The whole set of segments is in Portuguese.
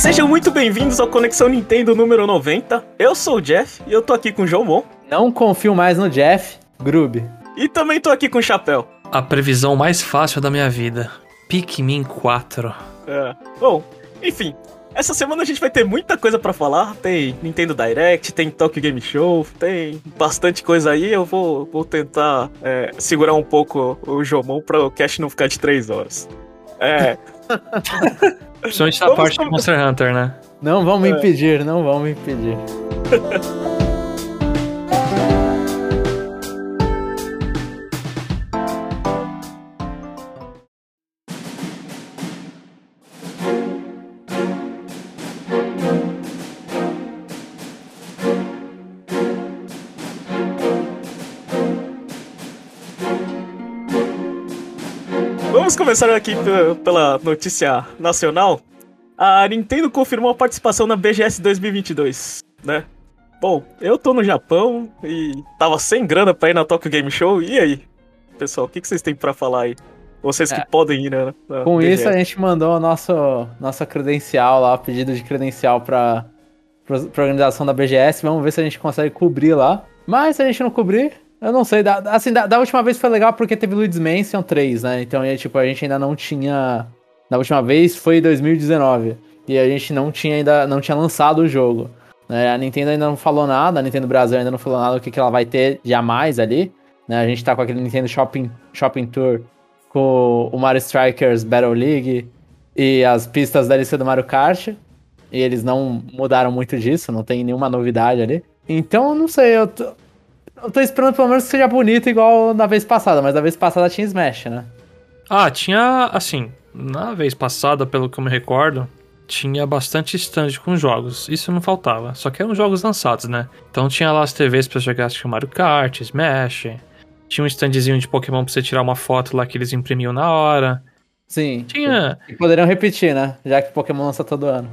Sejam muito bem-vindos ao Conexão Nintendo número 90. Eu sou o Jeff e eu tô aqui com o João Mon. Não confio mais no Jeff, Grub. E também tô aqui com o Chapéu. A previsão mais fácil da minha vida. Pikmin 4. É. Bom, enfim, essa semana a gente vai ter muita coisa para falar. Tem Nintendo Direct, tem Tokyo Game Show, tem bastante coisa aí. Eu vou, vou tentar é, segurar um pouco o Jomon para o cast não ficar de 3 horas. É. Principalmente na parte de Monster Hunter, né? Não vão me é. impedir, não vão me impedir. Vamos começar aqui pela notícia nacional. A Nintendo confirmou a participação na BGS 2022, né? Bom, eu tô no Japão e tava sem grana pra ir na Tokyo Game Show. E aí, pessoal, o que, que vocês têm para falar aí? Vocês que é. podem ir, né? Com BGS. isso, a gente mandou a nossa, nossa credencial lá, pedido de credencial pra, pra, pra organização da BGS. Vamos ver se a gente consegue cobrir lá. Mas se a gente não cobrir, eu não sei, da, assim, da, da, última vez foi legal porque teve Luigi's Mansion 3, né? Então, é, tipo, a gente ainda não tinha... Na última vez foi 2019. E a gente não tinha ainda não tinha lançado o jogo. Né? A Nintendo ainda não falou nada, a Nintendo Brasil ainda não falou nada do que, que ela vai ter jamais ali. Né? A gente tá com aquele Nintendo Shopping, Shopping Tour com o Mario Strikers Battle League e as pistas da lista do Mario Kart. E eles não mudaram muito disso, não tem nenhuma novidade ali. Então, não sei, eu tô, eu tô esperando pelo menos que seja bonito igual na vez passada, mas na vez passada tinha Smash, né? Ah, tinha, assim, na vez passada, pelo que eu me recordo, tinha bastante stand com jogos. Isso não faltava. Só que eram jogos lançados, né? Então tinha lá as TVs pra jogar acho que Mario Kart, Smash. Tinha um standzinho de Pokémon pra você tirar uma foto lá que eles imprimiam na hora. Sim. Tinha. E poderiam repetir, né? Já que Pokémon lança todo ano.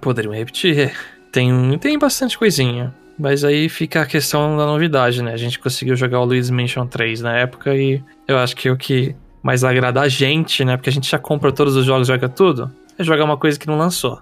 Poderiam repetir. Tem, tem bastante coisinha. Mas aí fica a questão da novidade, né? A gente conseguiu jogar o Luigi's Mansion 3 na época e eu acho que o que mais agrada a gente, né? Porque a gente já compra todos os jogos, joga tudo, é jogar uma coisa que não lançou.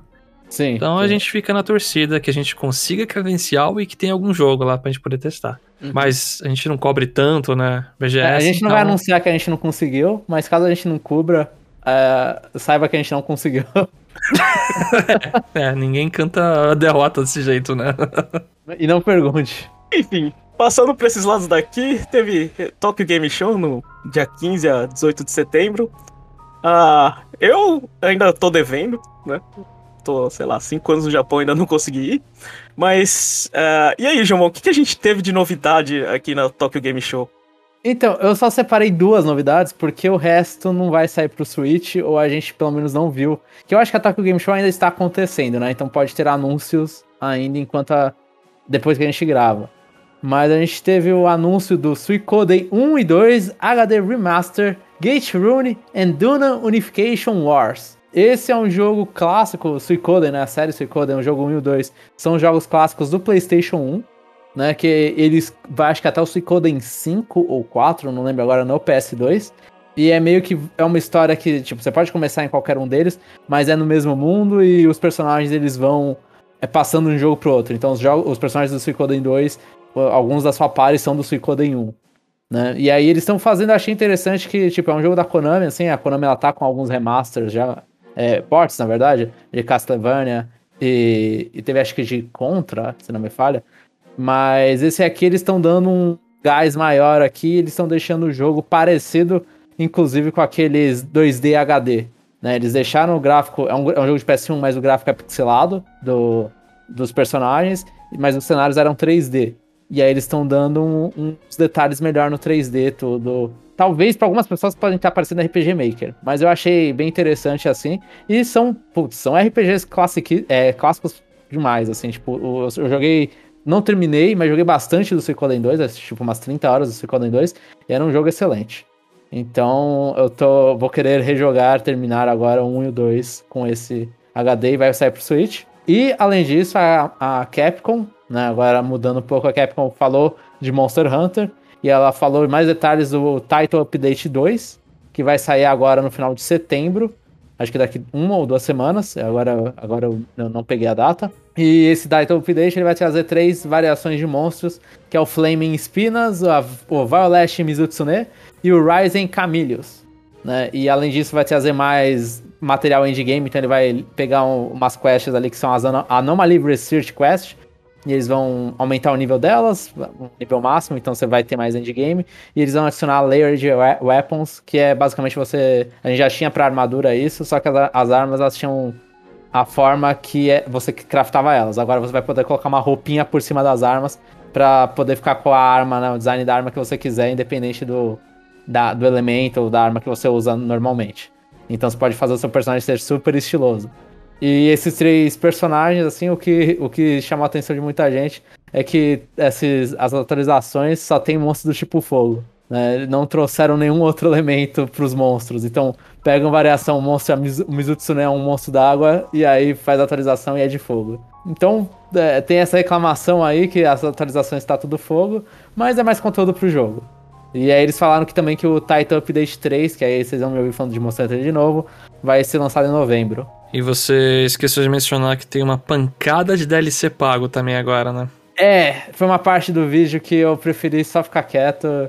Sim. Então sim. a gente fica na torcida que a gente consiga credencial e que tenha algum jogo lá pra gente poder testar. Uhum. Mas a gente não cobre tanto, né? BGS. É, a gente então... não vai então anunciar que a gente não conseguiu, mas caso a gente não cubra, uh, saiba que a gente não conseguiu. é, ninguém canta a derrota desse jeito, né? e não pergunte. Enfim, passando por esses lados daqui, teve Tokyo Game Show no dia 15 a 18 de setembro. Ah, eu ainda tô devendo, né? Tô, sei lá, 5 anos no Japão ainda não consegui ir. Mas, uh, e aí, João, o que, que a gente teve de novidade aqui na Tokyo Game Show? Então, eu só separei duas novidades, porque o resto não vai sair pro Switch, ou a gente pelo menos não viu. Que eu acho que a Tokyo Game Show ainda está acontecendo, né? Então pode ter anúncios ainda enquanto a... depois que a gente grava. Mas a gente teve o anúncio do Suicoden 1 e 2 HD Remaster, Gate Rune and Duna Unification Wars. Esse é um jogo clássico, Suicoden, né? A série Suicoden, o jogo 1 e o 2, são jogos clássicos do PlayStation 1 né? Que eles, acho que até o Suicoden 5 ou 4, não lembro agora, no PS2. E é meio que é uma história que, tipo, você pode começar em qualquer um deles, mas é no mesmo mundo e os personagens eles vão é, passando de um jogo pro outro. Então os, jogos, os personagens do Suicoden 2, alguns da sua pare são do Suicoden 1. Né? E aí eles estão fazendo, achei interessante que, tipo, é um jogo da Konami, assim, a Konami ela tá com alguns remasters já, é, ports, na verdade, de Castlevania e, e teve acho que de Contra, se não me falha. Mas esse aqui eles estão dando um gás maior aqui, eles estão deixando o jogo parecido, inclusive com aqueles 2D HD. Né? Eles deixaram o gráfico, é um, é um jogo de PS1, mas o gráfico é pixelado do, dos personagens, mas os cenários eram 3D. E aí eles estão dando um, uns detalhes melhor no 3D, tudo. Talvez para algumas pessoas podem estar parecendo RPG Maker, mas eu achei bem interessante assim. E são, putz, são RPGs classic, é, clássicos demais, assim, tipo, eu, eu joguei não terminei, mas joguei bastante do Suicoden 2, tipo umas 30 horas do Suicoden 2, e era um jogo excelente. Então eu tô, vou querer rejogar, terminar agora o 1 e o 2 com esse HD e vai sair pro Switch. E além disso, a, a Capcom, né, agora mudando um pouco, a Capcom falou de Monster Hunter e ela falou mais detalhes do Title Update 2, que vai sair agora no final de setembro. acho que daqui uma ou duas semanas, agora, agora eu não peguei a data. E esse Titan Update ele vai trazer três variações de monstros, que é o Flaming Spinas, o Violet Mizutsune e o Rising Camilius. Né? E além disso vai trazer mais material endgame, então ele vai pegar um, umas quests ali que são as Anomaly Research Quest, e eles vão aumentar o nível delas, o nível máximo, então você vai ter mais endgame. E eles vão adicionar Layered Weapons, que é basicamente você. A gente já tinha pra armadura isso, só que as, as armas elas tinham a forma que é, você craftava elas. Agora você vai poder colocar uma roupinha por cima das armas para poder ficar com a arma, né, o design da arma que você quiser, independente do, da, do elemento ou da arma que você usa normalmente. Então você pode fazer o seu personagem ser super estiloso. E esses três personagens, assim, o que, o que chama a atenção de muita gente é que esses, as atualizações só tem monstros do tipo fogo. Né? Não trouxeram nenhum outro elemento para os monstros. Então, pegam variação, o monstro, o Mizutsune é um monstro d'água, e aí faz a atualização e é de fogo. Então, é, tem essa reclamação aí que as atualizações está tudo fogo, mas é mais conteúdo pro jogo. E aí eles falaram que também que o Titan Update 3, que aí vocês vão me ouvir falando de Monster Hunter de novo, vai ser lançado em novembro. E você esqueceu de mencionar que tem uma pancada de DLC pago também agora, né? É, foi uma parte do vídeo que eu preferi só ficar quieto.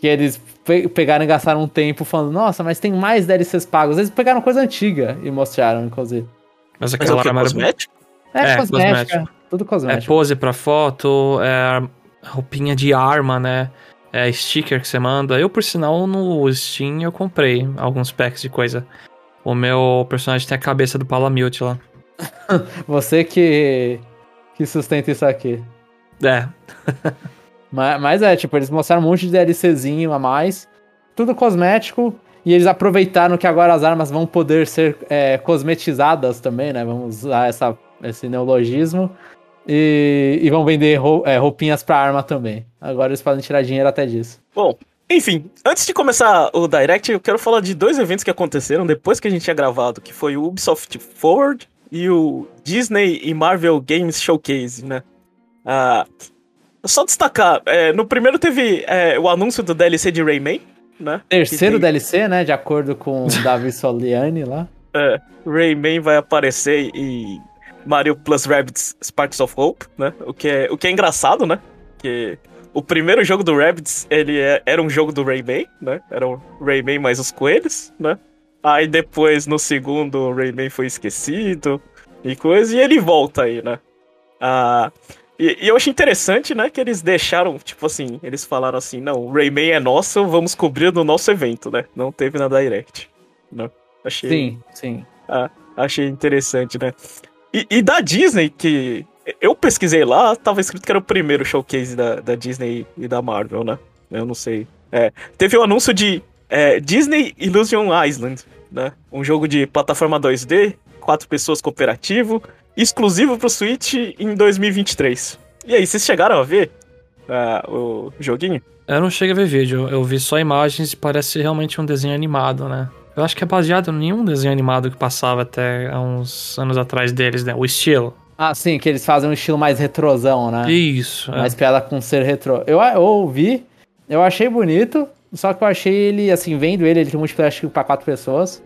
Que eles pe pegaram e gastaram um tempo falando, nossa, mas tem mais DLCs pagos. Eles pegaram coisa antiga e mostraram, inclusive. Mas aquela mas é arma cosmético? É, é cosmética. Cosmético. Tudo cosmético. É pose pra foto, é roupinha de arma, né? É, sticker que você manda. Eu, por sinal, no Steam eu comprei alguns packs de coisa. O meu personagem tem a cabeça do Palamute lá. você que, que sustenta isso aqui. É. mas, mas é, tipo, eles mostraram um monte de DLCzinho a mais. Tudo cosmético. E eles aproveitaram que agora as armas vão poder ser é, cosmetizadas também, né? Vamos usar essa, esse neologismo. E, e vão vender é, roupinhas pra arma também. Agora eles podem tirar dinheiro até disso. Bom, enfim, antes de começar o Direct, eu quero falar de dois eventos que aconteceram depois que a gente tinha gravado, que foi o Ubisoft Forward e o Disney e Marvel Games Showcase, né? Ah, só destacar, é, no primeiro teve é, o anúncio do DLC de Rayman, né? Terceiro tem... DLC, né? De acordo com o Davi Soliani lá. É, Rayman vai aparecer e Mario Plus Rabbids Sparks of Hope, né? O que é, o que é engraçado, né? Que o primeiro jogo do Rabbids, ele é, era um jogo do Rayman, né? Era o Rayman mais os coelhos, né? Aí depois, no segundo, o Rayman foi esquecido e coisa, e ele volta aí, né? Ah, e, e, eu achei interessante, né, que eles deixaram, tipo assim, eles falaram assim, não, o Rayman é nosso, vamos cobrir no nosso evento, né? Não teve na Direct, né? Achei... Sim, sim. Ah, achei interessante, né? E, e, da Disney, que eu pesquisei lá, tava escrito que era o primeiro showcase da, da Disney e da Marvel, né? Eu não sei. É, teve o um anúncio de é, Disney Illusion Island, né? Um jogo de plataforma 2D, quatro pessoas cooperativo, exclusivo pro Switch em 2023. E aí, vocês chegaram a ver uh, o joguinho? Eu não cheguei a ver vídeo, eu vi só imagens e parece realmente um desenho animado, né? Eu acho que é baseado em nenhum desenho animado que passava até há uns anos atrás deles, né? O estilo. Ah, sim, que eles fazem um estilo mais retrosão, né? Isso. Mais é. piada com ser retrô. Eu, eu ouvi, eu achei bonito, só que eu achei ele, assim, vendo ele, ele tem multiplayer acho que pra quatro pessoas,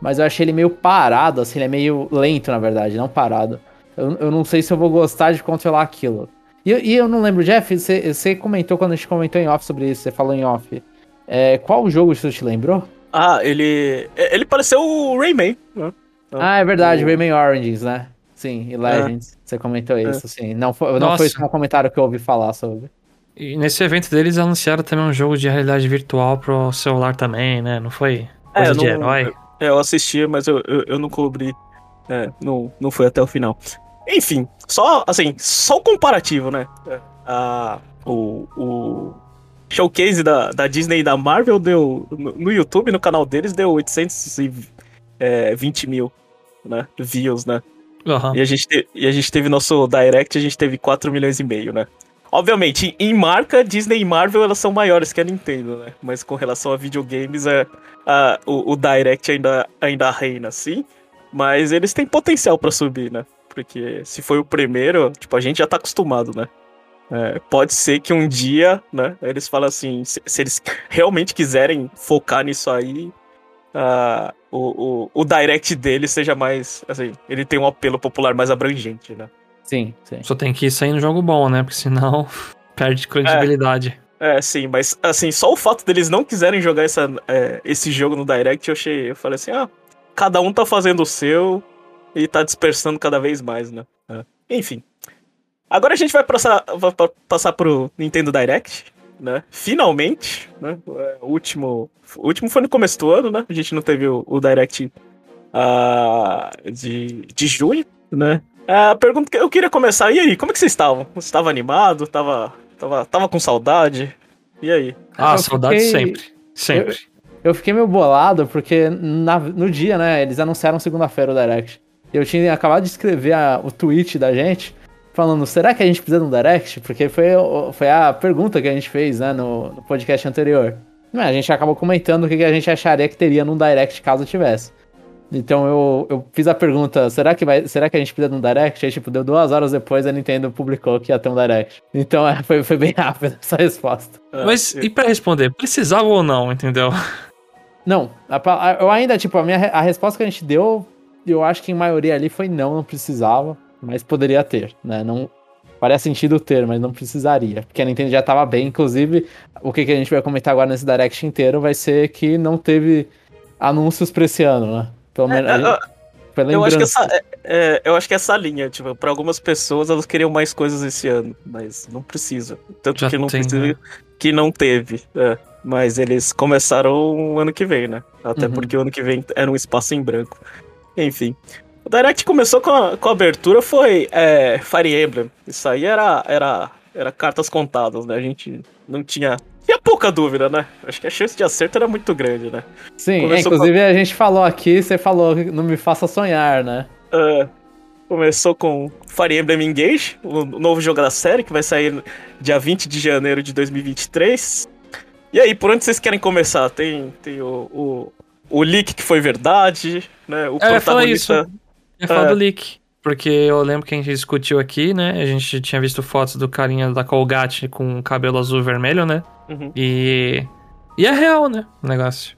mas eu achei ele meio parado, assim, ele é meio lento, na verdade, não parado. Eu, eu não sei se eu vou gostar de controlar aquilo. E, e eu não lembro, Jeff, você, você comentou quando a gente comentou em off sobre isso, você falou em off. É, qual jogo isso te lembrou? Ah, ele. Ele pareceu o Rayman, né? Ah, é verdade, o... Rayman Origins, né? Sim, e Legends. É. Você comentou é. isso, é. sim. Não foi, não foi só um comentário que eu ouvi falar sobre. E nesse evento deles anunciaram também um jogo de realidade virtual pro celular também, né? Não foi? É, Coisa é, de não, herói. É, eu assisti, mas eu, eu, eu não cobri. É, não, não foi até o final. Enfim, só assim, só o comparativo, né? Ah, o, o, showcase da, da Disney e da Marvel deu. No, no YouTube, no canal deles, deu 820 é, mil né, views, né? Uhum. E, a gente te, e a gente teve nosso Direct, a gente teve 4 milhões e meio, né? Obviamente, em marca, Disney e Marvel elas são maiores que a Nintendo, né? Mas com relação a videogames, é, a, o, o Direct ainda, ainda reina, sim. Mas eles têm potencial para subir, né? Porque se foi o primeiro, tipo, a gente já tá acostumado, né? É, pode ser que um dia, né, eles falam assim, se, se eles realmente quiserem focar nisso aí, ah, o, o, o direct dele seja mais. Assim, ele tem um apelo popular mais abrangente, né? Sim, sim. Só tem que sair no jogo bom, né? Porque senão perde credibilidade. É, sim, mas assim, só o fato deles não quiserem jogar essa, é, esse jogo no Direct, eu achei. Eu falei assim, ah, cada um tá fazendo o seu e tá dispersando cada vez mais, né? É. Enfim. Agora a gente vai passar, vai passar pro Nintendo Direct, né? Finalmente, né? O último, o último foi no começo do ano, né? A gente não teve o, o Direct uh, de, de junho, né? A pergunta que eu queria começar, e aí, como é que vocês estavam? Você estava animado? Tava, tava, tava com saudade? E aí? Ah, eu saudade fiquei... sempre. Sempre. Eu, eu, fiquei meio bolado, porque na, no dia, né, eles anunciaram segunda-feira o Direct. Eu tinha acabado de escrever a, o tweet da gente, falando, será que a gente precisa de um Direct? Porque foi, foi a pergunta que a gente fez, né, no, no podcast anterior. A gente acabou comentando o que a gente acharia que teria num Direct caso tivesse. Então eu, eu fiz a pergunta, será que, vai, será que a gente precisa de um Direct? Aí, tipo, deu duas horas depois a Nintendo publicou que ia ter um Direct. Então é, foi, foi bem rápido essa resposta. Mas e para responder, precisava ou não, entendeu? Não, a, eu ainda, tipo, a, minha, a resposta que a gente deu, eu acho que em maioria ali foi não, não precisava, mas poderia ter, né? Não, faria sentido ter, mas não precisaria, porque a Nintendo já tava bem, inclusive, o que, que a gente vai comentar agora nesse Direct inteiro vai ser que não teve anúncios pra esse ano, né? Pelo menos. É, eu, eu acho que essa, é, é, eu acho que essa linha, tipo, pra algumas pessoas elas queriam mais coisas esse ano, mas não precisa. Tanto Já que não tem, precisa, né? que não teve. É. Mas eles começaram o ano que vem, né? Até uhum. porque o ano que vem era um espaço em branco. Enfim. O Direct começou com a, com a abertura, foi é, Fire Emblem. Isso aí era, era, era cartas contadas, né? A gente não tinha tinha pouca dúvida, né? Acho que a chance de acerto era muito grande, né? Sim, é, inclusive com... a gente falou aqui, você falou não me faça sonhar, né? Uh, começou com Fire Emblem Engage, o novo jogo da série, que vai sair dia 20 de janeiro de 2023. E aí, por onde vocês querem começar? Tem, tem o, o, o leak que foi verdade, né? O é, protagonista... Ia falar, falar é. do leak. Porque eu lembro que a gente discutiu aqui, né? A gente tinha visto fotos do carinha da Colgate com cabelo azul e vermelho, né? Uhum. E. E é real, né? O negócio.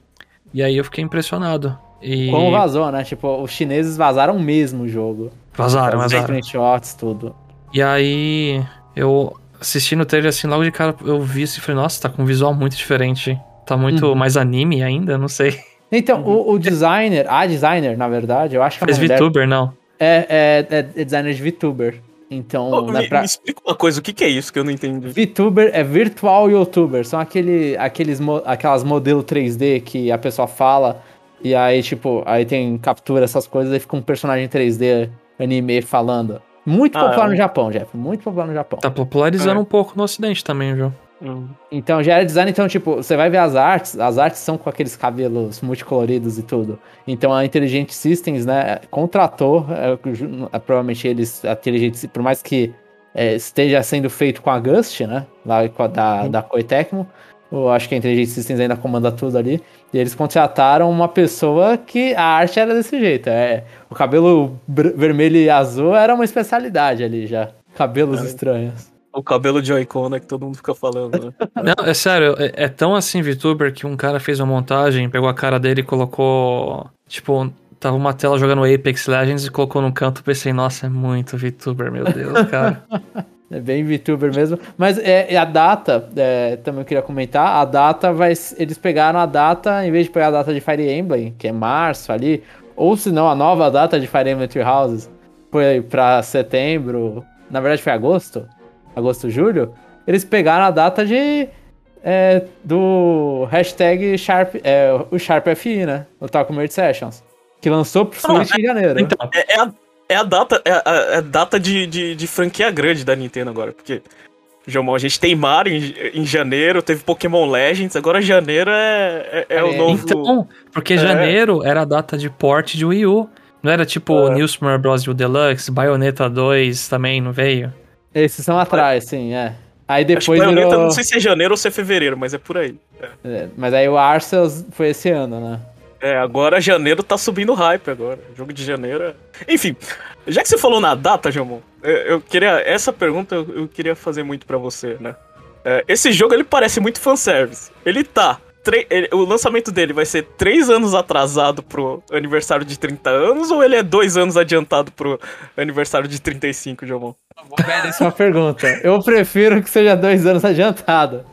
E aí eu fiquei impressionado. E... Como vazou, né? Tipo, os chineses vazaram mesmo o jogo. Vazaram, vazaram. shots, tudo. E aí, eu assistindo o trailer assim, logo de cara eu vi isso e falei, nossa, tá com um visual muito diferente. Tá muito uhum. mais anime ainda, não sei. Então, o, o, designer, a designer, na verdade, eu acho que é Fez VTuber, não? É, é, é, designer de VTuber. Então, oh, me, pra... me, explica uma coisa, o que, que, é isso que eu não entendi? VTuber é virtual YouTuber. São aquele, aqueles, aquelas modelo 3D que a pessoa fala e aí, tipo, aí tem captura essas coisas e fica um personagem 3D anime falando. Muito ah, popular é. no Japão, Jeff. Muito popular no Japão. Tá popularizando é. um pouco no ocidente também, viu? Uhum. Então já era design, então, tipo, você vai ver as artes, as artes são com aqueles cabelos multicoloridos e tudo. Então a Intelligent Systems, né, contratou, é, é, provavelmente eles, a Intelligent, por mais que é, esteja sendo feito com a Gust, né, lá a, da, uhum. da Koei Tecmo, eu acho que a Intelligent Systems ainda comanda tudo ali, e eles contrataram uma pessoa que a arte era desse jeito, é, o cabelo vermelho e azul era uma especialidade ali já, cabelos é. estranhos. O cabelo de né, que todo mundo fica falando, né? Não, é sério, é, é, tão assim VTuber que um cara fez uma montagem, pegou a cara dele e colocou. Tipo, tava uma tela jogando Apex Legends e colocou no canto. Pensei, nossa, é muito VTuber, meu Deus, cara. é bem VTuber mesmo. Mas é, é a data, é, também eu queria comentar, a data vai. Eles pegaram a data, em vez de pegar a data de Fire Emblem, que é março ali, ou se não, a nova data de Fire Emblem Three Houses, foi pra setembro. Na verdade foi agosto agosto, julho, eles pegaram a data de é, do hashtag Sharp, é, o Sharp FI, né? O Talk Merge Sessions. Que lançou pro Switch ah, em janeiro. Então, é, é, a, é a data, é a, é a data de, de, de, franquia grande da Nintendo agora, porque. Jomon, a gente tem Mario em, em, janeiro, teve Pokémon Legends, agora janeiro é, é, é o novo. Então, porque janeiro era a data de porte de Wii U. Não era tipo é. New Super Bros. U Deluxe, Bayonetta 2 também, não veio? Esses são atrás, sim, é. Aí depois Acho virou... não sei se é janeiro ou se é fevereiro, mas é por aí. É. É, mas aí o Arceus foi esse ano, né? É, agora janeiro tá subindo hype agora. Jogo de janeiro. É... Enfim, já que você falou na data, Jamon, eu queria. Essa pergunta eu, queria fazer muito para você, né? É, esse jogo ele parece muito fanservice. Ele tá. Ele- o lançamento dele vai ser 3 anos atrasado pro aniversário de 30 anos ou ele é 2 anos adiantado pro aniversário de 35, Jomon? Essa é uma pergunta. Eu prefiro que seja dois anos adiantado.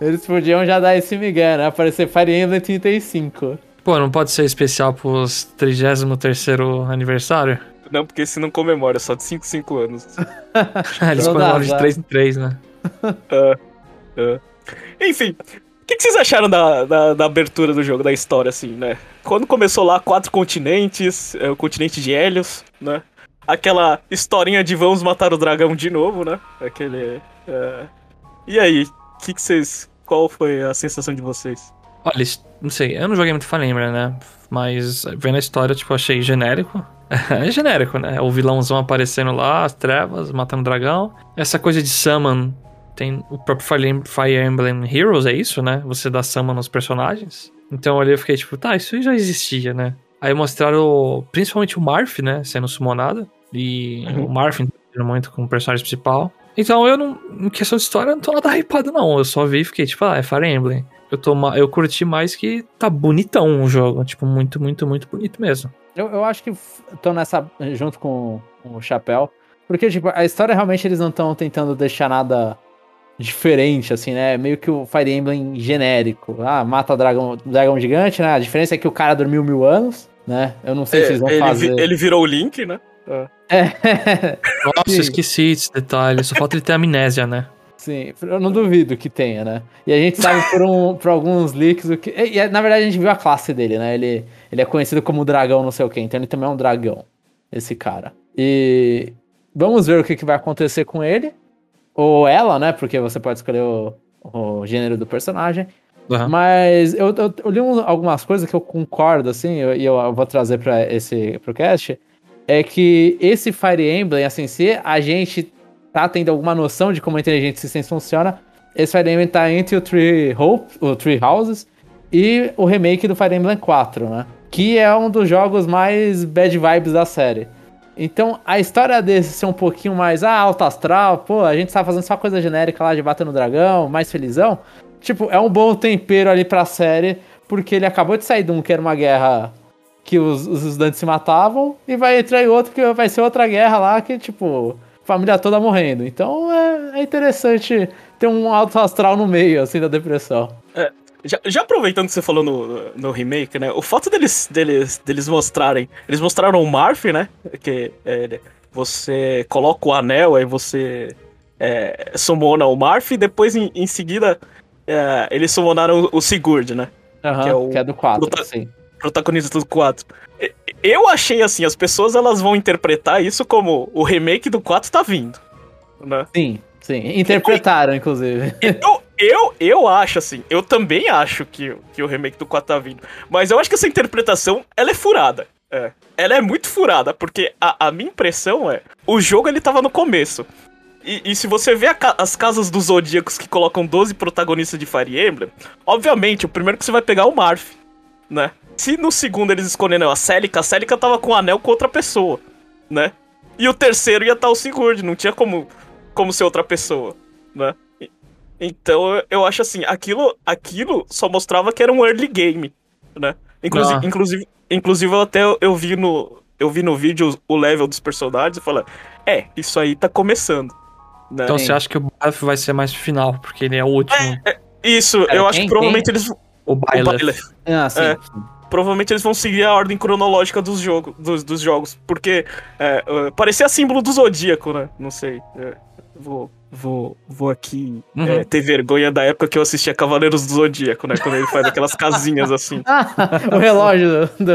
Eles podiam já dar esse migué, né? Aparecer Fire Emblem 35. Pô, não pode ser especial pros 33º aniversário? Não, porque se não comemora, só de 5 5 anos. Eles comemoram de dá. 3 em 3, né? É. Enfim, o que, que vocês acharam da, da, da abertura do jogo, da história, assim, né? Quando começou lá, quatro continentes, é, o continente de Hélios, né? Aquela historinha de vamos matar o dragão de novo, né? Aquele. é. E aí, que, que vocês. Qual foi a sensação de vocês? Olha, não sei, eu não joguei muito Emblem, né? Mas vendo a história, tipo, achei genérico. É genérico, né? O vilãozão aparecendo lá, as trevas, matando o dragão. Essa coisa de summon, tem o próprio Fire Em- Fire Emblem Heroes, é isso, né? Você dá summon nos personagens. Então eu olhei e fiquei tipo, tá, isso já existia, né? Aí mostraram principalmente o Marth, né? Sendo summonado. E Uhum. o Marth interagindo muito com o personagem principal. Então eu não, em questão de história, eu não tô nada hypado, não. Eu só vi e fiquei tipo, ah, é Fire Emblem. Eu, tô, eu curti mais que tá bonitão o jogo. Tipo, muito, muito, muito bonito mesmo. Eu, eu acho que tô nessa. junto com, com o Chapéu. Porque, tipo, a história realmente eles não estão tentando deixar nada diferente, assim, né? Meio que o Fire Emblem genérico. Ah, mata dragão, dragão gigante, né? A diferença é que o cara dormiu mil anos, né? Eu não sei se eles vão É, ele, fazer. vi- ele virou o Link, né? É. Nossa, Sim. esqueci esse detalhe. Só falta ele ter amnésia, né? Sim, eu não duvido que tenha, né? E a gente sabe por, um, por alguns leaks o que. E, e, na verdade a gente viu a classe dele, né? Ele, ele é conhecido como dragão, não sei o quê, então ele também é um dragão, esse cara. E vamos ver o que, que vai acontecer com ele. Ou ela, né? Porque você pode escolher o, o gênero do personagem. Aham. Mas eu, eu, eu li um- algumas coisas que eu concordo, assim, eu- e eu, vou trazer para esse pro cast. É que esse Fire Emblem, assim, se a gente tá tendo alguma noção de como a inteligência artificial funciona, esse Fire Emblem tá entre o Tree Hope, o Tree Houses e o remake do Fire Emblem 4, né? Que é um dos jogos mais bad vibes da série. Então, a história desse ser um pouquinho mais ah, alto astral, pô, a gente tá fazendo só coisa genérica lá de bater no dragão, mais felizão. Tipo, é um bom tempero ali pra série, porque ele acabou de sair de um que era uma guerra que os, os estudantes se matavam, e vai entrar em outro que vai ser outra guerra lá que, tipo, família toda morrendo. Então é, é interessante ter um alto astral no meio, assim, da depressão. Já, já aproveitando que você falou no, no remake, né? O fato deles, deles, deles mostrarem. Eles mostraram o Marth, né? Que é, você coloca o anel, aí você é, summona o Marth, e depois em, em seguida é, eles summonaram o, Sigurd, né? Aham, Que é o- que é do 4, Luta- sim. Protagonista do 4. E- Eu achei assim, as pessoas elas vão interpretar isso como o remake do 4 tá vindo. Né? Sim, sim. Interpretaram, inclusive. Eu, eu, eu acho assim, eu também acho que, que o remake do 4 tá vindo. Mas eu acho que essa interpretação, ela é furada. É. Ela é muito furada, porque a, a minha impressão é, o jogo ele tava no começo. E, e se você vê ca- as casas dos Zodíacos que colocam 12 protagonistas de Fire Emblem, obviamente, o primeiro que você vai pegar é o Marth, né? Se no segundo eles escolheram a Celica, a Celica tava com o anel com outra pessoa, né? E o terceiro ia estar o Sigurd, não tinha como, como ser outra pessoa, né? Então eu- eu acho assim, aquilo, aquilo só mostrava que era um early game, né? Inclusive, Ah. inclusive, inclusive eu até eu vi no eu vi no vídeo o level dos personagens e falei, é, isso aí tá começando. Né? Então você acha que o Byleth vai ser mais final, porque ele é o último. Isso, Cara, eu acho quem- que provavelmente eles O o Byleth. Ah, sim. É. provavelmente eles vão seguir a ordem cronológica dos, jogo, dos, dos jogos. Porque é, é, parecia símbolo do Zodíaco, né? Não sei. Vou, vou, vou aqui Uhum. é, ter vergonha da época que eu assistia Cavaleiros do Zodíaco, né? Quando ele faz aquelas casinhas assim. Ah, o relógio do, do,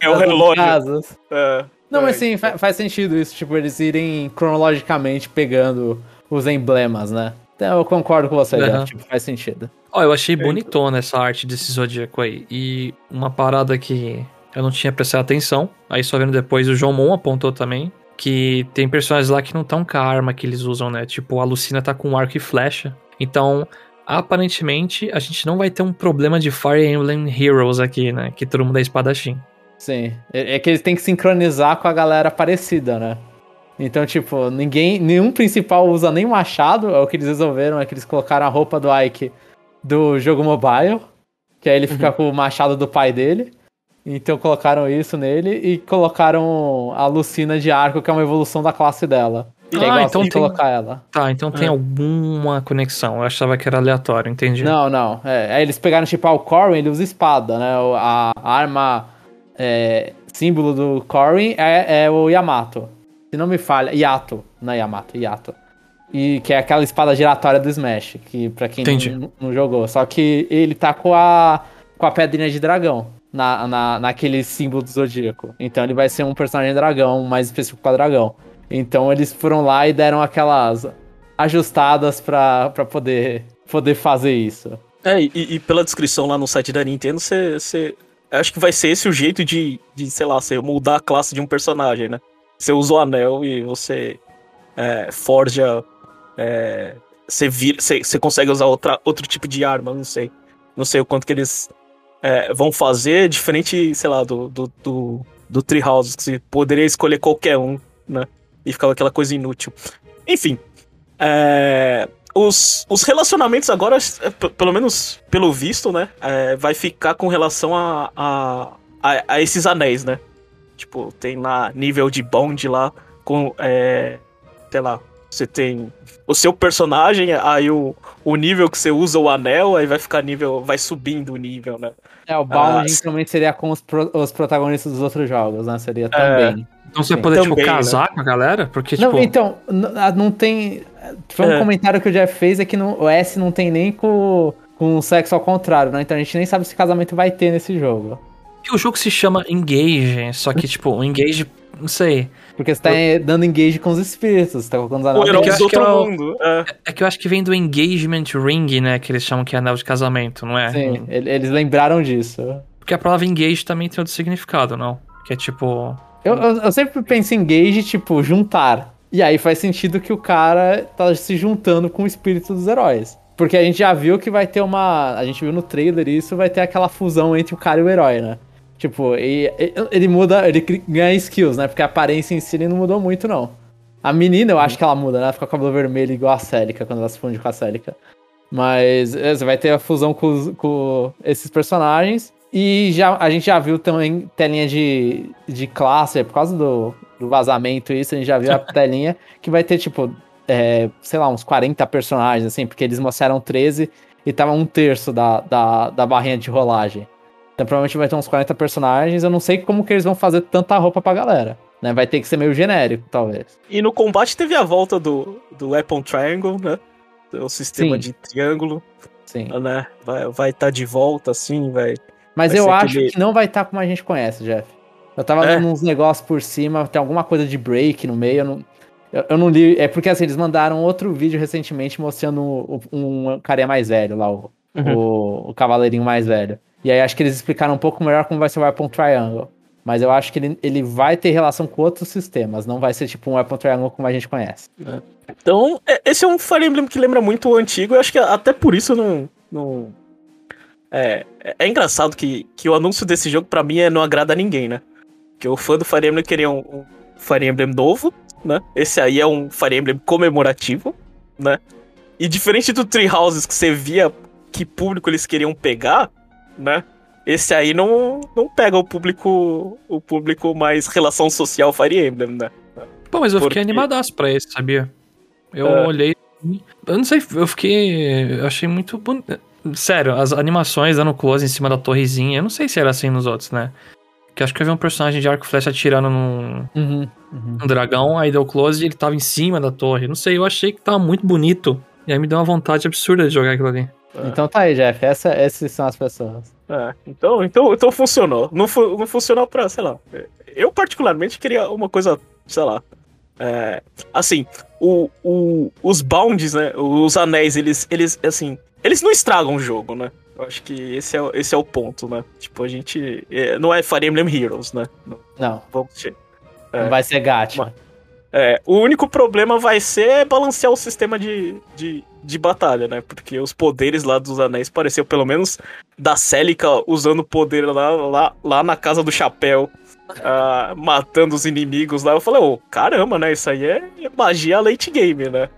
É o das relógio. casas. É, Não, é, mas sim, fa- faz sentido isso, tipo, eles irem cronologicamente pegando os emblemas, né? Então eu concordo com você, Aham. Jeff, tipo, faz sentido. Ó, eu achei bonitona essa arte desse Zodíaco aí. E uma parada que eu não tinha prestado atenção, aí só vendo depois, o João Mon apontou também, que tem personagens lá que não estão com a arma que eles usam, né? Tipo, a Lucina tá com arco e flecha. Então, aparentemente, a gente não vai ter um problema de Fire Emblem Heroes aqui, né? Que todo mundo é espadachim. Sim. É, é que eles têm que sincronizar com a galera parecida, né? Então, tipo, ninguém. Nenhum principal usa nem machado. É o que eles resolveram, é que eles colocaram a roupa do Ike do jogo mobile. Que aí ele fica com o machado do pai dele. Então colocaram isso nele e colocaram a Lucina de arco, que é uma evolução da classe dela. Que é Ah, igual então de tem- colocar ela. Tá, então tem É. alguma conexão. Eu achava que era aleatório, entendi. Não, não. É, aí eles pegaram, tipo, ah, o Corwin, ele usa espada, né? O- A arma é, símbolo do Corwin é, é o Yamato. Se não me falha, Yato, não é Yamato, Yato. E que é aquela espada giratória do Smash, que pra quem não, não jogou. Só que ele tá com a, com a pedrinha de dragão. Na, na, naquele símbolo do Zodíaco. Então ele vai ser um personagem dragão, mais específico pra dragão. Então eles foram lá e deram aquelas ajustadas pra, pra poder, poder fazer isso. É, e, e pela descrição lá no site da Nintendo, você. Acho que vai ser esse o jeito de, de, sei lá, você mudar a classe de um personagem, né? Você usa o anel e você é, forja. é, você, vira, você consegue usar outra, outro tipo de arma, não sei. Não sei o quanto que eles é, vão fazer, diferente, sei lá, do, do, do, do Treehouse, que você poderia escolher qualquer um, né? E ficava aquela coisa inútil. Enfim. É, os, os relacionamentos agora, é, pelo menos pelo visto, né? é, vai ficar com relação a, a, a, a esses anéis, né? Tipo, tem lá nível de bond lá, com. É, sei lá, você tem o seu personagem, aí o, o nível que você usa o anel, aí vai ficar nível. Vai subindo o nível, né? É, o Bounding Ah, também seria com os, pro- os protagonistas dos outros jogos, né? Seria também. Então você Sim. poder, tipo, né? casar com a galera? Porque, Não, tipo. então, ah, não tem. Foi um É. comentário que o Jeff fez é que no, o S não tem nem com, com o sexo ao contrário, né? Então a gente nem sabe se casamento vai ter nesse jogo. o jogo se chama Engage, só que, tipo, o Engage, não sei. Porque você tá eh, dando engage com os espíritos, você tá colocando os O anéis. herói eu do que outro é o- mundo. É. É que eu acho que vem do Engagement Ring, né? Que eles chamam que é anel de casamento, não é? Sim, ele- eles lembraram disso. Porque a palavra engage também tem outro significado, não? Que é tipo. Eu, eu, eu sempre penso em engage, tipo, juntar. E aí faz sentido que o cara tá se juntando com o espírito dos heróis. Porque a gente já viu que vai ter uma. A gente viu no trailer isso, vai ter aquela fusão entre o cara e o herói, né? Tipo, e- e- ele muda, ele ganha skills, né? Porque a aparência em si ele não mudou muito, não. A menina, eu acho que ela muda, né? Ela fica com o cabelo vermelho igual a Célica, quando ela se funde com a Célica. Mas é, você vai ter a fusão com, com esses personagens. E já, a gente já viu também telinha de, de classe, por causa do, do vazamento isso, a gente já viu a telinha que vai ter, tipo, é, sei lá, uns 40 personagens, assim, porque eles mostraram 13 e tava um terço da, da, da barrinha de rolagem. Então provavelmente vai ter uns 40 personagens, eu não sei como que eles vão fazer tanta roupa pra galera. Né? Vai ter que ser meio genérico, talvez. E no combate teve a volta do, do Weapon Triangle, né? O sistema Sim. de triângulo, Sim. né? Vai estar tá de volta, assim, vai. Mas Vai eu acho aquele- que não vai estar como a gente conhece, Jeff. Eu tava É? uns negócios por cima, tem alguma coisa de break no meio, eu não, eu, eu não li. É porque assim, eles mandaram outro vídeo recentemente mostrando o- um, carinha mais velho lá, o, Uhum. o, o cavaleirinho mais velho. E aí acho que eles explicaram um pouco melhor como vai ser o Weapon Triangle. Mas eu acho que ele, ele vai ter relação com outros sistemas, não vai ser tipo um Weapon Triangle como a gente conhece. Então, é- esse é um Fire Emblem que lembra muito o antigo. Eu acho que até por isso não. não... É, é- é engraçado que, que o anúncio desse jogo, pra mim, é, não agrada a ninguém, né? Porque o fã do Fire Emblem queria um, um Fire Emblem novo, né? Esse aí é um Fire Emblem comemorativo, né? E diferente do Three Houses que você via que público eles queriam pegar, né? Esse aí não, não pega o público o público mais relação social Fire Emblem, né? Pô, mas eu Porque- fiquei animadaço pra esse, sabia? Eu É. olhei. Eu não sei, eu fiquei. Eu achei muito bonito. Sério, as animações dando close em cima da torrezinha, eu não sei se era assim nos outros, né? Que acho que eu vi um personagem de arco e flecha atirando num, Uhum, uhum. um dragão, aí deu close e ele tava em cima da torre. Não sei, eu achei que tava muito bonito. E aí me deu uma vontade absurda de jogar aquilo ali. Então tá aí, Jeff. Essa, essas são as pessoas. É, então, então, então funcionou. Não, fu não funcionou pra, sei lá. Eu, particularmente, queria uma coisa, sei lá. é, assim, o, o, os bounds, né? Os anéis, eles, eles, assim. Eles não estragam o jogo, né? Eu acho que esse é, o- esse é o ponto, né? Tipo, a gente. é, não é Fire Emblem Heroes, né? Não, Não, vamos não É. vai ser gacha. Mas- É, o único problema vai ser balancear o sistema de, de, de batalha, né? Porque os poderes lá dos anéis pareceu pelo menos da Célica usando o poder lá, lá, lá na casa do chapéu, ah, matando os inimigos lá. Eu falei, ô, caramba, né? Isso aí é magia late game, né?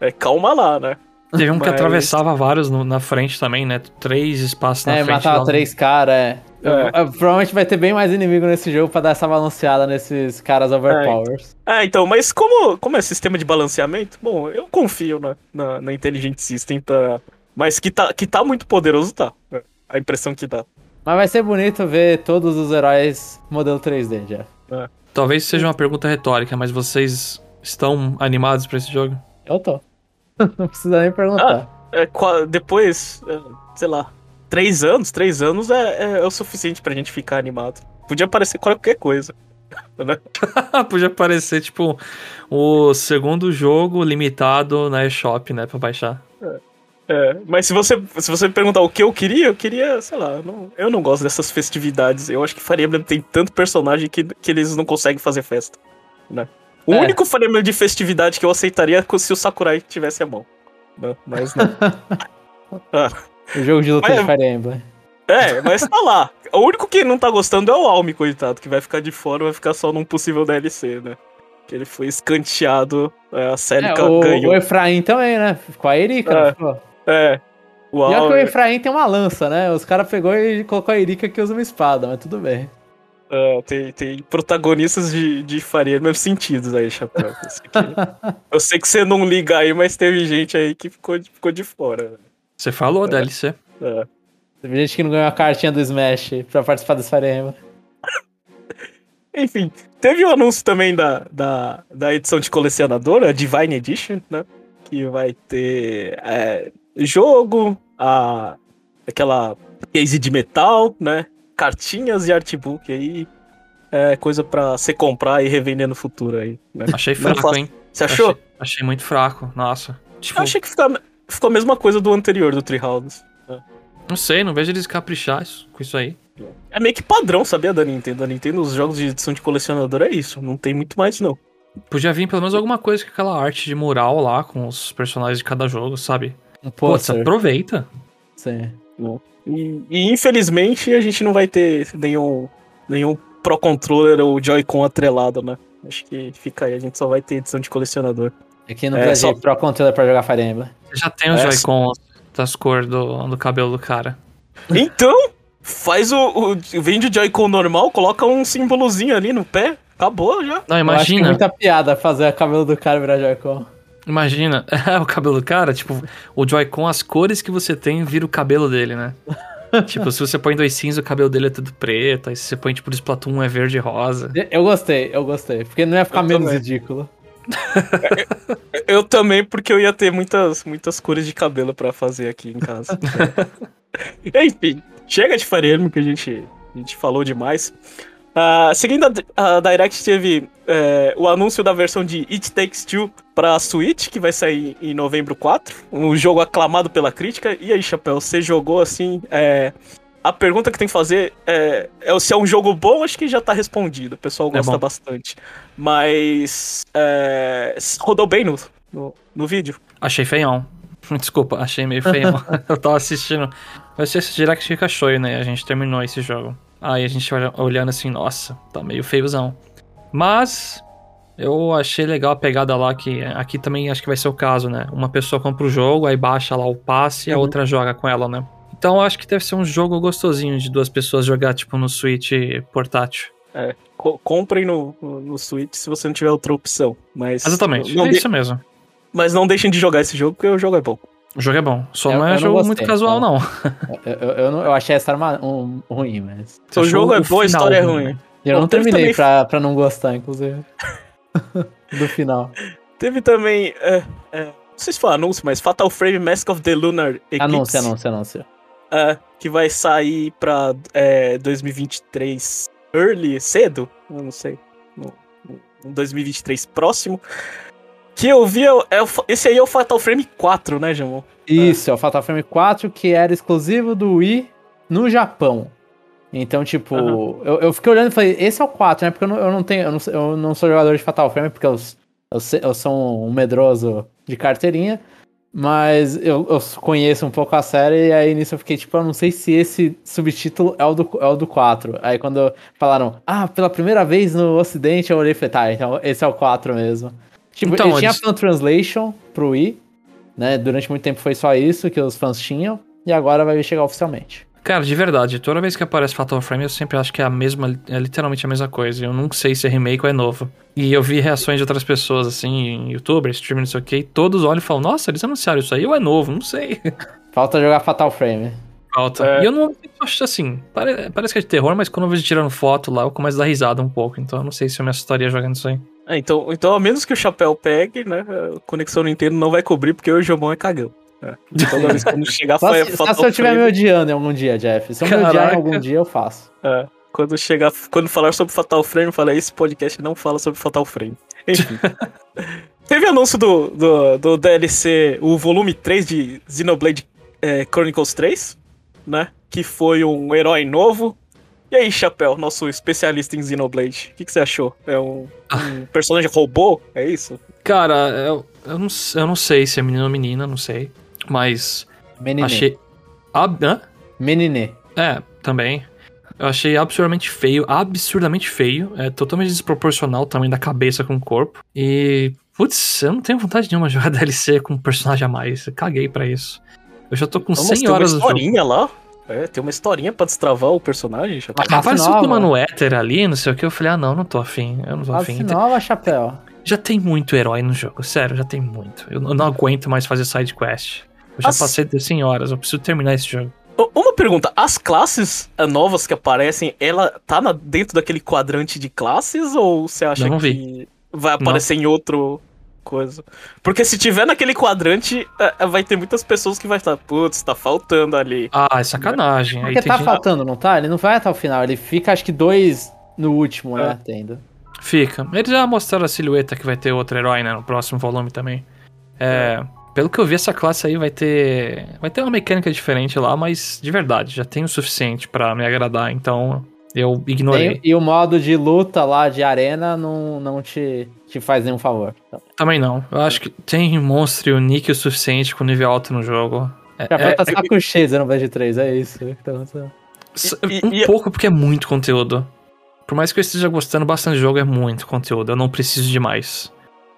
É, calma lá, né? Teve um que Mas- atravessava vários no- na frente também, né? Três espaços na é, frente. matava lá. três caras, é. É. Provavelmente vai ter bem mais inimigo nesse jogo pra dar essa balanceada nesses caras overpowers. Ah, então, mas como, como é sistema de balanceamento, bom, eu confio na, na, na Intelligent System, tá? Mas que tá, que tá muito poderoso, tá. É, A impressão que dá. Mas vai ser bonito ver todos os heróis modelo 3D já. Talvez seja uma pergunta retórica, mas vocês estão animados pra esse jogo? Eu tô. Não precisa nem perguntar. É, qua- depois, é, sei lá, três anos, três anos é, é, é o suficiente pra gente ficar animado. Podia aparecer qualquer coisa. Né? Podia parecer, tipo, o segundo jogo limitado na eShop, né? Pra baixar. É, mas se você, se você me perguntar o que eu queria, eu queria, sei lá, não- eu não gosto dessas festividades. Eu acho que Fire Emblem tem tanto personagem que, que eles não conseguem fazer festa. Né? O É. único Fire Emblem de festividade que eu aceitaria é se o Sakurai tivesse a mão. Né? Mas não. Ah, O jogo de luta Mas- de Fire Emblem. é, mas tá lá. O único que não tá gostando é o Almi, coitado, que vai ficar de fora vai ficar só num possível DLC, né? Que ele foi escanteado, é, a série É, o, ganhou. o Efraim também, né? Com a Erika, É. É. O Pior que o Almi, Efraim tem uma lança, né? Os caras pegou e colocou a Erika que usa uma espada, mas tudo bem. é, tem, tem protagonistas de, de Fire Emblem sentidos aí, Chapéu. Eu sei, que, você não liga aí, mas teve gente aí que ficou, de- ficou de fora. Você falou, DLC. É. Teve gente que não ganhou a cartinha do Smash pra participar desse Fire Emblem. Enfim, teve o anúncio também da, da, da edição de colecionador, a Divine Edition, né? Que vai ter é, jogo, a, aquela case de metal, né? Cartinhas e artbook aí. É coisa pra você comprar e revender no futuro aí. Né? Achei Não fraco, faço- hein? Você achou? Achei, achei muito fraco, nossa. Tipo, Eu achei que ficou, ficou a mesma coisa do anterior, do Treehouse. não sei, não vejo eles caprichar isso- com isso aí. É meio que padrão, sabia, da Nintendo? A Nintendo, os jogos de edição de colecionador é isso. Não tem muito mais, não. Podia vir pelo menos alguma coisa com aquela arte de mural lá, com os personagens de cada jogo, sabe? Um Putz, pôster. aproveita. Sim. E, e, infelizmente a gente não vai ter nenhum, nenhum Pro Controller ou Joy-Con atrelado, né? Acho que fica aí, a gente só vai ter edição de colecionador. Aqui no É, Brasil, só- Pro Controller pra jogar Fire Emblem. Já tem os É, Joy-Con das cores do, do cabelo do cara. Então, faz o. o vende o Joy-Con normal, coloca um símbolozinho ali no pé, acabou já. Não, Eu acho que é imagina. muita piada fazer o cabelo do cara virar Joy-Con. Imagina, é o cabelo do cara, tipo, o Joy-Con, as cores que você tem, vira o cabelo dele, né? tipo, se você põe dois cinza, o cabelo dele é tudo preto. Aí se você põe, tipo, Splatoon, é verde e rosa. Eu gostei, eu gostei. Porque não ia ficar Eu menos também. ridículo. Eu também, porque eu ia ter muitas, muitas cores de cabelo pra fazer aqui em casa. Enfim, chega de Emblem que a gente, a gente falou demais. Ah, seguindo a, a Direct, teve é, o anúncio da versão de It Takes Two pra Switch, que vai sair em novembro 4. Um jogo aclamado pela crítica. E aí, Chapéu, você jogou assim. é, a pergunta que tem que fazer é, é se é um jogo bom, acho que já tá respondido. O pessoal É gosta bom. bastante. Mas. é, rodou bem no, no, no vídeo. Achei feião. Desculpa, achei meio feião. eu tava assistindo. Vai ser esse Direct fica show, né? A gente terminou esse jogo. Aí a gente olha- olhando assim, nossa, tá meio feiozão. Mas eu achei legal a pegada lá que aqui também acho que vai ser o caso, né? Uma pessoa compra o jogo, aí baixa lá o passe e a Uhum. outra joga com ela, né? Então eu acho que deve ser um jogo gostosinho de duas pessoas jogar, tipo, no Switch portátil. Co- comprem no, no, Switch se você não tiver outra opção. Mas Exatamente, Não é isso mesmo. Mas não deixem de jogar esse jogo, porque o jogo é bom. O jogo é bom, só Eu- não é não jogo gostei, muito casual, não. Eu, eu, eu, não- eu achei essa arma um, ruim, mas. Você o jogo é bom, a história é ruim, né? Eu Bom, não terminei também- pra, pra não gostar, inclusive. Do final. Teve também. é, é, não sei se foi anúncio, mas Fatal Frame Mask of the Lunar Eclipse. Anúncio, anúncio, anúncio. É, que vai sair pra é, 2023 early, cedo? Eu não sei. No, no 2023 próximo. Que eu vi. é é esse aí é o Fatal Frame 4, né, Jamon? Isso, é o Fatal Frame 4, que era exclusivo do Wii no Japão. Então, tipo, Aham. eu, eu fiquei olhando e falei, esse é o 4, né? Porque eu não, eu não tenho, eu não, eu não sou jogador de Fatal Frame, porque eu, eu, eu sou um medroso de carteirinha. Mas eu, eu conheço um pouco a série, e aí nisso eu fiquei, tipo, eu não sei se esse subtítulo é o do, é o do 4. Aí quando falaram, ah, pela primeira vez no ocidente, eu olhei e falei, tá, então esse é o 4 mesmo. Tipo, Então, ele tinha fan translation pro Wii, né? Durante muito tempo foi só isso que os fãs tinham, e agora vai chegar oficialmente. Cara, de verdade, toda vez que aparece Fatal Frame eu sempre acho que é a mesma, é literalmente a mesma coisa. Eu nunca sei se é remake ou é novo. E eu vi reações de outras pessoas, assim, em youtuber, streamer, não sei o que, e todos olham e falam, nossa, eles anunciaram isso aí ou é novo? Não sei. Falta jogar Fatal Frame. Falta. É. E eu não acho assim, pare- parece que é de terror, mas quando eu vejo tirando foto lá, eu começo a dar risada um pouco. Então eu não sei se eu me assustaria jogando isso aí. É, então, então, a menos que o chapéu pegue, né? A Conexão Nintendo não vai cobrir, porque o Jomon é cagão. É. Toda vez que quando chegar Só, se, só se eu estiver me odiando em algum dia, Jeff. Se eu me odiar em Caraca. algum dia, eu faço. é, quando chegar, quando falar sobre Fatal Frame, fala esse podcast não fala sobre Fatal Frame. Enfim. Teve anúncio do, do, do DLC, o volume 3 de Xenoblade é, Chronicles 3, né? Que foi um herói novo. E aí, Chapéu, nosso especialista em Xenoblade, o que, que você achou? É um, um personagem robô? É isso? Cara, eu, eu, não, eu não sei se é menino ou menina, não sei. Mas Menine. achei. Ab... Hã? Menine. É, também. Eu achei absurdamente feio, absurdamente feio. É totalmente desproporcional o tamanho da cabeça com o corpo. E, putz, eu não tenho vontade nenhuma de jogar DLC com um personagem a mais. Eu caguei pra isso. Eu já tô com Nossa, 100 tem uma horas do jogo. historinha lá. É, tem uma historinha pra destravar o personagem, Chapéu. Uma classe Apareceu nova. tomando éter ali, não sei o que. Eu falei, ah, não, não tô afim. Eu não tô afim. nova, chapéu. Já tem muito herói no jogo, sério, já tem muito. Eu não não aguento mais fazer side quest. Eu já As- passei de 100 horas, eu preciso terminar esse jogo. Uma pergunta, as classes eh, novas que aparecem, ela tá na- dentro daquele quadrante de classes ou você acha não que vai aparecer em outro coisa? Porque se tiver naquele quadrante, eh, eh, vai ter muitas pessoas que vai estar, putz, tá faltando ali. Ah, é sacanagem. Aí Porque tem tá gente- faltando, não tá? Ele não vai até o final. Ele fica, acho que, dois no último, né? Tendo. Fica. Eles já mostraram a silhueta que vai ter outro herói, né? No próximo volume também. É. Pelo que eu vi, essa classe aí vai ter. Vai ter uma mecânica diferente lá, mas de verdade, já tem o suficiente pra me agradar, então eu ignorei. Tem- e o modo de luta lá de arena não, não te, te faz nenhum favor. Então, Também não. Eu acho que tem monstro e unique o suficiente com nível alto no jogo. É, já é- tá só com cheio no Blade 3, é isso. Então, tá. E- um e- pouco porque é muito conteúdo. Por mais que eu esteja gostando bastante do jogo, é muito conteúdo. Eu não preciso de mais.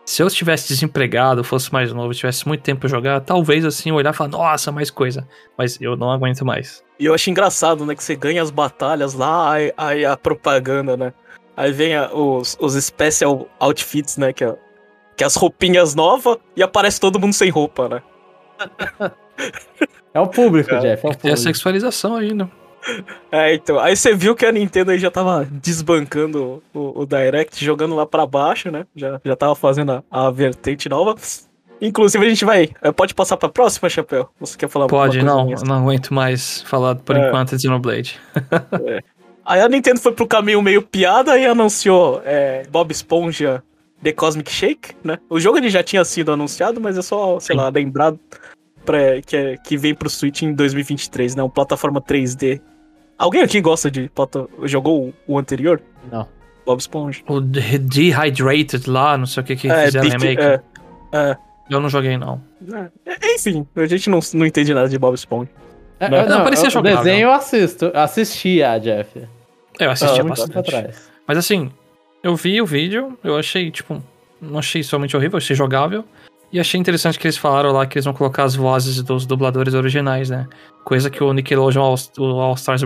Se eu estivesse desempregado, fosse mais novo, tivesse muito tempo pra jogar, talvez assim eu olhar e falar, nossa, mais coisa. Mas eu não aguento mais. E eu acho engraçado, né, que você ganha as batalhas lá, aí, aí a propaganda, né? Aí vem a- os, os special outfits, né, que, é- que é as roupinhas novas e aparece todo mundo sem roupa, né? É o público, É. Jeff. É o Tem a público. sexualização ainda. É, então. Aí você viu que a Nintendo aí já tava desbancando o, o Direct, jogando lá pra baixo, né? Já, já tava fazendo a, a vertente nova. Inclusive, a gente vai. é, Pode passar pra próxima, Chapéu? Você quer falar Pode, não. Não aguento mais falar por É. enquanto de Xenoblade. Aí a Nintendo foi pro caminho meio piada e anunciou é, Bob Esponja The Cosmic Shake, né? O jogo ele já tinha sido anunciado, mas é só, sei Sim. lá, lembrado pra, que, é- que vem pro Switch em 2023, né? Uma plataforma 3D. Alguém aqui gosta de. plata- Jogou o, anterior? Não. Bob Esponja. O De- Dehydrated lá, não sei o que que É, fizeram remake. é, é. Eu não joguei, não. É, Enfim, a gente não, não entende nada de Bob Esponja. É, Não, é, não, parecia o jogável. desenho eu assisto. Eu assistia, Jeff. Eu assistia Ah, bastante. atrás. Mas assim, eu vi o vídeo, eu achei, tipo, não achei somente horrível, achei jogável. E achei interessante que eles falaram lá que eles vão colocar as vozes dos dubladores originais, né? Coisa que o Nickelodeon All, o All Stars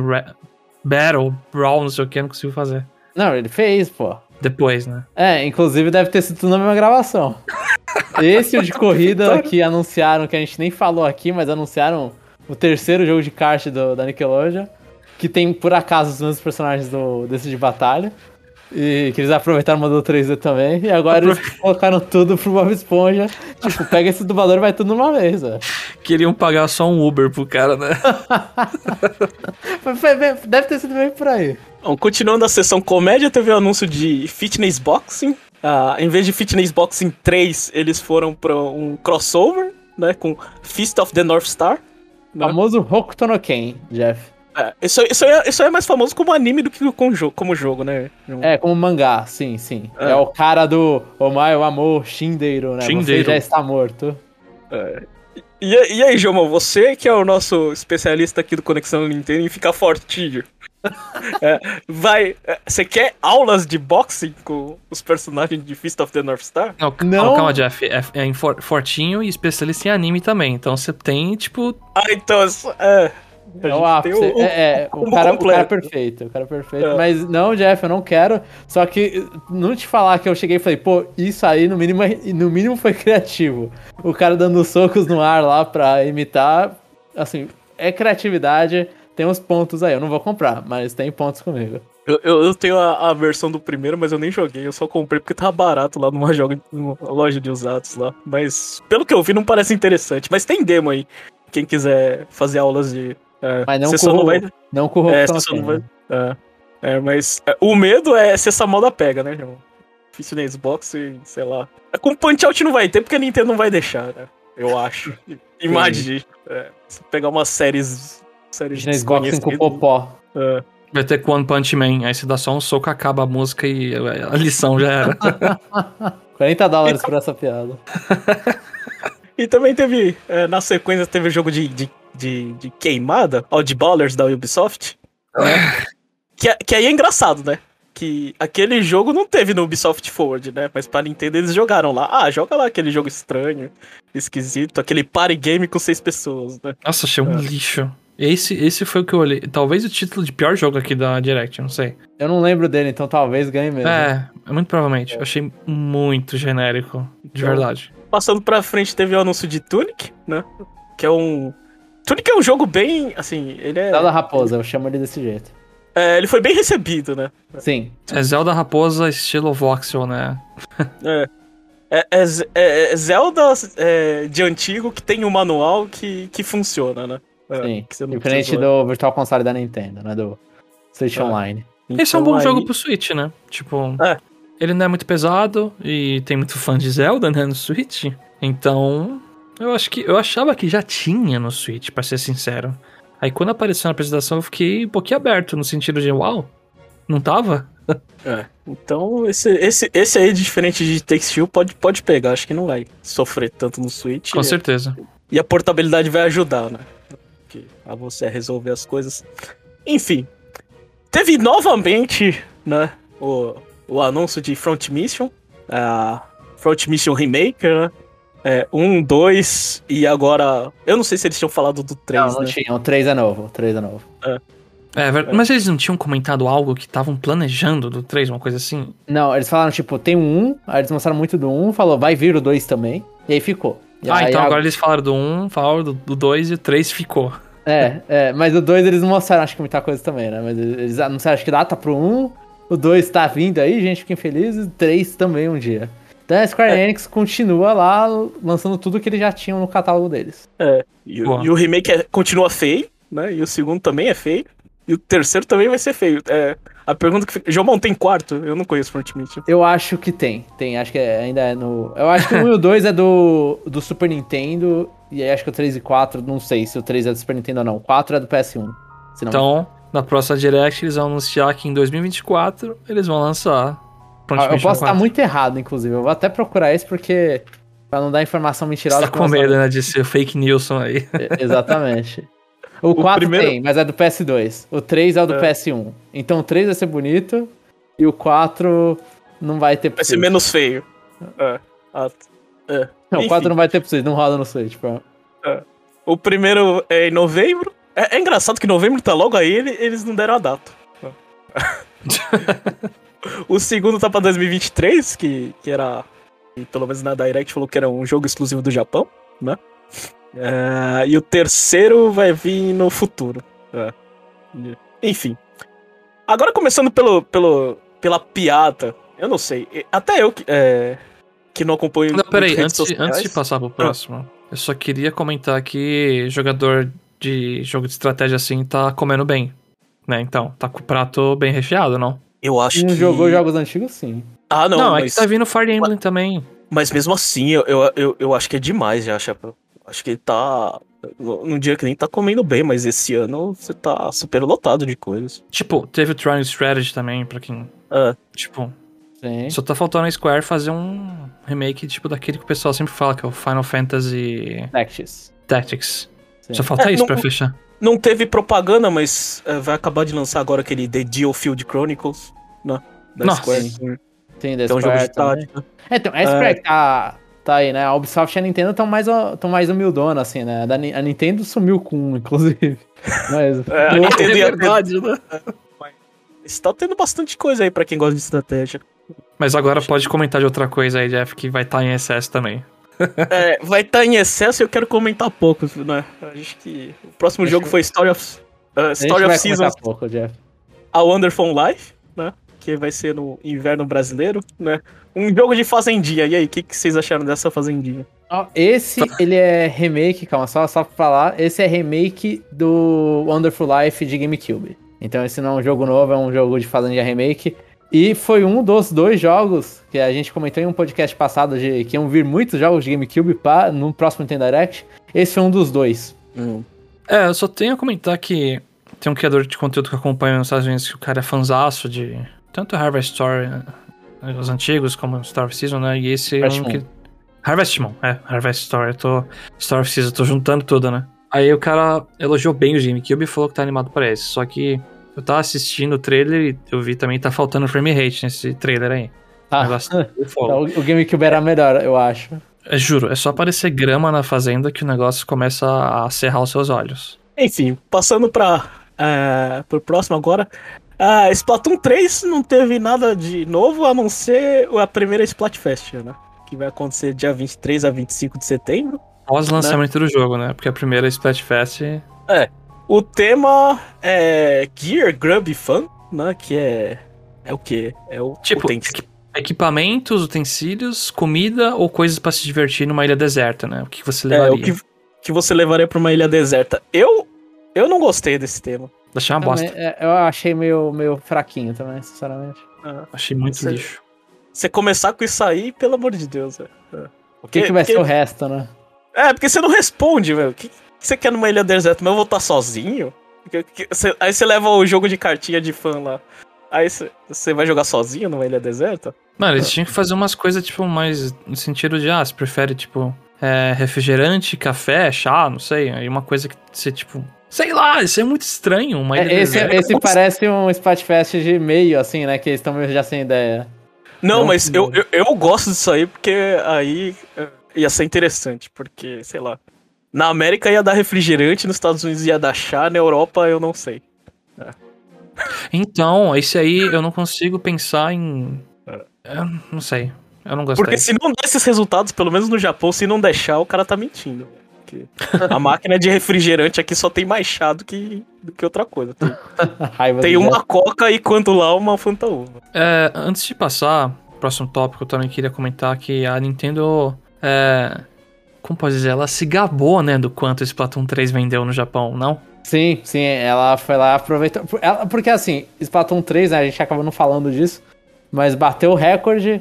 Battle, Brawl, não sei o que, não conseguiu fazer. Não, ele fez, pô. Depois, né? É, inclusive deve ter sido tudo na mesma gravação. Esse o de corrida que anunciaram, que a gente nem falou aqui, mas anunciaram o terceiro jogo de kart do, da Nickelodeon, que tem por acaso os mesmos personagens do, desse de batalha. E que eles aproveitaram o modelo 3D também. E agora eles colocaram tudo pro Bob Esponja. Tipo, pega esse dublador e vai tudo numa vez, velho. Queriam pagar só um Uber pro cara, né? Deve ter sido bem por aí. Bom, continuando a sessão comédia, teve o anúncio de Fitness Boxing. Ah, em vez de Fitness Boxing 3, eles foram pra um crossover, né? Com Fist of the North Star. O famoso Hokuto no Ken, Jeff. É, isso, isso, aí é, isso aí é mais famoso como anime do que como jogo, como jogo né? É, como mangá, sim, sim. É, É. o cara do Omae, o amor, Shindeiro, né? Você Shindeiro. já está morto. E, e aí, João, você que é o nosso especialista aqui do Conexão Nintendo em ficar fortinho. É, vai. é, Você quer aulas de boxing com os personagens de Fist of the North Star? Não, Não. calma, Jeff. É, é fortinho e especialista em anime também. Então você tem, tipo. Ah, então. É. É o ápice. o- é, é, o, cara, o cara completo. perfeito, o cara perfeito. É. Mas não, Jeff, eu não quero. Só que não te falar que eu cheguei e falei, pô, isso aí no mínimo, é- no mínimo foi criativo. O cara dando socos no ar lá pra imitar. Assim, é criatividade. Tem uns pontos aí. Eu não vou comprar, mas tem pontos comigo. Eu, eu- eu tenho a, a versão do primeiro, mas eu nem joguei. Eu só comprei porque tava barato lá numa, joga, numa loja de usados lá. Mas, pelo que eu vi, não parece interessante. Mas tem demo aí. Quem quiser fazer aulas de. É, Mas não com não vai. Não com o É, não vai. É, É, mas. é, o medo é se essa moda pega, né, João? Difícil na Xbox e sei lá. É, Com Punch Out não vai ter, porque a Nintendo não vai deixar, né? Eu acho. Imagine. É, se pegar umas séries. Séries Chinês Boxing com popó. é, Vai ter com One Punch Man. Aí você dá só um soco, acaba a música e a lição já era. 40 dólares por essa piada. E também teve, é, na sequência, teve o jogo de, de, de, de queimada, Oddballers da Ubisoft. né? que, é- que aí é engraçado, né? Que aquele jogo não teve no Ubisoft Forward, né? Mas pra Nintendo eles jogaram lá. Ah, joga lá aquele jogo estranho, esquisito, aquele party game com seis pessoas, né? Nossa, achei um lixo. Esse, esse foi o que eu olhei. Talvez o título de pior jogo aqui da Direct, não sei. Eu não lembro dele, então talvez ganhe mesmo. É, muito provavelmente. Eu achei muito genérico, de Então, verdade. Passando pra frente, teve o anúncio de Tunic, né? Que é um. Tunic é um jogo bem. Assim, ele é. Zelda Raposa, eu chamo ele desse jeito. é, ele foi bem recebido, né? Sim. É Zelda Raposa estilo voxel, né? É. É, é é- é Zelda é, de antigo que tem um manual que, que funciona, né? É, Sim. que você não Diferente do Virtual Console da Nintendo, né? Do Switch Ah. Online. Esse é um Então, bom aí- jogo pro Switch, né? Tipo, É. ele não é muito pesado e tem muito fã de Zelda, né, no Switch. Então, eu acho que eu achava que já tinha no Switch, pra ser sincero. Aí quando apareceu na apresentação eu fiquei um pouquinho aberto no sentido de, uau, não tava? É. Então, esse, esse, esse aí, diferente de Takes Two, pode, pode pegar. Acho que não vai sofrer tanto no Switch. Com certeza. E a portabilidade vai ajudar, né? Que- A você resolver as coisas. Enfim. Teve novamente, né? O, o anúncio de Front Mission. A Front Mission Remake, né? É, um, dois e agora. Eu não sei se eles tinham falado do três, Não, não né? tinha. O 3 é novo. O 3 é novo. É, ver- mas eles não tinham comentado algo que estavam planejando do 3, uma coisa assim? Não, eles falaram, tipo, tem um 1, aí eles mostraram muito do 1, falou, vai vir o 2 também, e aí ficou. E ah, aí então a- agora eles falaram do 1, falaram do, do 2 e o 3 ficou. É, é, mas o 2 eles não mostraram, acho que muita coisa também, né? Mas eles anunciaram, acho que data pro 1, o 2 tá vindo aí, gente, fiquem felizes, o 3 também um dia. Então a Square É. Enix continua lá lançando tudo que eles já tinham no catálogo deles. É. E, o- e o remake é- continua feio, né? E o segundo também é feio. E o terceiro também vai ser feio. É, a pergunta que fica. Jomon, tem quarto? Eu não conheço Front Mission. Eu acho que tem, tem, acho que é- ainda é no... Eu acho que o 1 e o 2 é do, do Super Nintendo, e aí acho que o 3 e 4, não sei se o 3 é do Super Nintendo ou não, o 4 é do PS1. Se não Então, na próxima Direct, eles vão anunciar que em 2024 eles vão lançar. Front Ah, eu posso estar 4. muito errado, inclusive. Eu vou até procurar esse porque. Pra não dar informação mentirosa. Você tá com medo, né, de ser fake news aí. Exatamente. O 4 primeiro- tem, mas é do PS2. O 3 é o do É. PS1. Então o 3 vai ser bonito e o 4 não vai ter Vai ser menos feio. É. É. Não, o Enfim. 4 não vai ter Switch, não roda no Switch. Pô. O primeiro é em novembro. É, é engraçado que novembro tá logo aí, ele- eles não deram a data. o segundo tá pra 2023, que, que era. que pelo menos na Direct falou que era um jogo exclusivo do Japão, né? É, e o terceiro vai vir no futuro. É. Enfim. Agora começando pelo, pelo, pela piada. Eu não sei. Até eu que, é, que não acompanho. Não, peraí, antes, antes de passar pro próximo, eu só queria comentar que jogador de jogo de estratégia assim tá comendo bem. Né, então, tá com o prato bem recheado, não? Eu acho Não que. jogou jogos antigos, sim. Ah, não, Não, é mas, que tá vindo Fire Emblem também. mas mesmo assim, eu, eu, eu, eu acho que é demais já, Chapéu. Acho que ele tá. Num dia que nem tá comendo bem, mas esse ano você tá super lotado de coisas. Tipo, teve o Triangle Strategy também, pra quem. Ah, Tipo, Sim. só tá faltando a Square fazer um remake, tipo, daquele que o pessoal sempre fala, que é o Final Fantasy Tactics. Tactics. Sim. Só falta É, isso não- pra fechar. Não teve propaganda, mas é, vai acabar de lançar agora aquele The Geofield Chronicles, né? Da Nossa. Square. Da Então, um jogo de tática. É, então, a Square que tá, tá aí, né? A Ubisoft e a Nintendo estão mais, tão mais humildona, assim, né? A Nintendo sumiu com um, inclusive. Mas. É, a Nintendo e a- né? Está tendo bastante coisa aí pra quem gosta de estratégia. Mas agora pode comentar de outra coisa aí, Jeff, que vai estar em excesso também. É, vai estar em excesso e eu quero comentar pouco, né? Acho que o próximo Acho jogo que- foi Story of, uh, Story of Seasons, pouco, Jeff. A Wonderful Life, né? Que vai ser no inverno brasileiro, né? Um jogo de fazendinha. E aí, o que, que vocês acharam dessa fazendinha? Ó, esse, ele é remake, calma, só, só pra falar. Esse é remake do Wonderful Life de GameCube. Então esse não é um jogo novo, é um jogo de Fazenda remake. E foi um dos dois jogos que a gente comentou em um podcast passado de que iam vir muitos jogos de GameCube pra, no próximo Nintendo Direct. Esse foi um dos dois. É, eu só tenho a comentar que tem um criador de conteúdo que eu acompanho nos Estados Unidos que o cara é fanzaço de tanto Harvest Story, né, os antigos, como Star of Season, né? E esse é Harvest um Moon. que. Harvest Moon, é, Harvest Story, eu tô. Star of Season, eu tô juntando tudo, né? Aí o cara elogiou bem o GameCube e falou que tá animado pra esse. Só que eu tava assistindo o trailer e eu vi também que tá faltando frame rate nesse trailer aí. Ah, então, o, o GameCube era melhor, eu acho. É, juro, é só aparecer grama na fazenda que o negócio começa a serrar os seus olhos. Enfim, passando pra, é, pro próximo agora. Ah, Splatoon 3 não teve nada de novo a não ser a primeira Splatfest, né? Que vai acontecer dia 23 a 25 de setembro. Pós lançamento do jogo, né? Porque a primeira Splatfest O tema é Gear, Grub e Fun, né? Que é. É o quê? É o Tipo, utensílio. equi- equipamentos, utensílios, comida ou coisas pra se divertir numa ilha deserta, né? O que você É, levaria? o que, que você levaria pra uma ilha deserta. Eu, eu não gostei desse tema. Achei uma Também, bosta. é, eu achei meio, meio fraquinho também, sinceramente. Ah, Achei muito Você- lixo. Você começar com isso aí, pelo amor de Deus, velho. É. O que, que vai porque- ser o resto, né? É, porque você não responde, velho. O que, que você quer numa ilha deserta? Mas eu vou estar sozinho? Que- você- aí você leva o jogo de cartinha de fã lá. Aí você, vai jogar sozinho numa ilha deserta? Mano, eles tinham que fazer umas coisas, tipo, mais no sentido de, ah, você prefere, tipo, é, refrigerante, café, chá, não sei. Aí uma coisa que você, tipo. Sei lá, isso é muito estranho. Uma ilha É, esse deserta. esse parece um Splatfest de meio, assim, né? Que eles estão meio já sem ideia. Não, Não, mas eu, eu, eu gosto disso aí porque aí é, ia ser interessante. Porque, sei lá. Na América ia dar refrigerante, nos Estados Unidos ia dar chá, na Europa eu não sei. Então, esse aí eu não consigo pensar em. Eu não sei. Eu não gostei. Porque se não der esses resultados, pelo menos no Japão, se não deixar, o cara tá mentindo. A máquina de refrigerante aqui só tem mais chá do que, do que outra coisa. Tem, tem uma coca e quando lá uma Fanta Uva. É, antes de passar próximo tópico, eu também queria comentar que a Nintendo. É, como pode dizer? Ela se gabou, né, do quanto Splatoon 3 vendeu no Japão, não? Sim, sim, ela foi lá aproveitou. ela- porque assim, Splatoon 3, né, a gente acaba não falando disso, mas bateu o recorde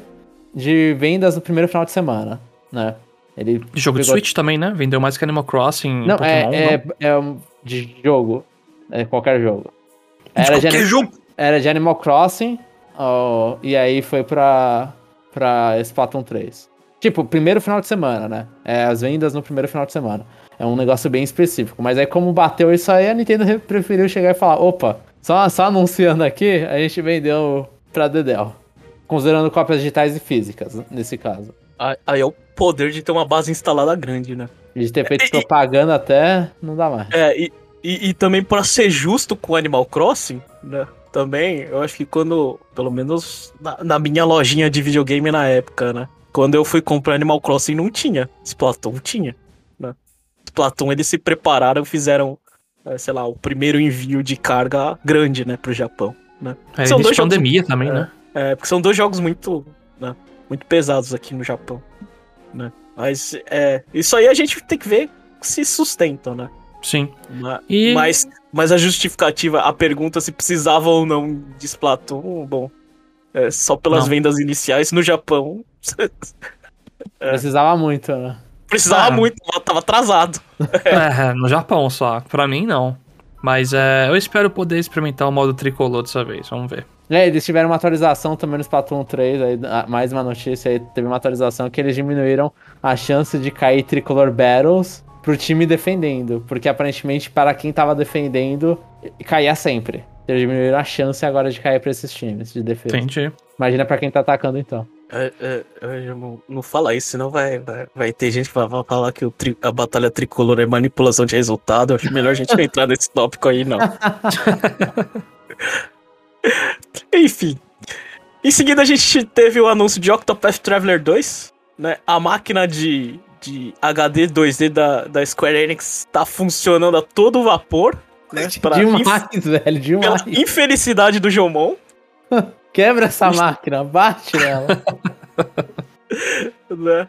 de vendas no primeiro final de semana, né? Ele Jogo de pegou- Switch também, né? Vendeu mais que Animal Crossing, Não, Pokémon. é, não? é, é de jogo. É qualquer jogo. Era de, qualquer ani- jogo. era de Animal Crossing, ó, e aí foi pra, pra Splatoon 3. Tipo, primeiro final de semana, né? É, as vendas no primeiro final de semana. É um negócio bem específico. Mas aí, como bateu isso aí, a Nintendo re- preferiu chegar e falar: opa, só, só anunciando aqui, a gente vendeu pra Dedel. Considerando cópias digitais e físicas, nesse caso. Aí é o poder de ter uma base instalada grande, né? De ter feito E- e- propaganda até, não dá mais. É, e, e, e também pra ser justo com Animal Crossing, né? Também, eu acho que quando, pelo menos na, na minha lojinha de videogame na época, né? Quando eu fui comprar Animal Crossing não tinha. Splatoon tinha, né? Splatoon eles se prepararam, fizeram, é, sei lá, o primeiro envio de carga grande, né, pro Japão, né? É, São dois jogos- pandemia também, né? É, porque são dois jogos muito, né, muito pesados aqui no Japão, né? Mas, é, isso aí a gente tem que ver se sustentam, né? Sim. Ma- E- Mas, mas a justificativa, a pergunta se precisava ou não de Splatoon, bom, é, só pelas Não. vendas iniciais no Japão, É. Precisava muito, né? precisava Ah. muito, tava atrasado. É, no Japão só. Pra mim, não. Mas é, eu espero poder experimentar o modo tricolor dessa vez. Vamos ver. É, eles tiveram uma atualização também no Splatoon 3, aí, ah, mais uma notícia aí, teve uma atualização que eles diminuíram a chance de cair Tricolor Battles pro time defendendo. Porque aparentemente, para quem tava defendendo, caía sempre. Eles diminuíram a chance agora de cair pra esses times de defesa. Entendi. Imagina pra quem tá atacando então. É, é, é, não, não fala isso, senão vai, vai, vai ter gente que vai, vai falar que o tri- a batalha tricolor é manipulação de resultado. Eu acho melhor a gente não entrar nesse tópico aí, não. Enfim. Em seguida, a gente teve o anúncio de Octopath Traveler 2. Né? A máquina de, de HD 2D da, da Square Enix tá funcionando a todo vapor. Né? Pra demais, inf- velho, pela demais. infelicidade do Jomon. Quebra essa máquina, bate nela. né?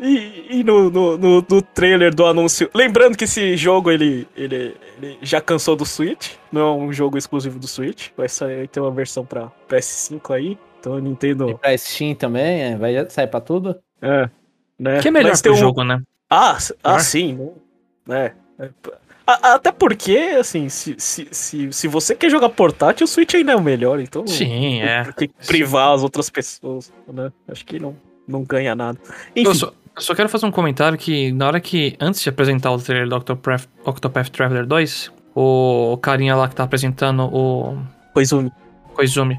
E, e no, no, no, no trailer do anúncio. Lembrando que esse jogo ele, ele, ele já cansou do Switch. Não é um jogo exclusivo do Switch. Vai sair ter uma versão pra PS5 aí. Então a E Nintendo. pra Steam também, é, vai sair pra tudo? É. Né? Que é melhor Mas tem pro um- jogo, né? Ah, ah Melhor? sim. Né? É, p- a- Até porque, assim, se, se, se, se você quer jogar portátil, o Switch ainda é o melhor. Então, Sim, é. que privar as outras pessoas? Né? Acho que não, não ganha nada. Enfim, Eu só, eu só quero fazer um comentário que na hora que, antes de apresentar o trailer do Octopath, Octopath Traveler 2, o carinha lá que tá apresentando o Koizumi. Koizumi,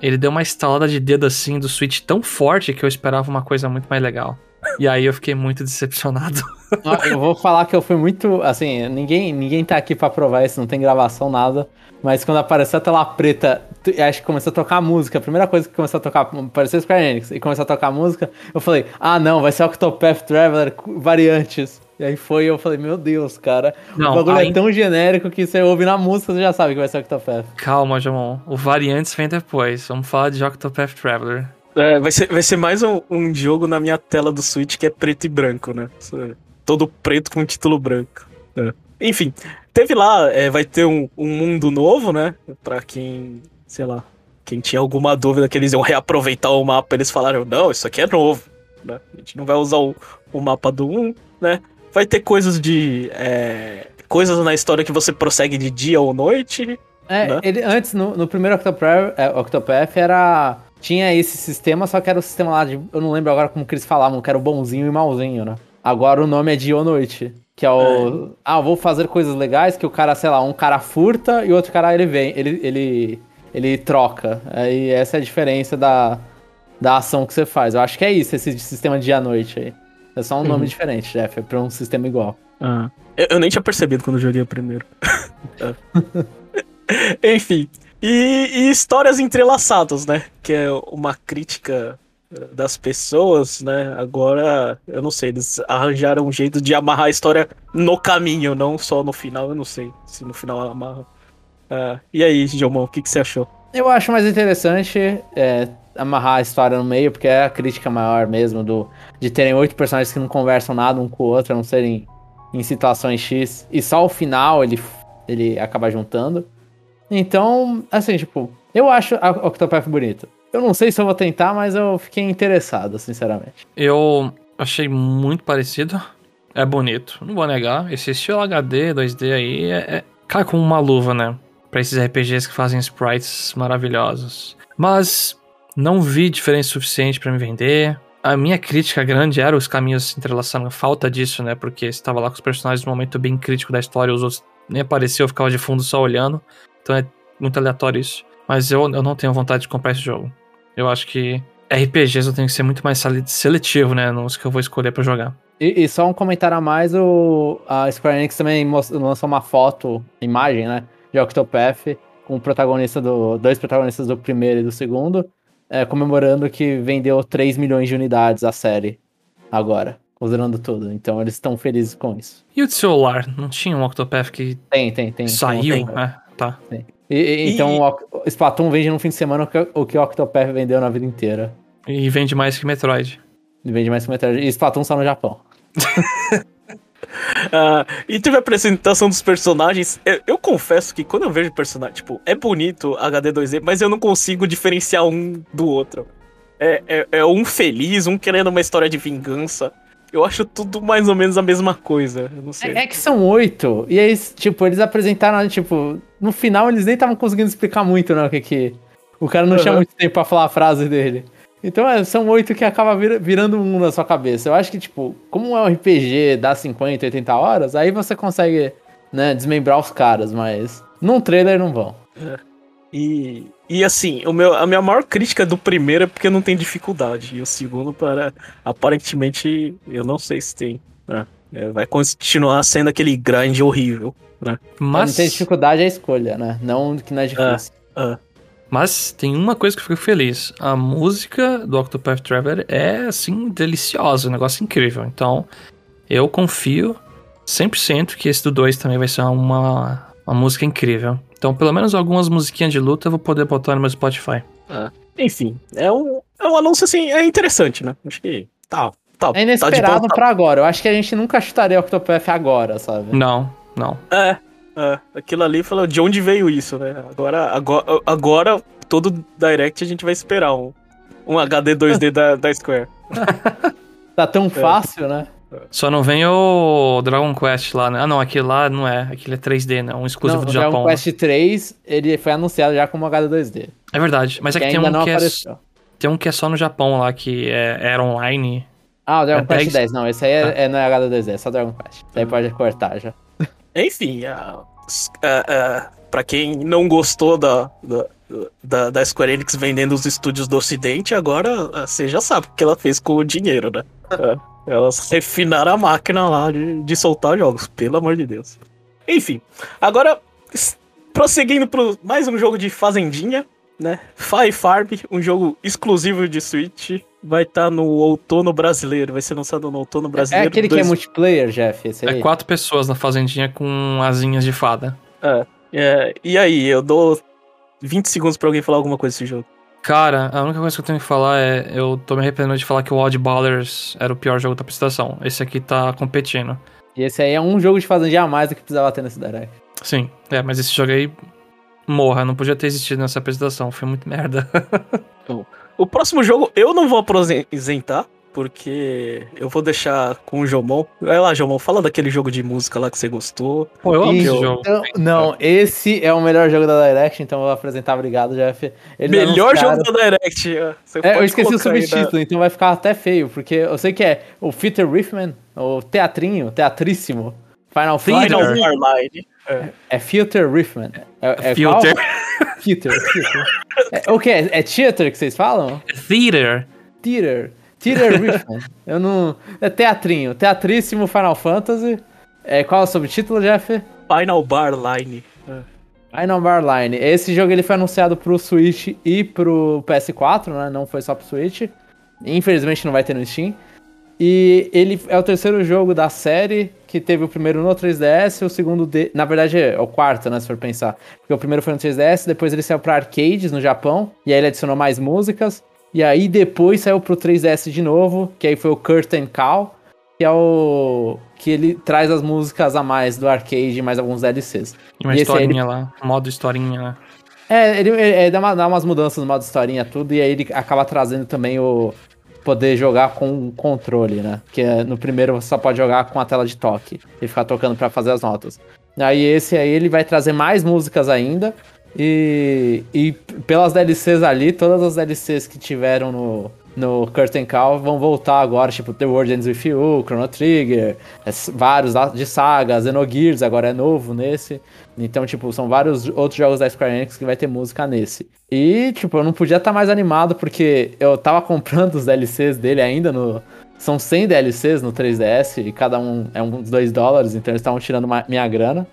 ele deu uma estalada de dedo assim do Switch tão forte que eu esperava uma coisa muito mais legal. E aí eu fiquei muito decepcionado. Eu vou falar que eu fui muito. Assim, ninguém, ninguém tá aqui pra provar isso, não tem gravação, nada. Mas quando apareceu a tela preta, acho que começou a tocar música. A primeira coisa que começou a tocar, apareceu Square Enix e começou a tocar música, eu falei, ah não, vai ser Octopath Traveler variantes. E aí foi, eu falei, meu Deus, cara. Não, o bagulho aí- é tão genérico que você ouve na música, você já sabe que vai ser Octopath. Calma, Jamon. O Variantes vem depois. Vamos falar de Octopath Traveler. É, vai, ser, vai ser mais um, um jogo na minha tela do Switch que é preto e branco, né? É Todo preto com título branco. É. Enfim, teve lá, é, vai ter um, um mundo novo, né? Pra quem, sei lá, quem tinha alguma dúvida que eles iam reaproveitar o mapa, eles falaram, não, isso aqui é novo. Né? A gente não vai usar o, o mapa do 1, né? Vai ter coisas de. é, coisas na história que você prossegue de dia ou noite. É, Né? ele antes, no, no primeiro Octopath, é, Octopath era. Tinha esse sistema, só que era o sistema lá de. Eu não lembro agora como que eles falavam, que era o bonzinho e malzinho, né? Agora o nome é dia ou noite. Que é o. Ah, eu vou fazer coisas legais que o cara, sei lá, um cara furta e o outro cara ele vem. Ele. ele, ele troca. Aí essa é a diferença da, da ação que você faz. Eu acho que é isso, esse sistema dia à noite aí. É só um nome diferente, Jeff, é pra um sistema igual. Eu, eu nem tinha percebido quando eu joguei o primeiro. É. Enfim. E, e histórias entrelaçadas, né? Que é uma crítica eh, das pessoas, né? Agora, eu não sei, eles arranjaram um jeito de amarrar a história no caminho, não só no final. Eu não sei se no final amarra. Ah, e aí, Jomon, o que, que você achou? Eu acho mais interessante é, amarrar a história no meio, porque é a crítica maior mesmo do de terem oito personagens que não conversam nada um com o outro, a não serem em situações X, e só o final ele, ele acaba juntando. Então, assim, tipo, eu acho a Octopath bonito. Eu não sei se eu vou tentar, mas eu fiquei interessado, sinceramente. Eu achei muito parecido. É bonito, não vou negar. Esse estilo HD, 2D aí, é, é cai como uma luva, né? Pra esses RPGs que fazem sprites maravilhosos. Mas não vi diferença suficiente pra me vender. A minha crítica grande era os caminhos se entrelaçando, falta disso, né? Porque estava lá com os personagens num momento bem crítico da história, os outros nem apareciam, eu ficava de fundo só olhando. Então é muito aleatório isso. Mas eu, eu não tenho vontade de comprar esse jogo. Eu acho que RPGs eu tenho que ser muito mais sele- seletivo, né? Nos que eu vou escolher pra jogar. E, e só um comentário a mais, o, a Square Enix também lançou uma foto, imagem, né, de Octopath, com o protagonista do, dois protagonistas do primeiro e do segundo, é, comemorando que vendeu 3 milhões de unidades a série agora, considerando tudo. Então eles estão felizes com isso. E o de celular? Não tinha um Octopath que Tem, tem, tem. saiu? tem. É, tá. E- e- então E- Splatoon vende no fim de semana o que, o que Octopath vendeu na vida inteira. E vende mais que Metroid. E vende mais que metade. E Splatoon só no Japão. Ah, e teve a apresentação dos personagens. Eu, eu confesso que quando eu vejo personagem, tipo, é bonito HD 2D, mas eu não consigo diferenciar um do outro. É, é, é um feliz, um querendo uma história de vingança. Eu acho tudo mais ou menos a mesma coisa. Eu não sei. É, é que são oito. E aí, tipo, eles apresentaram, tipo, no final eles nem estavam conseguindo explicar muito, né? O que que. O cara não tinha Aham. muito tempo pra falar a frase dele. Então é, são oito que acaba vir- virando um na sua cabeça. Eu acho que, tipo, como é um RPG dá 50, 80 horas, aí você consegue, né, desmembrar os caras, mas num trailer não vão. E, e assim, o meu, a minha maior crítica do primeiro é porque não tem dificuldade. E o segundo, para aparentemente, eu não sei se tem. né? É, vai continuar sendo aquele grind horrível. Né? Mas... Não tem dificuldade é a escolha, né? Não que não é difícil. mas tem uma coisa que eu fico feliz. A música do Octopath Traveler é, assim, deliciosa. Um negócio incrível. Então, eu confio 100% que esse do 2 também vai ser uma, uma música incrível. Então, pelo menos algumas musiquinhas de luta eu vou poder botar no meu Spotify. Enfim, é um, é um anúncio assim, é interessante, né? Acho que tá. tá É tá inesperado boa, pra agora. Eu acho que a gente nunca chutaria Octopath agora, sabe? Não, não. É, é, aquilo ali falou de onde veio isso, né? Agora, agora, agora todo Direct a gente vai esperar um, um HD 2D da, da Square. Tá tão fácil, né? Só não vem o Dragon Quest lá, né? Ah, não, aquele lá não é. Aquele é 3D, né? Um exclusivo Não, do o Japão. Dragon Quest 3, ele foi anunciado já como HD 2D. É verdade. Mas é que que tem um não que é, apareceu. tem um que é só no Japão lá, que é, era online. Ah, o Dragon É Quest 10. 10. Não, esse aí é, Ah. é, não é HD 2D, é só Dragon Quest. Isso aí pode cortar já. Enfim, a, a, a, pra quem não gostou da, da, da, da Square Enix vendendo os estúdios do Ocidente, agora ah, você já sabe o que ela fez com o dinheiro, né? Elas refinaram a máquina lá de, de soltar jogos, pelo amor de Deus. Enfim, agora, prosseguindo pro mais um jogo de Fazendinha, né? Fire Farm, um jogo exclusivo de Switch, vai estar no outono brasileiro, vai ser lançado no outono É brasileiro. aquele que é dois- multiplayer, Jeff, esse aí. É quatro pessoas na fazendinha com asinhas de fada. É, é, e aí, eu dou 20 segundos pra alguém falar alguma coisa desse jogo. Cara, a única coisa que eu tenho que falar é. Eu tô me arrependendo de falar que o Odd Ballers era o pior jogo da apresentação. Esse aqui tá competindo. E esse aí é um jogo de fazendinha a mais do que precisava ter nesse Direct. Sim, é, mas esse jogo aí. Morra, não podia ter existido nessa apresentação. Foi muito merda. O próximo jogo eu não vou apresentar, porque eu vou deixar com o Jomon. Vai lá, Jomon, fala daquele jogo de música lá que você gostou. Pô, eu amo esse Então, jogo. não, esse é o melhor jogo da Direct, então eu vou apresentar, obrigado, Jeff. Eles Melhor anunciaram- jogo da Direct. é, eu esqueci o na- subtítulo, então vai ficar até feio, porque eu sei que é o Peter Riffman, o teatrinho, teatríssimo, Final Final Fantasy. É Filter Riffman. É, é Filter. Filter, Filter. É, o que? É, é theater que vocês falam? Theater. Theater. Theater Riffman. Eu não... É teatrinho. Teatríssimo Final Fantasy. É, qual é o subtítulo, Jeff? Final Bar Line. É. Final Bar Line. Esse jogo ele foi anunciado pro Switch e pro PS4, né? Não foi só pro Switch. Infelizmente não vai ter no Steam. E ele é o terceiro jogo da série, que teve o primeiro no 3DS, o segundo de... Na verdade é o quarto, né, se for pensar. Porque o primeiro foi no 3DS, depois ele saiu pra arcades no Japão, e aí ele adicionou mais músicas. E aí depois saiu pro 3DS de novo, que aí foi o Curtain Call, que é o... que ele traz as músicas a mais do arcade e mais alguns DLCs. Uma E historinha lá. Modo historinha lá. É, ele, ele dá, uma- dá umas mudanças no modo historinha tudo, e aí ele acaba trazendo também o poder jogar com o controle, né? Que é, no primeiro você só pode jogar com a tela de toque e ficar tocando pra fazer as notas. Aí esse aí ele vai trazer mais músicas ainda, e, e pelas DLCs ali, todas as DLCs que tiveram no, no Curtain Call vão voltar agora, tipo The World Ends With You, Chrono Trigger, es- vários de saga, Xenogears agora é novo nesse. Então, tipo, são vários outros jogos da Square Enix que vai ter música nesse. E, tipo, eu não podia estar mais animado porque eu tava comprando os DLCs dele ainda no. São 100 DLCs no 3DS e cada um é uns 2 dólares, então eles estavam tirando minha grana.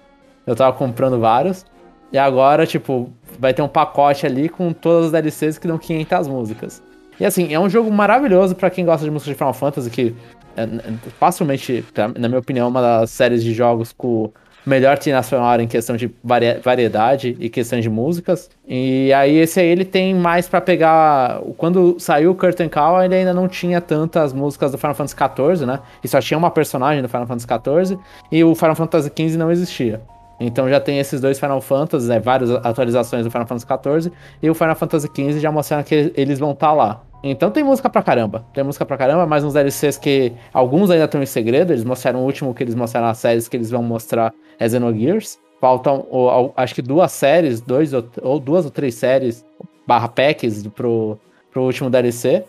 Eu tava comprando vários. E agora, tipo, vai ter um pacote ali com todas as DLCs que dão 500 músicas. E assim, é um jogo maravilhoso pra quem gosta de música de Final Fantasy, que é, facilmente, na minha opinião, é uma das séries de jogos com melhor trilha sonora em questão de variedade e questão de músicas. E aí esse aí ele tem mais pra pegar. Quando saiu o Curtain Call, ele ainda não tinha tantas músicas do Final Fantasy XIV, né? E só tinha uma personagem do Final Fantasy XIV e o Final Fantasy XV não existia. Então já tem esses dois Final Fantasy, né, várias atualizações do Final Fantasy XIV e o Final Fantasy XV já mostraram que eles vão estar lá. Então tem música pra caramba, tem música pra caramba, mais uns DLCs que alguns ainda estão em segredo, eles mostraram o último que eles mostraram nas séries que eles vão mostrar é Xenogears. Faltam, ou, ou, acho que duas séries, dois ou, ou duas ou três séries barra packs pro, pro último DLC.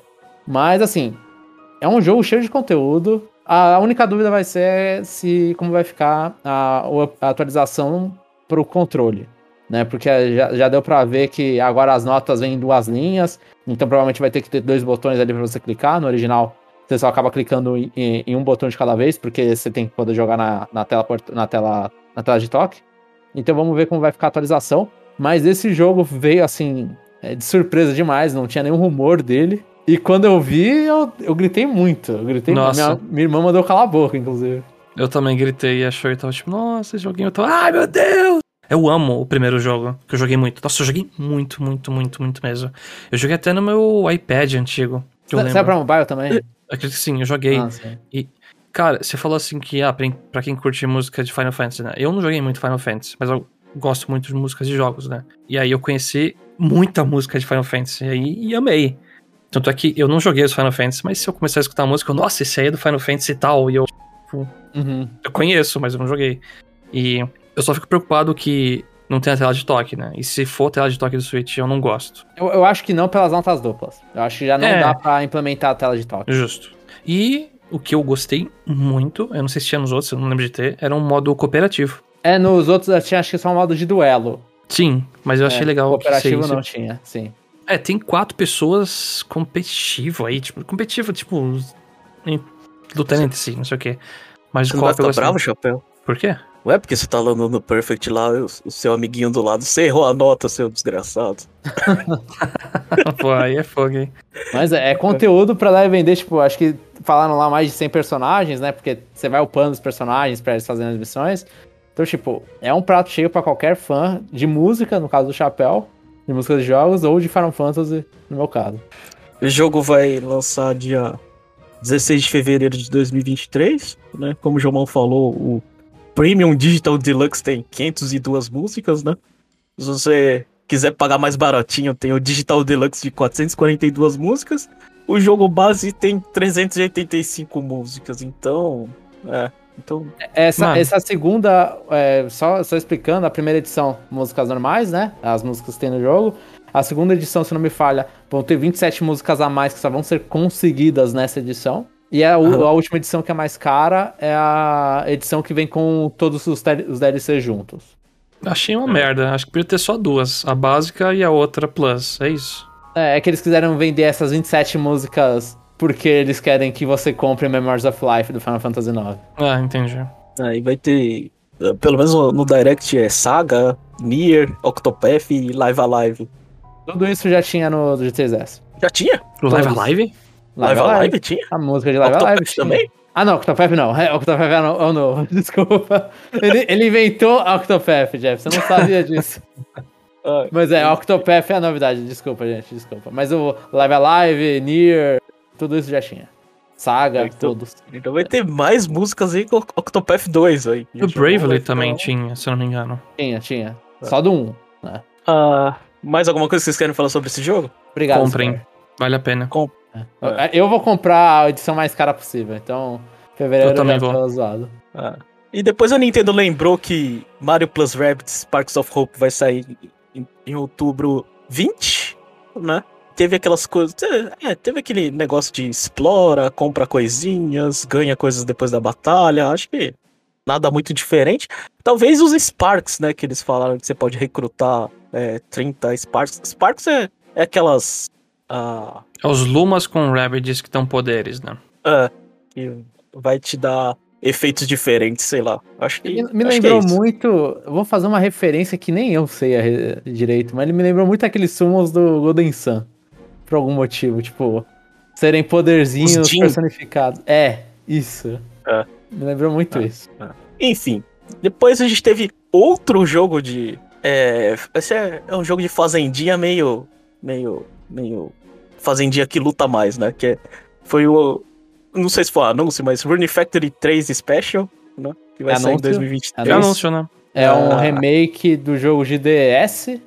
Mas assim, é um jogo cheio de conteúdo. A única dúvida vai ser se como vai ficar a, a atualização pro controle. Né, porque já, já deu para ver que agora as notas vêm em duas linhas, então provavelmente vai ter que ter dois botões ali para você clicar. No original, você só acaba clicando em, em, um botão de cada vez, porque você tem que poder jogar na, na, tela, na, tela, na tela de toque. Então vamos ver como vai ficar a atualização. Mas esse jogo veio assim, é, de surpresa demais, não tinha nenhum rumor dele. E quando eu vi, eu, eu gritei muito. Eu gritei Nossa. Minha, minha irmã mandou calar a boca, inclusive. Eu também gritei e achou e tava tipo, nossa, esse joguinho. Eu tô, ai meu Deus! Eu amo o primeiro jogo, que eu joguei muito. Nossa, eu joguei muito, muito, muito, muito mesmo. Eu joguei até no meu iPad antigo. Que eu Você é pra mobile também? Acredito que sim, eu joguei. Ah, sim. E, cara, você falou assim que, ah, pra, pra quem curte música de Final Fantasy, né? Eu não joguei muito Final Fantasy, mas eu gosto muito de músicas de jogos, né? E aí eu conheci muita música de Final Fantasy e aí e amei. Tanto é que eu não joguei os Final Fantasy, mas se eu começar a escutar a música, eu, nossa, esse aí é do Final Fantasy e tal, e eu, tipo, Uhum. eu conheço, mas eu não joguei. E eu só fico preocupado que não tem a tela de toque, né? E se for tela de toque do Switch, eu não gosto. Eu, eu acho que não pelas notas duplas. Eu acho que já não É. dá pra implementar a tela de toque. Justo. E o que eu gostei muito, eu não sei se tinha nos outros, eu não lembro de ter, era um modo cooperativo. É, nos outros eu tinha acho que só um modo de duelo. Sim, mas eu achei É, legal que Cooperativo você- não tinha, sim. É, tem quatro pessoas competitivo aí, tipo, competitivo, tipo, em- lutando entre si, não sei o quê. Mas Você o não vai ficar bravo, Chapéu? Por quê? Não é porque você tá lá no, no Perfect lá, o, o seu amiguinho do lado, você errou a nota, seu desgraçado. Pô, aí é fogo, hein? Mas é, é conteúdo pra dar e vender, tipo, acho que falaram lá mais de 100 personagens, né? Porque você vai upando os personagens pra eles fazerem as missões. Então, tipo, é um prato cheio pra qualquer fã de música, no caso do Chapéu, de música de jogos, ou de Final Fantasy, no meu caso. O jogo vai lançar dia 16 de fevereiro de 2023, né? Como o Jomão falou, o Premium Digital Deluxe tem 502 músicas, né? Se você quiser pagar mais baratinho, tem o Digital Deluxe de 442 músicas. O jogo base tem 385 músicas, então... É, então... Essa, Mano. essa segunda, é, só, só explicando, a primeira edição, músicas normais, né? As músicas que tem no jogo. A segunda edição, se não me falha, vão ter 27 músicas a mais que só vão ser conseguidas nessa edição. E a, u- Aham. a última edição que é mais cara é a edição que vem com todos os, os DLCs juntos. Achei uma merda. Acho que podia ter só duas. A básica e a outra plus. É isso. É, é que eles quiseram vender essas 27 músicas porque eles querem que você compre Memories of Life do Final Fantasy IX. Ah, entendi. Aí vai ter... eh, Pelo menos no no Direct é Saga, Nier, Octopath e Live Alive. Tudo isso já tinha no GTS. Já tinha? O Live. Alive? Live Alive tinha? A música de Live Alive Octopath tinha. também? Ah, não, Octopath não. É, Octopath é no, é o novo. Desculpa. Ele, ele inventou a Octopath, Jeff. Você não sabia disso. Ah, Mas é, Octopath é a novidade. Desculpa, gente. Desculpa. Mas o Live Alive, Nier, tudo isso já tinha. Saga, Então- todos. Então vai ter mais músicas aí com Octopath 2 aí. O Bravely também tinha, se eu não me engano. Tinha, tinha. Só do 1. Ah, mais alguma coisa que vocês querem falar sobre esse jogo? Obrigado. Comprem. Square. Vale a pena. É. Eu vou comprar a edição mais cara possível. Então, fevereiro Eu também vou. zoado. Ah. E depois a Nintendo lembrou que Mario Plus Rabbids Sparks of Hope vai sair em, em outubro 20, né? Teve aquelas coisas. É, teve aquele negócio de explora, compra coisinhas, ganha coisas depois da batalha. Acho que nada muito diferente. Talvez os Sparks, né? Que eles falaram que você pode recrutar é, 30 Sparks. Sparks é, é aquelas. Ah, É os Lumas com Rabbids que dão poderes, né? é, que vai te dar efeitos diferentes, sei lá. Acho que. Me, me acho que é lembrou isso. muito. Vou fazer uma referência que nem eu sei a re- direito, mas ele me lembrou muito aqueles sumos do Golden Sun. Por algum motivo, tipo, serem poderzinhos personificados. É, isso. É. Me lembrou muito É. isso. Enfim, depois a gente teve outro jogo de. É, esse é, é um jogo de fazendinha meio. meio. meio. Fazendinha que luta mais, né? Que é- foi o. Não sei se foi o anúncio, mas Rune Factory 3 Special, né? Que vai É sair em anúncio? 2023. É Isso. anúncio, né? É um Ah. remake do jogo de DS.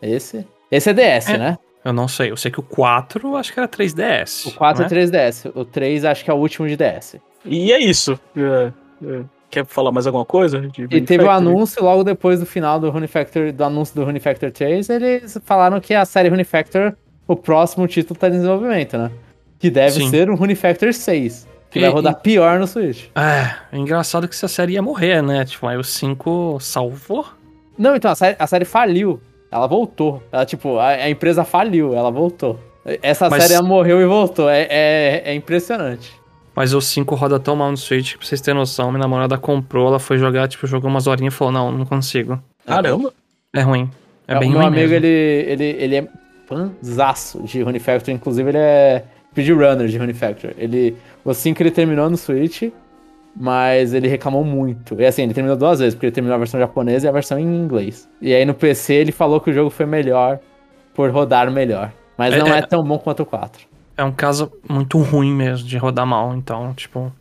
Esse. Esse é DS, É. né? Eu não sei. Eu sei que o 4 acho que era 3DS. O 4 não é 3DS. O 3 acho que é o último de DS. E é isso. É, é. Quer falar mais alguma coisa? de E teve o Factory? anúncio logo depois do final do Rune Factor, do anúncio do Rune Factor 3, eles falaram que a série Rune Factor, o próximo título tá em desenvolvimento, né? Que deve Sim. ser o Rune Factor 6. Que E- vai rodar pior no Switch. É, é engraçado que essa série ia morrer, né? Tipo, aí o 5 salvou. Não, então, a série, a série faliu. Ela voltou. Ela, tipo, a, a empresa faliu, ela voltou. Essa Mas- série ela morreu e voltou. É, é, é impressionante. Mas o 5 roda tão mal no Switch que pra vocês terem noção, minha namorada comprou, ela foi jogar, tipo, jogou umas horinhas e falou, não, não consigo. Caramba. É ruim. É o bem meu ruim amigo, mesmo. ele, ele, ele é fanzaço de Rune Factor. Inclusive, ele é speedrunner de Rune Factor. Ele, o 5 ele terminou no Switch, mas ele reclamou muito. E assim, ele terminou duas vezes, porque ele terminou a versão japonesa e a versão em inglês. E aí no PC ele falou que o jogo foi melhor por rodar melhor. Mas É, não é, é. tão bom quanto o 4. É um caso muito ruim mesmo de rodar mal, então, tipo,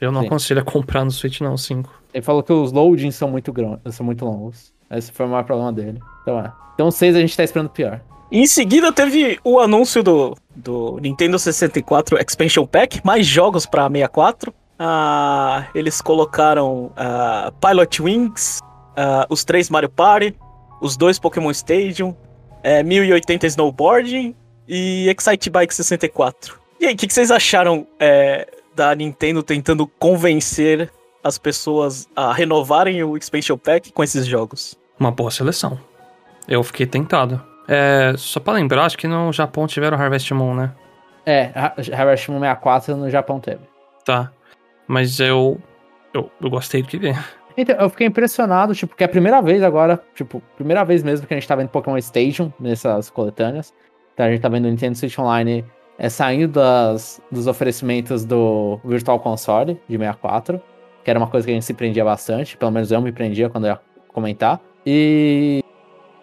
eu não Sim. aconselho a comprar no Switch não, o 5. Ele falou que os loadings são muito grandes, são muito longos. Esse foi o maior problema dele. Então é. Então 6 a gente tá esperando pior. Em seguida teve o anúncio do, do Nintendo 64 Expansion Pack, mais jogos pra 64. Ah, eles colocaram ah, Pilot Wings, ah, os três Mario Party, os dois Pokémon Stadium, é, 1080 Snowboarding e Excite Bike 64. E aí, o que, que vocês acharam é, da Nintendo tentando convencer as pessoas a renovarem o Expansion Pack com esses jogos? Uma boa seleção. Eu fiquei tentado. É, só pra lembrar, acho que no Japão tiveram Harvest Moon, né? É, Ha- Harvest Moon 64 no Japão teve. Tá. Mas eu. Eu, eu gostei do que vi. Então, eu fiquei impressionado, tipo, que é a primeira vez agora, tipo, primeira vez mesmo que a gente tá vendo Pokémon Station nessas coletâneas. Então a gente tá vendo o Nintendo Switch Online é, saindo das, dos oferecimentos do Virtual Console de 64, que era uma coisa que a gente se prendia bastante, pelo menos eu me prendia quando eu ia comentar. E.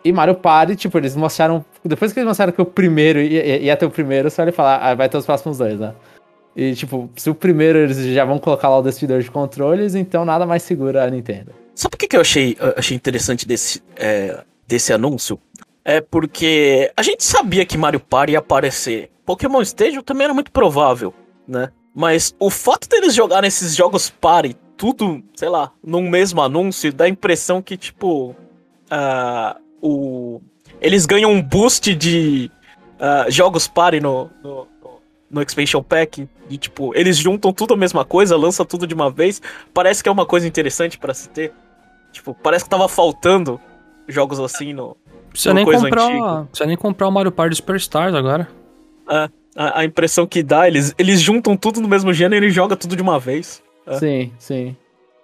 E Mario Party, tipo, eles mostraram. Depois que eles mostraram que o primeiro ia, ia- ter o primeiro, só ele falar, ah, vai ter os próximos dois, né? E, tipo, se o primeiro eles já vão colocar lá o destruidor de controles, então nada mais segura a Nintendo. Sabe por que, que eu achei, achei interessante desse, é, desse anúncio? É porque a gente sabia que Mario Party ia aparecer. Pokémon Stadium também era muito provável, né? Mas o fato deles jogarem esses jogos Party, tudo, sei lá, num mesmo anúncio, dá a impressão que, tipo, ah, o, eles ganham um boost de ah, jogos Party no, no, no- Expansion Pack. E, tipo, eles juntam tudo a mesma coisa, lançam tudo de uma vez. Parece que é uma coisa interessante pra se ter. Tipo, parece que tava faltando jogos assim no. Precisa nem coisa comprar. antiga. Precisa nem comprar o Mario Party Superstars agora. A, a impressão que dá, eles, eles juntam tudo no mesmo gênero e jogam tudo de uma vez. É. Sim, sim.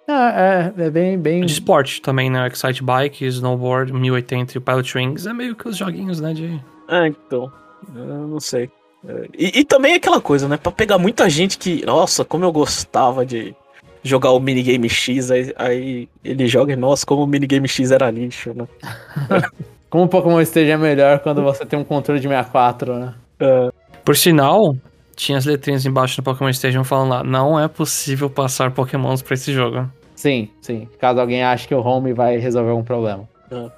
Ah, é, é bem, bem. De esporte também, né? Excite Bike, Snowboard, 1080 e o Pilot Wings. É meio que os joguinhos, né? De... Ah, então. Eu não sei. É, E, e também aquela coisa, né? Pra pegar muita gente que. Nossa, como eu gostava de jogar o minigame X, aí, aí ele joga e, nossa, como o minigame X era lixo, né? Como o Pokémon Stage é melhor quando você tem um controle de 64, né? Por sinal, tinha as letrinhas embaixo no Pokémon Stadium falando lá: não é possível passar Pokémons pra esse jogo. Sim, sim. Caso alguém ache que o Home vai resolver algum problema. E-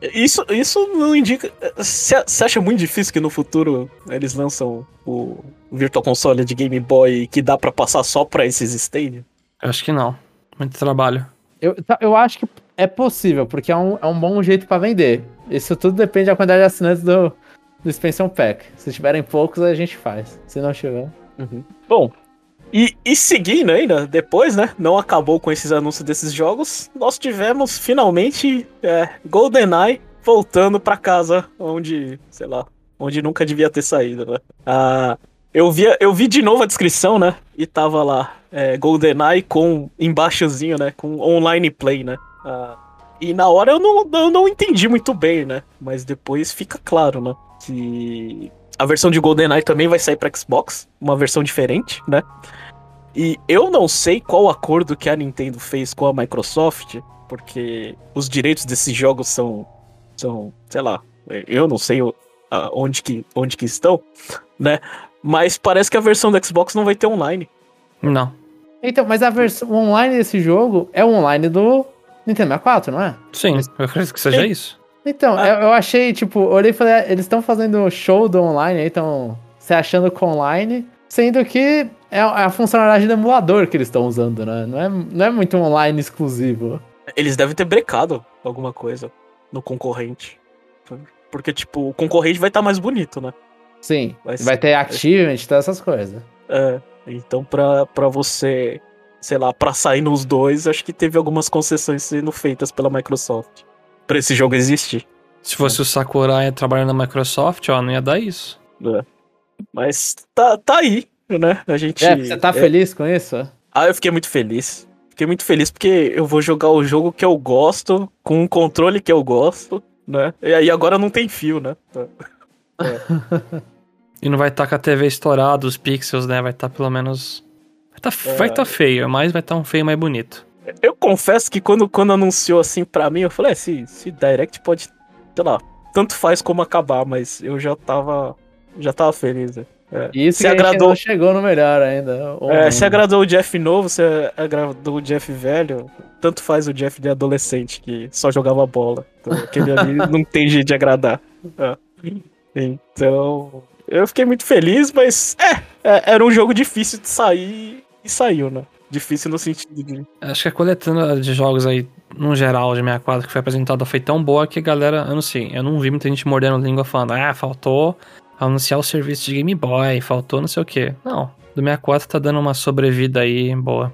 Isso, isso não indica. Você acha muito difícil que no futuro eles lançam o Virtual Console de Game Boy que dá pra passar só pra esses Stadia? Eu acho que não. Muito trabalho. Eu, tá, eu acho que é possível, porque é um, é um bom jeito pra vender. Isso tudo depende da quantidade de assinantes do, do Expansion Pack. Se tiverem poucos, a gente faz. Se não tiver. Bom, e, e seguindo ainda, depois, né? Não acabou com esses anúncios desses jogos. Nós tivemos finalmente é, GoldenEye voltando pra casa onde, sei lá, onde nunca devia ter saído, né? Ah, eu, vi, eu vi de novo a descrição, né? E tava lá, é, GoldenEye com embaixozinho, né? Com online play, né? Ah, e na hora eu não, eu não entendi muito bem, né? Mas depois fica claro, né? Que a versão de GoldenEye também vai sair pra Xbox, uma versão diferente, né? E eu não sei qual acordo que a Nintendo fez com a Microsoft, porque os direitos desses jogos são, são sei lá, eu não sei onde que, onde que estão, né? Mas parece que a versão do Xbox não vai ter online. Não. Então, mas a versão o online desse jogo é o online do Nintendo 64, não é? Sim, eu acredito que seja Sim. isso. Então, Ah. eu, eu achei, tipo, olhei e falei, ah, eles estão fazendo show do online, aí estão se achando com online, sendo que é a funcionalidade do emulador que eles estão usando, né? Não é, não é muito online exclusivo. Eles devem ter brecado alguma coisa no concorrente. Porque, tipo, o concorrente vai estar mais bonito, né? Sim, Vai vai, ter achievement, todas essas coisas. É, então pra, pra você, sei lá, pra sair nos dois, acho que teve algumas concessões sendo feitas pela Microsoft. Pra esse jogo existir. Se fosse o Sakurai trabalhando na Microsoft, ó, não ia dar isso. né? Mas tá, tá aí, né? A gente. É, você tá é- feliz com isso? Ah, eu fiquei muito feliz. Fiquei muito feliz porque eu vou jogar o jogo que eu gosto, com um controle que eu gosto, né? E aí agora não tem fio, né? E não vai estar com a TV estourada, os pixels, né? Vai estar pelo menos. Vai tá, É. vai tá feio, mas vai estar um feio mais bonito. Eu confesso que quando, quando anunciou assim pra mim, eu falei, é, se, se Direct pode, sei lá, tanto faz como acabar, mas eu já tava. Já tava feliz. né? É. Isso Se agradou- chegou no melhor ainda. ou É, se agradou o Jeff novo, se agradou o Jeff velho, tanto faz o Jeff de adolescente que só jogava bola. Então, aquele ali não tem jeito de agradar. É. Então, eu fiquei muito feliz, mas é, é, era um jogo difícil de sair e saiu, né? Difícil no sentido de. Acho que a coletânea de jogos aí, no geral, de 64 que foi apresentada foi tão boa que a galera, eu não sei, eu não vi muita gente mordendo língua falando, ah, faltou anunciar o serviço de Game Boy, faltou não sei o que. Não, do 64 tá dando uma sobrevida aí boa.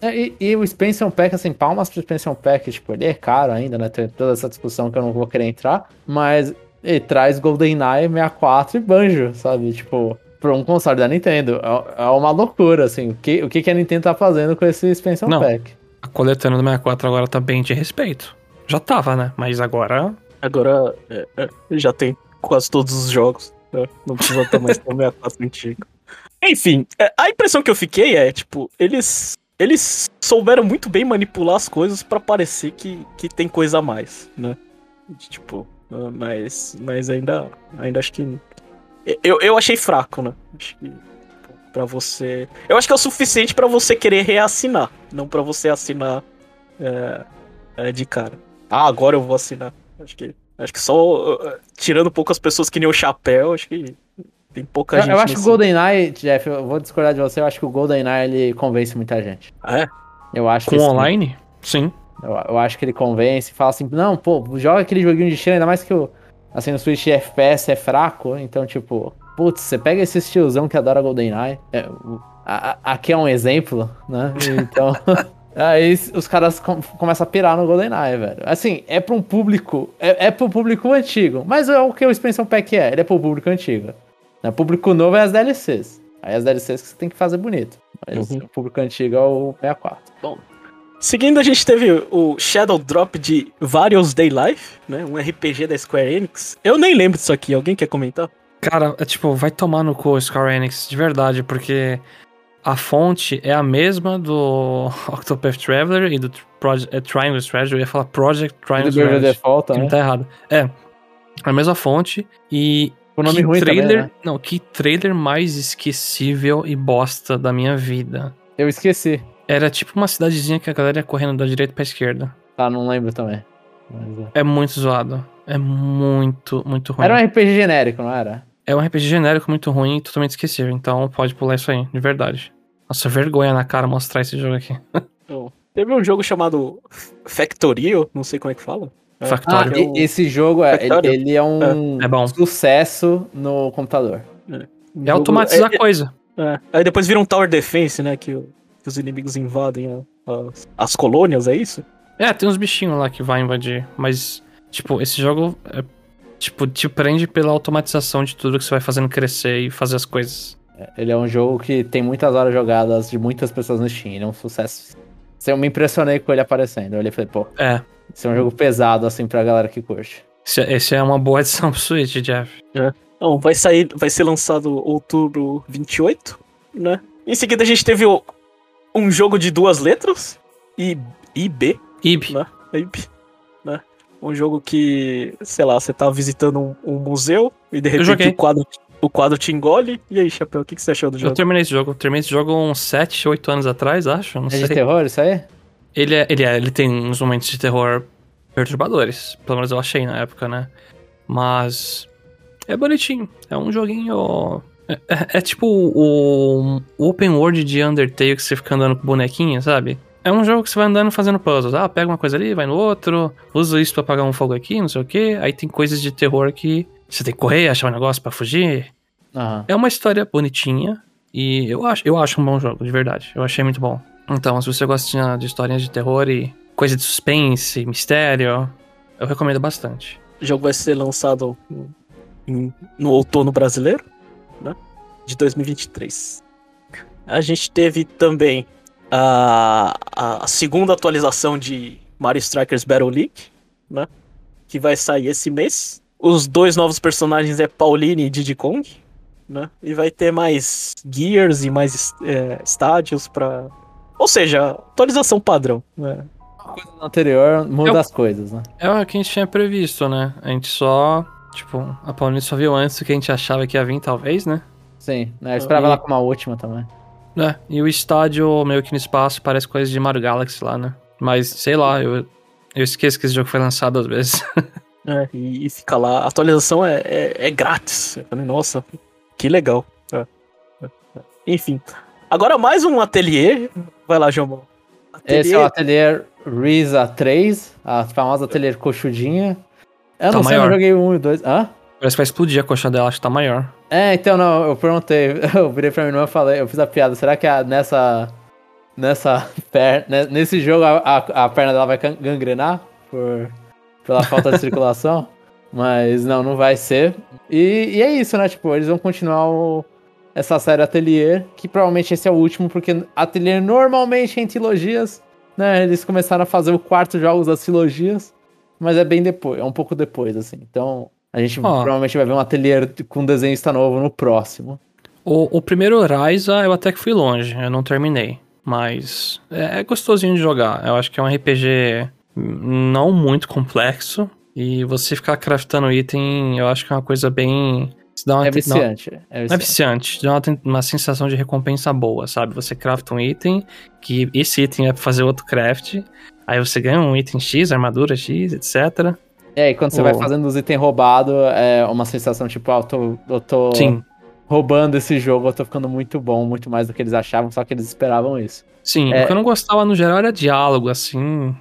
É, E, e o Expansion Pack, assim, palmas pro Expansion Pack, tipo, ele é caro ainda, né? Tem toda essa discussão que eu não vou querer entrar, mas ele traz GoldenEye 64 e Banjo, sabe? Tipo, pra um console da Nintendo. É, é uma loucura, assim. O que, o que a Nintendo tá fazendo com esse Expansion Não. Pack? A coletânea do 64 agora tá bem de respeito. Já tava, né? Mas agora Agora é, é, já tem quase todos os jogos. né? Não precisa ter mais ter o 64 antigo. Enfim, é, a impressão que eu fiquei é, tipo, eles. Eles souberam muito bem manipular as coisas pra parecer que, que tem coisa a mais, né? De, Tipo, ah, mas, mas ainda, ainda acho que. Eu, eu achei fraco, né? Acho que pra você. Eu acho que é o suficiente pra você querer reassinar, não pra você assinar é, é, de cara. Ah, agora eu vou assinar. Acho que, acho que só uh, tirando um pouco as pessoas que nem o chapéu, acho que tem pouca Eu, gente. eu acho que o GoldenEye, Jeff, eu vou discordar de você, eu acho que o GoldenEye ele convence muita gente. Ah, é? Eu acho com que online, sim. Eu, eu acho que ele convence, fala assim, não, pô, joga aquele joguinho de estilo, ainda mais que o, assim, no Switch FPS é fraco, então, tipo, putz, você pega esse estilozão que adora GoldenEye, é, o- a- a- aqui é um exemplo, né, então... Aí os caras com- começam a pirar no GoldenEye, velho. Assim, é pra um público. É, é pro público antigo. Mas é o que o Expansion Pack é. Ele é pro público antigo. Né? Público novo é as DLCs. Aí as DLCs que você tem que fazer bonito. Mas Uhum. o público antigo é o 64. Seguindo, a gente teve o Shadow Drop de Various Day Life, né? Um RPG da Square Enix. Eu nem lembro disso aqui, alguém quer comentar? Cara, é tipo, vai tomar no cu Square Enix, de verdade, porque a fonte é a mesma do Octopath Traveler e do Proje- é, Triangle Strategy. Eu ia falar Project Triangle Strategy. Default Que não também. tá errado. É, a mesma fonte e. O nome que ruim trailer, também, né? Não, que trailer mais esquecível e bosta da minha vida. Eu esqueci. Era tipo uma cidadezinha que a galera ia correndo da direita pra esquerda. Tá, não lembro também. Mas, é. É muito zoado. É muito, muito ruim. Era um RPG genérico, não era? É um RPG genérico muito ruim e totalmente esquecível. Então pode pular isso aí, de verdade. Nossa, vergonha na cara mostrar esse jogo aqui. Não. Teve um jogo chamado Factorio, não sei como é que fala. É, Ah, Factorio. que é e- esse jogo, é, ele, Factorio. ele é um É bom. sucesso no computador. um É jogo- automatizar é- coisa. é. Aí depois vira um Tower Defense, né? Que, o- que os inimigos invadem a- as, as colônias, é isso? É, tem uns bichinhos lá que vai invadir. Mas, tipo, esse jogo é, tipo, te prende pela automatização de tudo que você vai fazendo crescer e fazer as coisas. Ele é um jogo que tem muitas horas jogadas de muitas pessoas no Steam. Ele é um sucesso. Eu me impressionei com ele aparecendo. Eu olhei e falei, pô, É. esse é um jogo pesado, assim, pra galera que curte. Esse, esse é uma boa adição pro Switch, Jeff. Não, vai sair, vai ser lançado outubro 28, né? Em seguida a gente teve o- um jogo de duas letras, I, IB, Ib. né? IB, né? Um jogo que, sei lá, você tá visitando um, um museu e de repente o quadro, o quadro te engole. E aí, Chapéu, o que, que você achou do Eu jogo? terminei esse jogo. Eu terminei esse jogo uns 7, 8 anos atrás, acho. Não É sei. de terror isso aí? Ele, é, ele, é, ele tem uns momentos de terror perturbadores. Pelo menos eu achei na época, né? Mas. É bonitinho. É um joguinho. É, é- tipo o, o open world de Undertale que você fica andando com bonequinho, sabe? É um jogo que você vai andando fazendo puzzles. Ah, pega uma coisa ali, vai no outro, usa isso pra apagar um fogo aqui, não sei o que. Aí tem coisas de terror que você tem que correr, achar um negócio pra fugir. Aham. É uma história bonitinha e eu acho, eu acho um bom jogo, de verdade. Eu achei muito bom. Então, se você gosta de historinhas de terror e coisa de suspense, mistério, eu recomendo bastante. O jogo vai ser lançado no outono brasileiro? De 2023. A gente teve também a, a segunda atualização de Mario Strikers Battle League, né? Que vai sair esse mês. Os dois novos personagens é Pauline e Diddy Kong, né? E vai ter mais gears e mais é, estádios pra. Ou seja, atualização padrão, né? Coisa anterior muda Eu- as coisas, né? É o que a gente tinha previsto, né? A gente só. Tipo, a Pauline só viu antes do que a gente achava que ia vir, talvez, né? Sim, né? Eu esperava E- ela com uma última também. É, e o estádio meio que no espaço parece coisa de Mario Galaxy lá, né? Mas, sei lá, eu, eu esqueço que esse jogo foi lançado duas vezes. É, e, e fica lá. A atualização é, é, é grátis. Eu falei, nossa, que legal. É, é, é. Enfim. Agora mais um ateliê. Vai lá, João. Esse é o ateliê Risa 3, a famosa ateliê coxudinha. Eu Tá não sei, eu maior. joguei um e dois. Hã? Parece que vai explodir a coxa dela, acho que tá maior. É, então não, eu perguntei, eu virei pra minha irmã e falei, eu fiz a piada, será que a- nessa. Nessa perna. Nesse jogo a, a, a perna dela vai gangrenar por, pela falta de circulação? Mas não, não vai ser. E, e é isso, né? Tipo, eles vão continuar o- essa série Atelier, que provavelmente esse é o último, porque Atelier normalmente é em trilogias, né? Eles começaram a fazer o quarto jogos das trilogias, mas é bem depois, é um pouco depois, assim. Então, a gente Ó. provavelmente vai ver um Atelier com desenhista novo no próximo. O, o primeiro Ryza eu até que fui longe, eu não terminei. Mas é, é gostosinho de jogar. Eu acho que é um RPG não muito complexo. E você ficar craftando item, eu acho que é uma coisa bem. dá uma, É viciante. É Não é viciante. viciante, dá uma, uma sensação de recompensa boa, sabe? Você crafta um item, que esse item é pra fazer outro craft, aí você ganha um item X, armadura X, etc. É, e quando você Oh. vai fazendo os itens roubados, é uma sensação tipo, ah, eu tô, eu tô Sim, roubando esse jogo, eu tô ficando muito bom, muito mais do que eles achavam, só que eles esperavam isso. sim. É. O que eu não gostava no geral era diálogo, assim,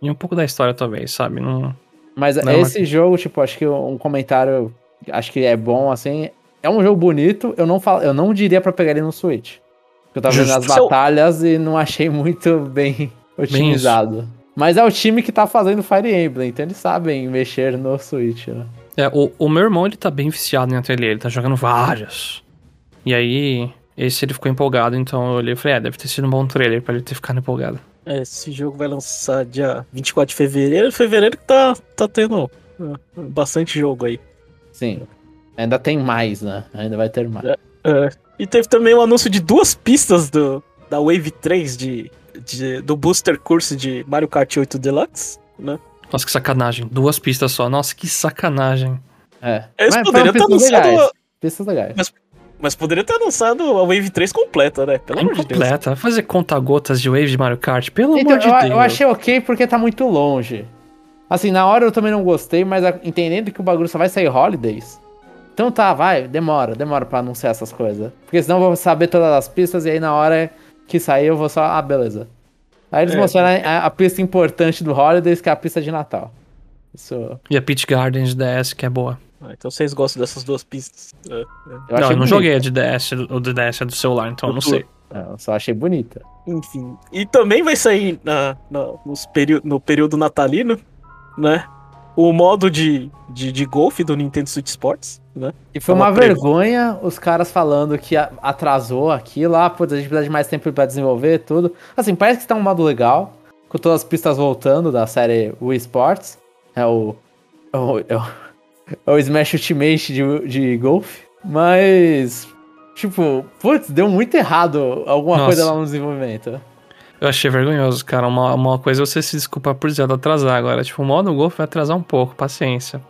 e um pouco da história talvez, sabe? Não... Mas Não, esse jogo, tipo, acho que um comentário, acho que é bom, assim, é um jogo bonito, eu não, falo, eu não diria pra pegar ele no Switch. Porque eu tava vendo as Justo. Seu- batalhas e não achei muito bem otimizado. Mas é o time que tá fazendo Fire Emblem, então eles sabem mexer no Switch, né? É, o, o meu irmão, ele tá bem viciado em ateliê, ele tá jogando vários. E aí, esse ele ficou empolgado, então eu olhei e falei, é, deve ter sido um bom trailer pra ele ter ficado empolgado. É, esse jogo vai lançar dia 24 de fevereiro. Fevereiro que tá, tá tendo é, bastante jogo aí. Sim. Ainda tem mais, né? Ainda vai ter mais. É, e teve também o anúncio de duas pistas do, da Wave 3 de, de- do Booster Curse de Mario Kart 8 Deluxe, né? Nossa, que sacanagem. Duas pistas só. Nossa, que sacanagem. É. Eles Mas poderiam ter anunciado. legais. Pistas legais. Mas poderia ter anunciado a Wave 3 completa, né? Pelo É amor de Deus. Vai fazer conta-gotas de wave de Mario Kart, pelo Então, amor de eu, Deus. eu achei ok porque tá muito longe. Assim, na hora eu também não gostei, mas entendendo que o bagulho só vai sair Holidays. Então tá, vai, demora, demora pra anunciar essas coisas. Porque senão eu vou saber todas as pistas e aí na hora que sair eu vou só, ah, beleza. Aí eles É. mostraram a, a pista importante do Holidays, que é a pista de Natal. Isso E a Peach Garden de DS, que é boa. Ah, então vocês gostam dessas duas pistas. É, é. eu não, eu não joguei a de DS, o de DS é do celular, então eu não sei. É, Eu só achei bonita. Enfim. E também vai sair na, na- nos período, no período natalino, né? O modo de, de, de golfe do Nintendo Switch Sports, né? E foi Tava uma preso. vergonha os caras falando que atrasou aquilo, ah, putz, a gente precisa de mais tempo pra desenvolver tudo. Assim, parece que tá um modo legal, com todas as pistas voltando da série Wii Sports. É o. É o, é o, é o Smash Ultimate de, de golfe. Mas. Tipo, putz, deu muito errado alguma Nossa. coisa lá no desenvolvimento. Eu achei vergonhoso, cara. Uma, uma coisa é você se desculpar por Zelda atrasar agora. Tipo, o modo golfe vai atrasar um pouco, paciência.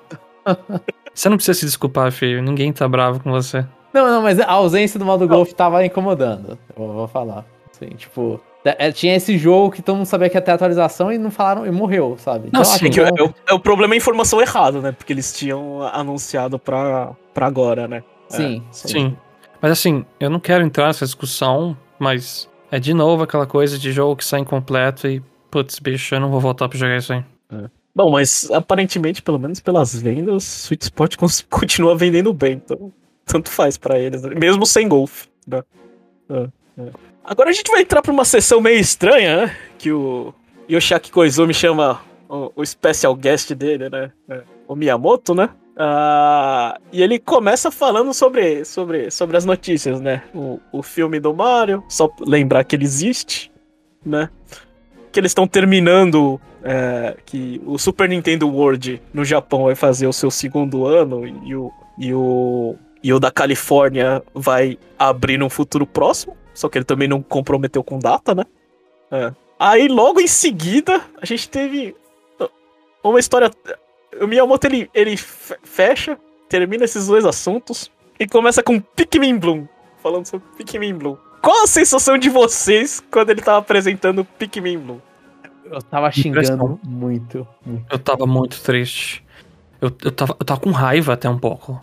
você não precisa se desculpar, filho. Ninguém tá bravo com você. Não, não, mas a ausência do modo golfe tava incomodando. Eu vou falar. Assim, tipo, é, tinha esse jogo que todo mundo sabia que ia ter atualização e não falaram e morreu, sabe? Então, Não, acho sim, É, que é, o, é o problema é a informação errada, né? Porque eles tinham anunciado pra, pra agora, né? Sim, É, Sim. Mas assim, eu não quero entrar nessa discussão, mas é de novo aquela coisa de jogo que sai incompleto e, putz, bicho, eu não vou voltar pra jogar isso aí. Bom, mas aparentemente, pelo menos pelas vendas, Sport cons- continua vendendo bem, então tanto faz pra eles, né? mesmo sem golfe. Né? É, é. Agora a gente vai entrar pra uma sessão meio estranha, né? Que o Yoshiaki Koizumi chama o, o special guest dele, né? É, o Miyamoto, né? Uh, e ele começa falando sobre, sobre, sobre as notícias, né? O, o filme do Mario, só lembrar que ele existe, né? Que eles estão terminando. É, que o Super Nintendo World no Japão vai fazer o seu segundo ano e o, e o, e o da Califórnia vai abrir num futuro próximo. Só que ele também não comprometeu com data, né? É. Aí logo em seguida a gente teve uma história o Miyamoto ele, ele fecha, termina esses dois assuntos e começa com Pikmin Bloom, falando sobre Pikmin Bloom. Qual a sensação de vocês quando ele tava apresentando Pikmin Bloom? Eu tava xingando muito, muito, Eu tava muito triste. Eu, eu, tava, eu tava com raiva até um pouco.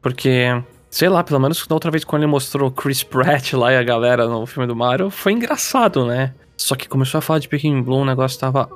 Porque, sei lá, pelo menos da outra vez quando ele mostrou Chris Pratt lá e a galera no filme do Mario, foi engraçado, né? Só que começou a falar de Pikmin Bloom, o negócio tava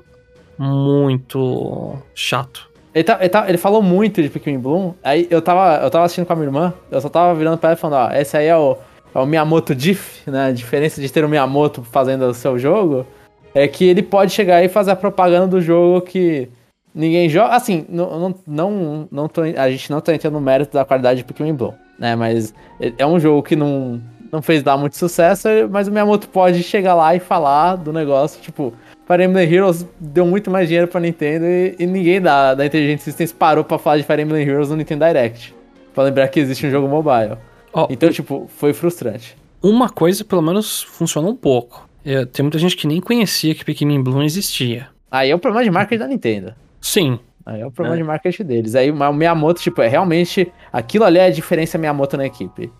muito chato. Ele, tá, ele, tá, ele falou muito de Pikmin Bloom. Aí eu tava, eu tava assistindo com a minha irmã, eu só tava virando pra ela falando, ó, esse aí é o, é o Miyamoto Diff, né? A diferença de ter o Miyamoto fazendo o seu jogo é que ele pode chegar e fazer a propaganda do jogo que ninguém joga. Assim, não, não, não, tô, a gente não tá entrando no mérito da qualidade de Pikmin Bloom, né? Mas é um jogo que não, não fez dar muito sucesso, mas o Miyamoto pode chegar lá e falar do negócio, tipo, Fire Emblem Heroes deu muito mais dinheiro pra Nintendo e, e ninguém da, da Intelligent Systems parou pra falar de Fire Emblem Heroes no Nintendo Direct. Pra lembrar que existe um jogo mobile. Oh, então, tipo, foi frustrante. Uma coisa, pelo menos, funcionou um pouco. É, tem muita gente que nem conhecia que Pikmin Bloom existia. Aí é o problema de marketing da Nintendo. Sim. Aí é o problema é. de marketing deles. Aí o Miyamoto, tipo, é realmente. Aquilo ali é a diferença Miyamoto na equipe.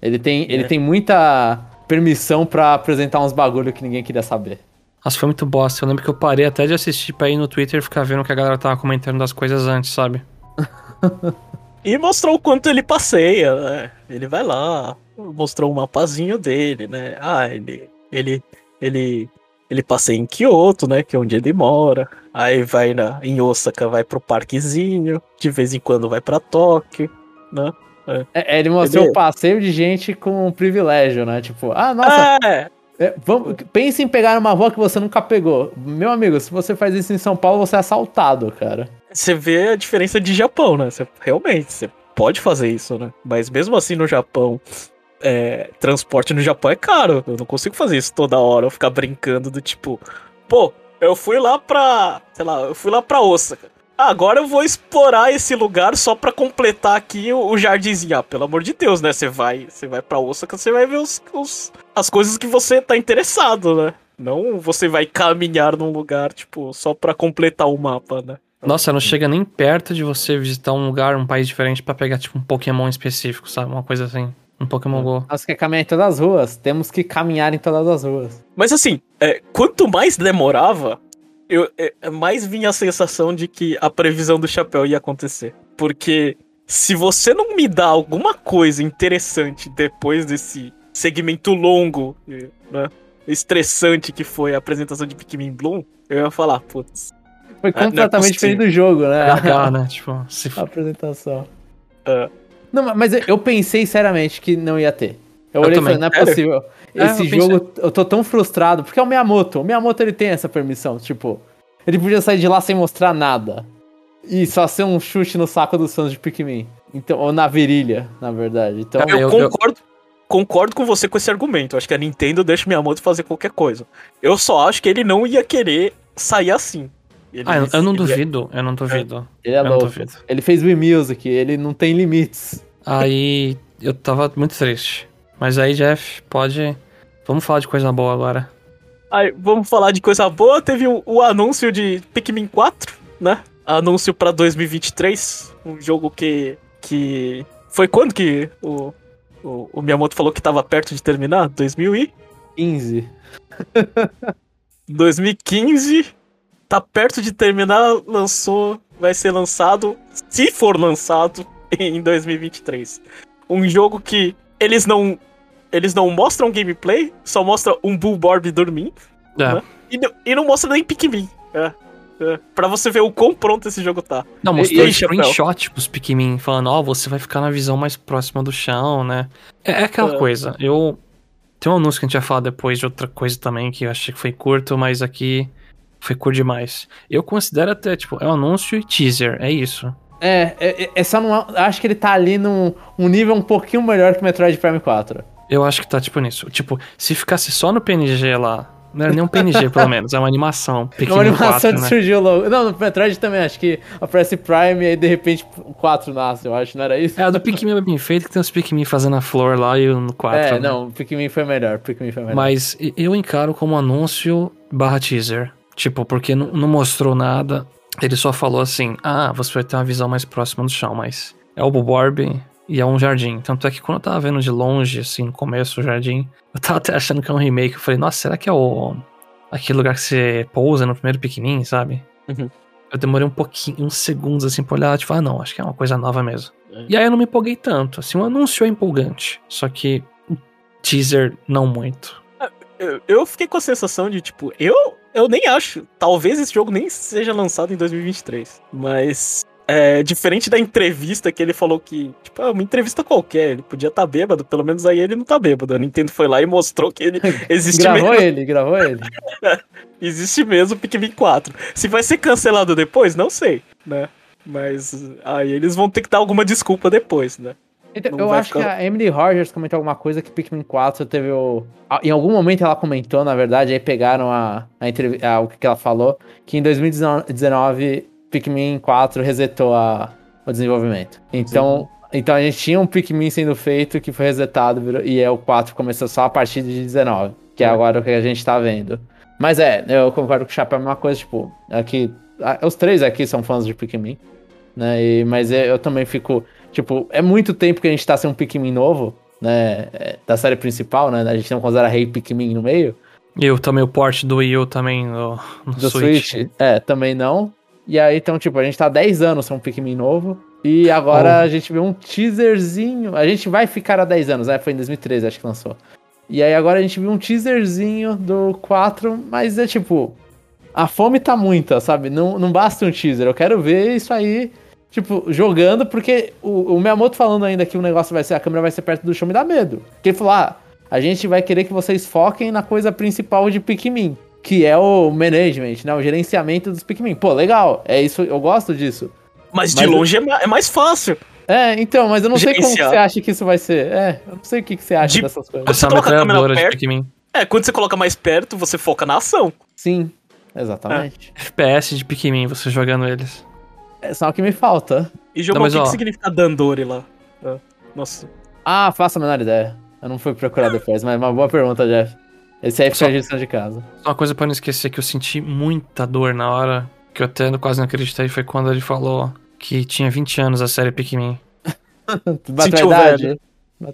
Ele tem, é. ele tem muita permissão para apresentar uns bagulho que ninguém queria saber. Nossa, foi muito bosta. Eu lembro que eu parei até de assistir pra ir no Twitter e ficar vendo que a galera tava comentando das coisas antes, sabe? e mostrou o quanto ele passeia, né? Ele vai lá, mostrou o mapazinho dele, né? Ah, ele. Ele. Ele. Ele passeia em Kyoto, né? Que é onde ele mora. Aí vai na, em Osaka, vai pro parquezinho. De vez em quando vai pra Tóquio, né? É. É, ele mostrou o passeio de gente com privilégio, né? Tipo, ah, nossa. É. É, vamos, pense em pegar uma rua que você nunca pegou. Meu amigo, se você faz isso em São Paulo, você é assaltado, cara. Você vê a diferença de Japão, né? Você, realmente, você pode fazer isso, né? Mas mesmo assim no Japão, é, transporte no Japão é caro. Eu não consigo fazer isso toda hora, eu ficar brincando do tipo, pô, eu fui lá pra. Sei lá, eu fui lá pra Osaka. Agora eu vou explorar esse lugar só para completar aqui o, o jardinzinho. Ah, pelo amor de Deus, né? Você vai, você vai para Osaka, você vai ver os, os, as coisas que você tá interessado, né? Não você vai caminhar num lugar, tipo, só para completar o mapa, né? Nossa, não chega nem perto de você visitar um lugar, um país diferente para pegar, tipo, um Pokémon específico, sabe? Uma coisa assim. Um Pokémon Go. Nós quer caminhar em todas as ruas. Temos que caminhar em todas as ruas. Mas assim, é, quanto mais demorava, eu, é, é, mais vinha a sensação de que a previsão do chapéu ia acontecer. Porque se você não me dá alguma coisa interessante depois desse segmento longo, né, estressante que foi a apresentação de Pikmin Bloom, eu ia falar, putz. Foi é, completamente é diferente do jogo, né? Legal, né? Tipo, se... a apresentação. Uh. Não, mas eu pensei seriamente que não ia ter. Eu, eu olhei e falei, não é possível. É, Esse eu jogo, pensei... eu tô tão frustrado, porque é o Miyamoto. O Miyamoto, ele tem essa permissão, tipo... Ele podia sair de lá sem mostrar nada. E só ser um chute no saco dos fãs de Pikmin. Então, ou na virilha, na verdade. Então, eu, eu concordo, concordo com você com esse argumento. Acho que a Nintendo deixa o Miyamoto fazer qualquer coisa. Eu só acho que ele não ia querer sair assim. Ele, ah, eu, eu não duvido, eu não duvido. Ele é eu louco. Ele fez Wii Music, ele não tem limites. Aí eu tava muito triste. Mas aí, Jeff, pode. Vamos falar de coisa boa agora. Aí, vamos falar de coisa boa. Teve o, o anúncio de Pikmin 4, né? Anúncio pra 2023. Um jogo que. que. Foi quando que o, o, o Miyamoto falou que tava perto de terminar? 2015. 2015. Tá perto de terminar, lançou. Vai ser lançado, se for lançado, em 2023. Um jogo que eles não eles não mostram gameplay, só mostra um Bullborb dormindo. É. Né? E, não, e não mostra nem Pikmin. É. É, pra você ver o quão pronto esse jogo tá. Não, mostrou e screenshot pros Pikmin, falando, ó, você vai ficar na visão mais próxima do chão, né? É, é aquela É. coisa, eu... Tem um anúncio que a gente vai falar depois de outra coisa também, que eu achei que foi curto, mas aqui foi curto demais. Eu considero até, tipo, é um anúncio e teaser, é isso. É, é, é só não. Acho que ele tá ali num um nível um pouquinho melhor que o Metroid Prime 4. Eu acho que tá, tipo, nisso. Tipo, se ficasse só no PNG lá, não era nem um PNG, pelo menos, é uma animação. É Pikmin uma animação 4, de né? surgiu logo. Não, no Metroid também, acho que aparece Prime e aí de repente o 4 nasce, eu acho, não era isso? É, a do Pikmin é bem feito, que tem os Pikmin fazendo a flor lá e o no 4. É, né? não, o Pikmin foi melhor, Pikmin foi melhor. Mas eu encaro como anúncio barra teaser. Tipo, porque não, não mostrou nada. Ele só falou assim: ah, você vai ter uma visão mais próxima do chão, mas é o Bulborb e é um jardim. Tanto é que quando eu tava vendo de longe, assim, no começo o jardim, eu tava até achando que é um remake. Eu falei, nossa, será que é o. aquele lugar que você pousa no primeiro Pikmin, sabe? Uhum. Eu demorei um pouquinho, uns segundos assim pra olhar, tipo, ah, não, acho que é uma coisa nova mesmo. É. E aí eu não me empolguei tanto. Assim, o anúncio é empolgante, só que o teaser não muito. Eu, eu fiquei com a sensação de, tipo, eu, eu nem acho. Talvez esse jogo nem seja lançado em 2023. Mas. É, diferente da entrevista que ele falou que, tipo, é uma entrevista qualquer, ele podia estar bêbado, pelo menos aí ele não tá bêbado. A Nintendo foi lá e mostrou que ele existe Gravou mesmo, ele, gravou ele. existe mesmo o Pikmin 4. Se vai ser cancelado depois, não sei, né? Mas aí eles vão ter que dar alguma desculpa depois, né? Então, eu acho ficar- que a Emily Rogers comentou alguma coisa que Pikmin 4 teve o. Em algum momento ela comentou, na verdade, aí pegaram a, a, entrev- a- o que ela falou, que em 2019 Pikmin 4 resetou a, o desenvolvimento. Então, então a gente tinha um Pikmin sendo feito que foi resetado e é o 4 começou só a partir de 19, que é É. agora o que a gente tá vendo. Mas é, eu concordo com o Chapéu, é uma coisa, tipo, aqui. Os três aqui são fãs de Pikmin, né? E, mas eu, eu também fico. Tipo, é muito tempo que a gente tá sem um Pikmin novo, né? é, Da série principal, né? A gente não considera Rei Pikmin no meio. E eu também, o port do Wii U também no, no Do Switch. Switch. É, também não. E aí, então, tipo, a gente tá há 10 anos sem um Pikmin novo. E agora Oh. a gente vê um teaserzinho. A gente vai ficar há 10 anos, né? Foi em 2013, acho que lançou. E aí agora a gente viu um teaserzinho do 4, mas é tipo. A fome tá muita, sabe? Não, não basta um teaser. Eu quero ver isso aí, tipo, jogando, porque o, o Miyamoto falando ainda que o negócio vai ser. A câmera vai ser perto do chão me dá medo. Porque ele falou: ah, a gente vai querer que vocês foquem na coisa principal de Pikmin. Que é o management, né? O gerenciamento dos Pikmin. Pô, legal. É isso, eu gosto disso. Mas de Mas- longe é ma- é mais fácil. É, então, mas eu não sei como que Gerenciar. você acha que isso vai ser. É, eu não sei o que, que você acha De- dessas coisas. Você coloca a câmera metralhadora de perto? Pikmin. É, quando você coloca mais perto, você foca na ação. Sim, exatamente. FPS de Pikmin, você jogando eles. É só o que me falta. E jogar Não, o que, ó. que significa Dandori lá. Ah, Nossa. Ah, faço a menor ideia. Eu não fui procurar depois, mas uma boa pergunta, Jeff. Esse aí fica Só- a de casa. Uma coisa pra não esquecer que eu senti muita dor na hora, que eu até quase não acreditei, foi quando ele falou que tinha 20 anos a série Pikmin. Bateu idade.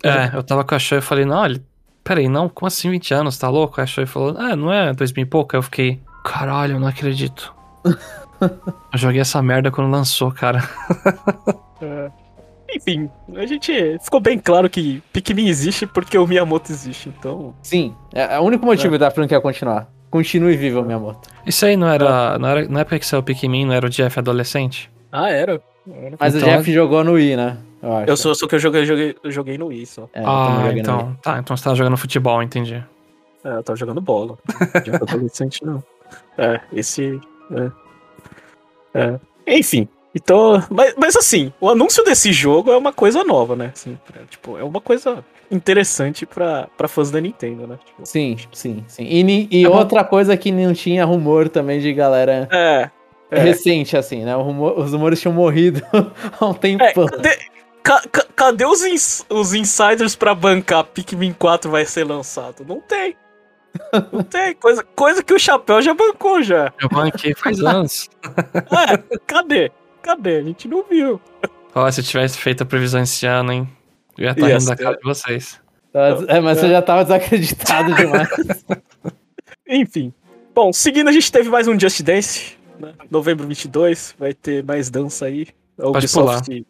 É, eu tava com a Shoei e falei, não, ele. Peraí, não, como assim 20 anos? Tá louco? A Shoei falou, ah, não é 2000 e pouco? Aí eu fiquei, caralho, eu não acredito. eu joguei essa merda quando lançou, cara. É. Enfim, a gente ficou bem claro que Pikmin existe porque o Miyamoto existe, então. Sim, é, é o único motivo da franquia continuar. Continue vivo, Miyamoto. Isso aí não era. Não era na época que saiu o Pikmin, não era o Jeff adolescente? Ah, era. Era. Mas Então- o Jeff jogou no Wii, né? Eu acho. Eu sou, só que eu joguei, joguei, joguei no Wii só. É, ah, então. Tá, então você tava jogando futebol, entendi. É, eu tava jogando bola. Já adolescente, não. É, esse. É. É. Enfim. Então. Mas, mas assim, o anúncio desse jogo é uma coisa nova, né? Assim, é, tipo, é uma coisa interessante pra, pra fãs da Nintendo, né? Tipo, Sim, sim, sim. E, e bom. outra coisa que não tinha rumor também de galera é. É. recente, assim, né? O rumor- os rumores tinham morrido há um É, tempão. cadê, ca- ca- cadê os, ins- os insiders pra bancar Pikmin 4 vai ser lançado? Não tem. Não tem. Coisa, coisa que o Chapéu já bancou já. Eu banquei faz anos. É, cadê? Cadê? A gente não viu. Ó, se eu tivesse feito a previsão esse ano, hein? Eu ia estar Ia rindo da cara de vocês. É, mas você já tava desacreditado demais. Enfim. Bom, seguindo, a gente teve mais um Just Dance. Né? Novembro 22, vai ter mais dança aí. A Pode Ubisoft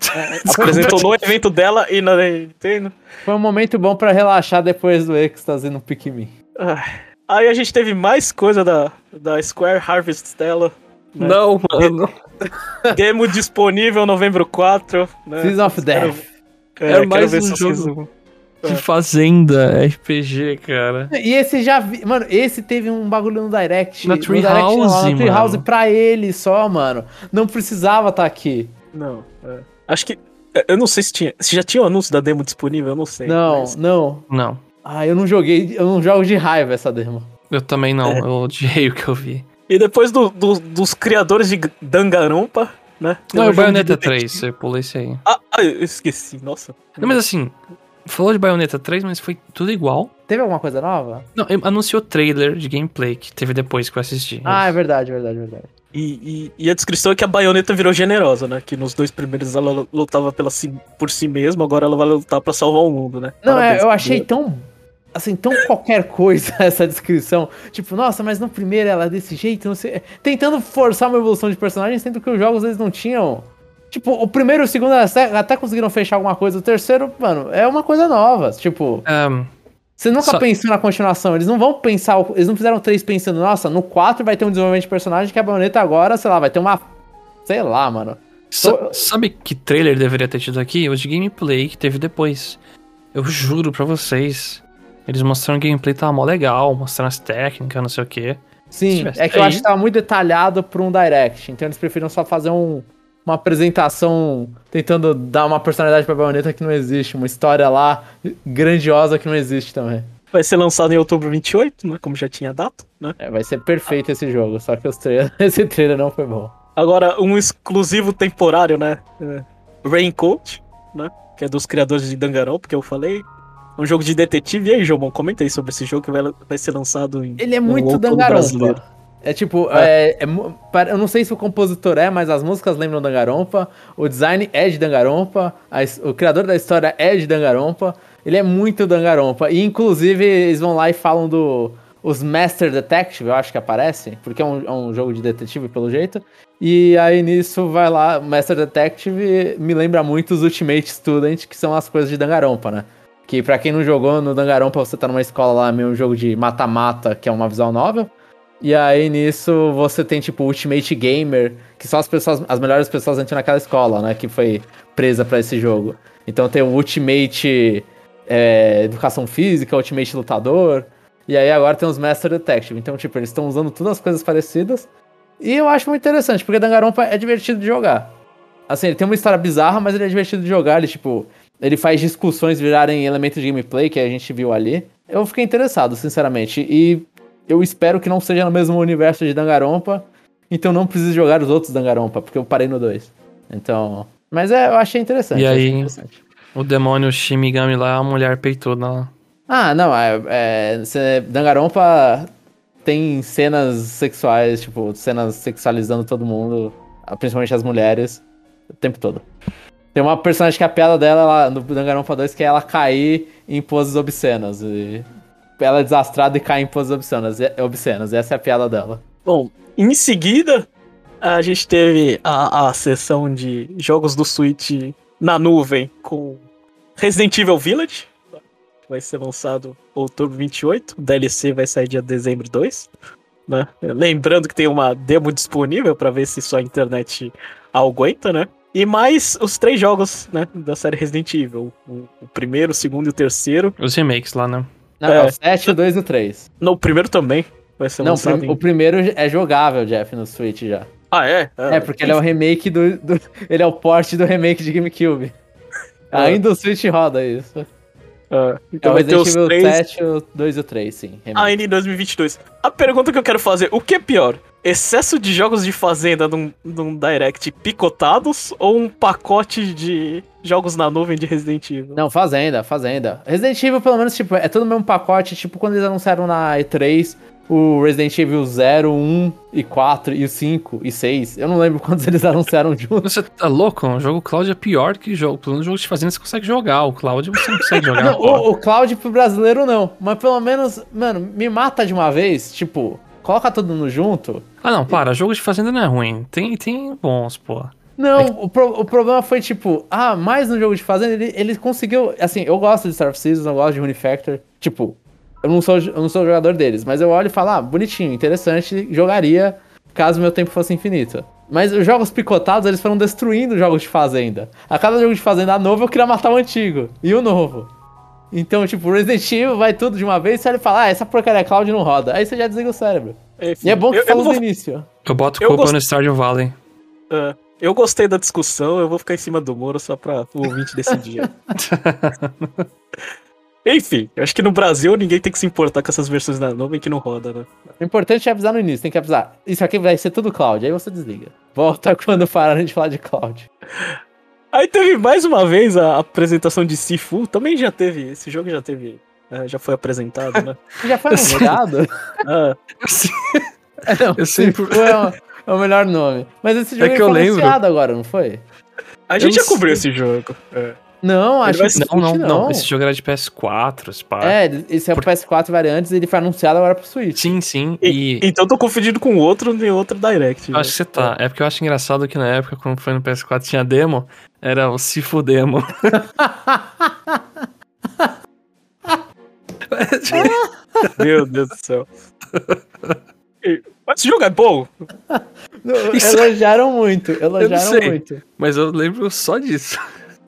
apresentou no evento dela e na Nintendo. Foi um momento bom pra relaxar depois do êxtase no Pikmin. Ah, Aí a gente teve mais coisa da, da Square Harvest dela. né? Não, mano. Demo disponível novembro 4. Né? Season of Quero- Death. É, É mais um jogo. De Fazenda, RPG, cara. E esse já vi. Mano, esse teve um bagulho no Direct. Na no Direct, não, Treehouse, na Treehouse mano. pra ele só, mano. Não precisava estar aqui. Não, é. acho que. Eu não sei se tinha. Se já tinha o anúncio da demo disponível, eu não sei. Não, mas- não. Não. Ah, eu não joguei. Eu não jogo de raiva essa demo. Eu também não, É. eu odiei o que eu vi. E depois do- do- dos criadores de Dangarompa, né? Não, um é o Bayonetta detetive. 3, você pula esse aí. Ah, ah, eu esqueci, nossa. Não, mas assim, falou de Bayonetta 3, mas foi tudo igual. Teve alguma coisa nova? Não, anunciou trailer de gameplay que teve depois que eu assisti. Ah, é verdade, verdade, verdade. E, e- e a descrição é que a baioneta virou generosa, né? Que nos dois primeiros ela lutava pela si- por si mesma, agora ela vai lutar pra salvar o mundo, né? Não, Parabéns, é, eu achei tão. Assim, tão qualquer coisa essa descrição. Tipo, nossa, mas no primeiro ela é desse jeito, não sei. Tentando forçar uma evolução de personagem, sendo que os jogos eles não tinham. Tipo, o primeiro e o segundo até, conseguiram fechar alguma coisa. O terceiro, mano, é uma coisa nova. Tipo, Ahn, você nunca Só- pensou na continuação. Eles não vão pensar. Eles não fizeram três pensando, nossa, no 4 vai ter um desenvolvimento de personagem que a baioneta agora, sei lá, vai ter uma. Sei lá, mano. sa- sabe que trailer deveria ter tido aqui? O de gameplay que teve depois. Eu juro pra vocês. Eles mostraram gameplay, tava mó legal, mostrando as técnicas, não sei o quê. Sim, tivesse é que eu acho que tava muito detalhado pra um direct. Então eles preferiram só fazer um, uma apresentação tentando dar uma personalidade pra baioneta que não existe, uma história lá grandiosa que não existe também. Vai ser lançado em outubro 28, né? Como já tinha data, né? É, vai ser perfeito esse jogo, só que os tra- esse trailer não foi bom. Agora, um exclusivo temporário, né? É, Raincoat, né? Que é dos criadores de Danganronpa, que eu falei. Um jogo de detetive. E aí, Jomon, comenta aí sobre esse jogo que vai, vai ser lançado em. Ele é muito brasileiro. Dangarompa. É tipo, é. é mu- pare- eu não sei se o compositor é, mas as músicas lembram Dangarompa. O design é de Dangarompa. a o criador da história é de Dangarompa. Ele é muito Dangarompa. E inclusive eles vão lá e falam do. Os Master Detective, eu acho que aparece, porque é um, é um jogo de detetive pelo jeito. E aí nisso vai lá, Master Detective me lembra muito os Ultimate Student, que são as coisas de Dangarompa, né? Que pra quem não jogou no Dangarompa, você tá numa escola lá, meio um jogo de mata-mata, que é uma visual novel. E aí nisso você tem tipo Ultimate Gamer, que são as pessoas, as melhores pessoas dentro naquela escola, né? Que foi presa pra esse jogo. Então tem o Ultimate é, Educação Física, Ultimate Lutador. E aí agora tem os Master Detective. Então, tipo, eles estão usando todas as coisas parecidas. E eu acho muito interessante, porque Danganronpa é divertido de jogar. Assim, ele tem uma história bizarra, mas ele é divertido de jogar. Ele, tipo, ele faz discussões virarem elementos de gameplay, que a gente viu ali. Eu fiquei interessado, sinceramente. E eu espero que não seja no mesmo universo de Danganronpa. Então não precise jogar os outros Danganronpa, porque eu parei no 2. Então... Mas é, eu achei interessante. E aí? interessante. O demônio Shimigami lá, a mulher peituda lá. Ah, não, é, é, Danganronpa tem cenas sexuais, tipo, cenas sexualizando todo mundo, principalmente as mulheres, o tempo todo. Tem uma personagem que a piada dela, ela, no Danganronpa 2, que é ela cair em poses obscenas. E ela é desastrada e cai em poses obscenas, e- obscenas. Essa é a piada dela. Bom, em seguida, a gente teve a, a sessão de jogos do Switch na nuvem com Resident Evil Village. Vai ser lançado outubro 28. O DLC vai sair dia dezembro 2. Né? Lembrando que tem uma demo disponível para ver se sua internet aguenta, né? E mais os três jogos né, da série Resident Evil. O, o primeiro, o segundo e o terceiro. Os remakes lá, né? Não, É. é o 7, o 2 e o 3. Não, o primeiro também vai ser Não, o lançado prim- em... o primeiro é jogável, Jeff, no Switch já. Ah, é? É, porque ele é o remake do, do- Ele é o port do remake de GameCube. Ah. Ainda o Switch roda isso. Ah, É então o vai ter Resident os Evil três 7, o 2 e o 3, sim. remake. ainda em 2022. A pergunta que eu quero fazer, o que é pior? Excesso de jogos de fazenda num, num Direct picotados ou um pacote de jogos na nuvem de Resident Evil? Não, Fazenda, Fazenda. Resident Evil, pelo menos, tipo, é todo o mesmo pacote, tipo, quando eles anunciaram na E3 o Resident Evil 0, 1 e 4 e o 5 e 6. Eu não lembro quantos eles anunciaram juntos. Você tá louco? O jogo Cloud é pior que jogo. Pelo jogo de fazenda você consegue jogar. O Cloud você não consegue jogar. Não, o, o Cloud pro brasileiro não. Mas pelo menos, mano, me mata de uma vez, tipo, coloca todo mundo junto. Ah, não, para. Jogo de fazenda não é ruim. Tem, tem bons, pô. Não, o, pro- o problema foi tipo, ah, mais no jogo de fazenda ele, ele conseguiu. Assim, eu gosto de Star of Seasons, eu gosto de Unifactor. Tipo, eu não sou, eu não sou jogador deles, mas eu olho e falo, ah, bonitinho, interessante, jogaria. caso meu tempo fosse infinito. Mas os jogos picotados, eles foram destruindo jogos de fazenda. A cada jogo de fazenda novo, eu queria matar o antigo e o novo. Então, tipo, Resident Evil vai tudo de uma vez, você olha e fala, ah, essa porcaria cloud não roda. Aí você já desliga o cérebro. Enfim, E é bom que eu, fala eu, vou, do início. Eu boto Eu culpa gost- no Stardew Valley. é, eu gostei da discussão, eu vou ficar em cima do muro só pra o ouvinte decidir. Enfim, eu acho que no Brasil ninguém tem que se importar com essas versões da nuvem que não roda, né? O importante é avisar no início, tem que avisar. Isso aqui vai ser tudo cloud, aí você desliga. Volta quando pararem de falar de cloud. Aí teve mais uma vez a apresentação de Sifu, também já teve, esse jogo já teve, é, já foi apresentado, né? Já foi anunciado? Ah, É, não, Eu sempre- Sifu é, o, é o melhor nome. Mas esse jogo que ele eu foi lembro. anunciado agora, não foi? a gente já cobriu esse jogo. é. Não, acho que Não, não, não, Esse jogo era de PS4, esse pá. É, esse é o PS4 variantes e ele foi anunciado agora pro Switch. Sim, sim. E- E Então tô confundindo com outro em outro Direct. eu acho que você tá. É porque eu acho engraçado que na época, quando foi no PS4 tinha demo, era o Sifu Demo. Meu Deus do céu. Mas esse jogo é bom? Isso- Elogiaram muito, elogiaram sei. muito. Mas eu lembro só disso.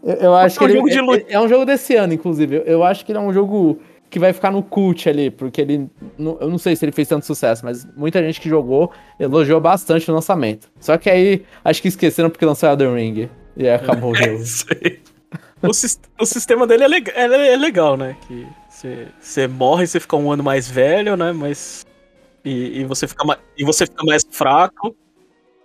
Eu, eu acho É que um ele de é- luta. é, um jogo desse ano, inclusive. Eu, acho que ele é um jogo que vai ficar no cult ali, porque ele. Eu não sei se ele fez tanto sucesso, mas muita gente que jogou elogiou bastante o lançamento. Só que aí, acho que esqueceram porque lançou Elden Ring. E aí acabou o jogo. Sei. O, o sistema dele é, leg- é- é legal, né? Que você- morre, você fica um ano mais velho, né? Mas. E, e você, fica e você fica mais fraco.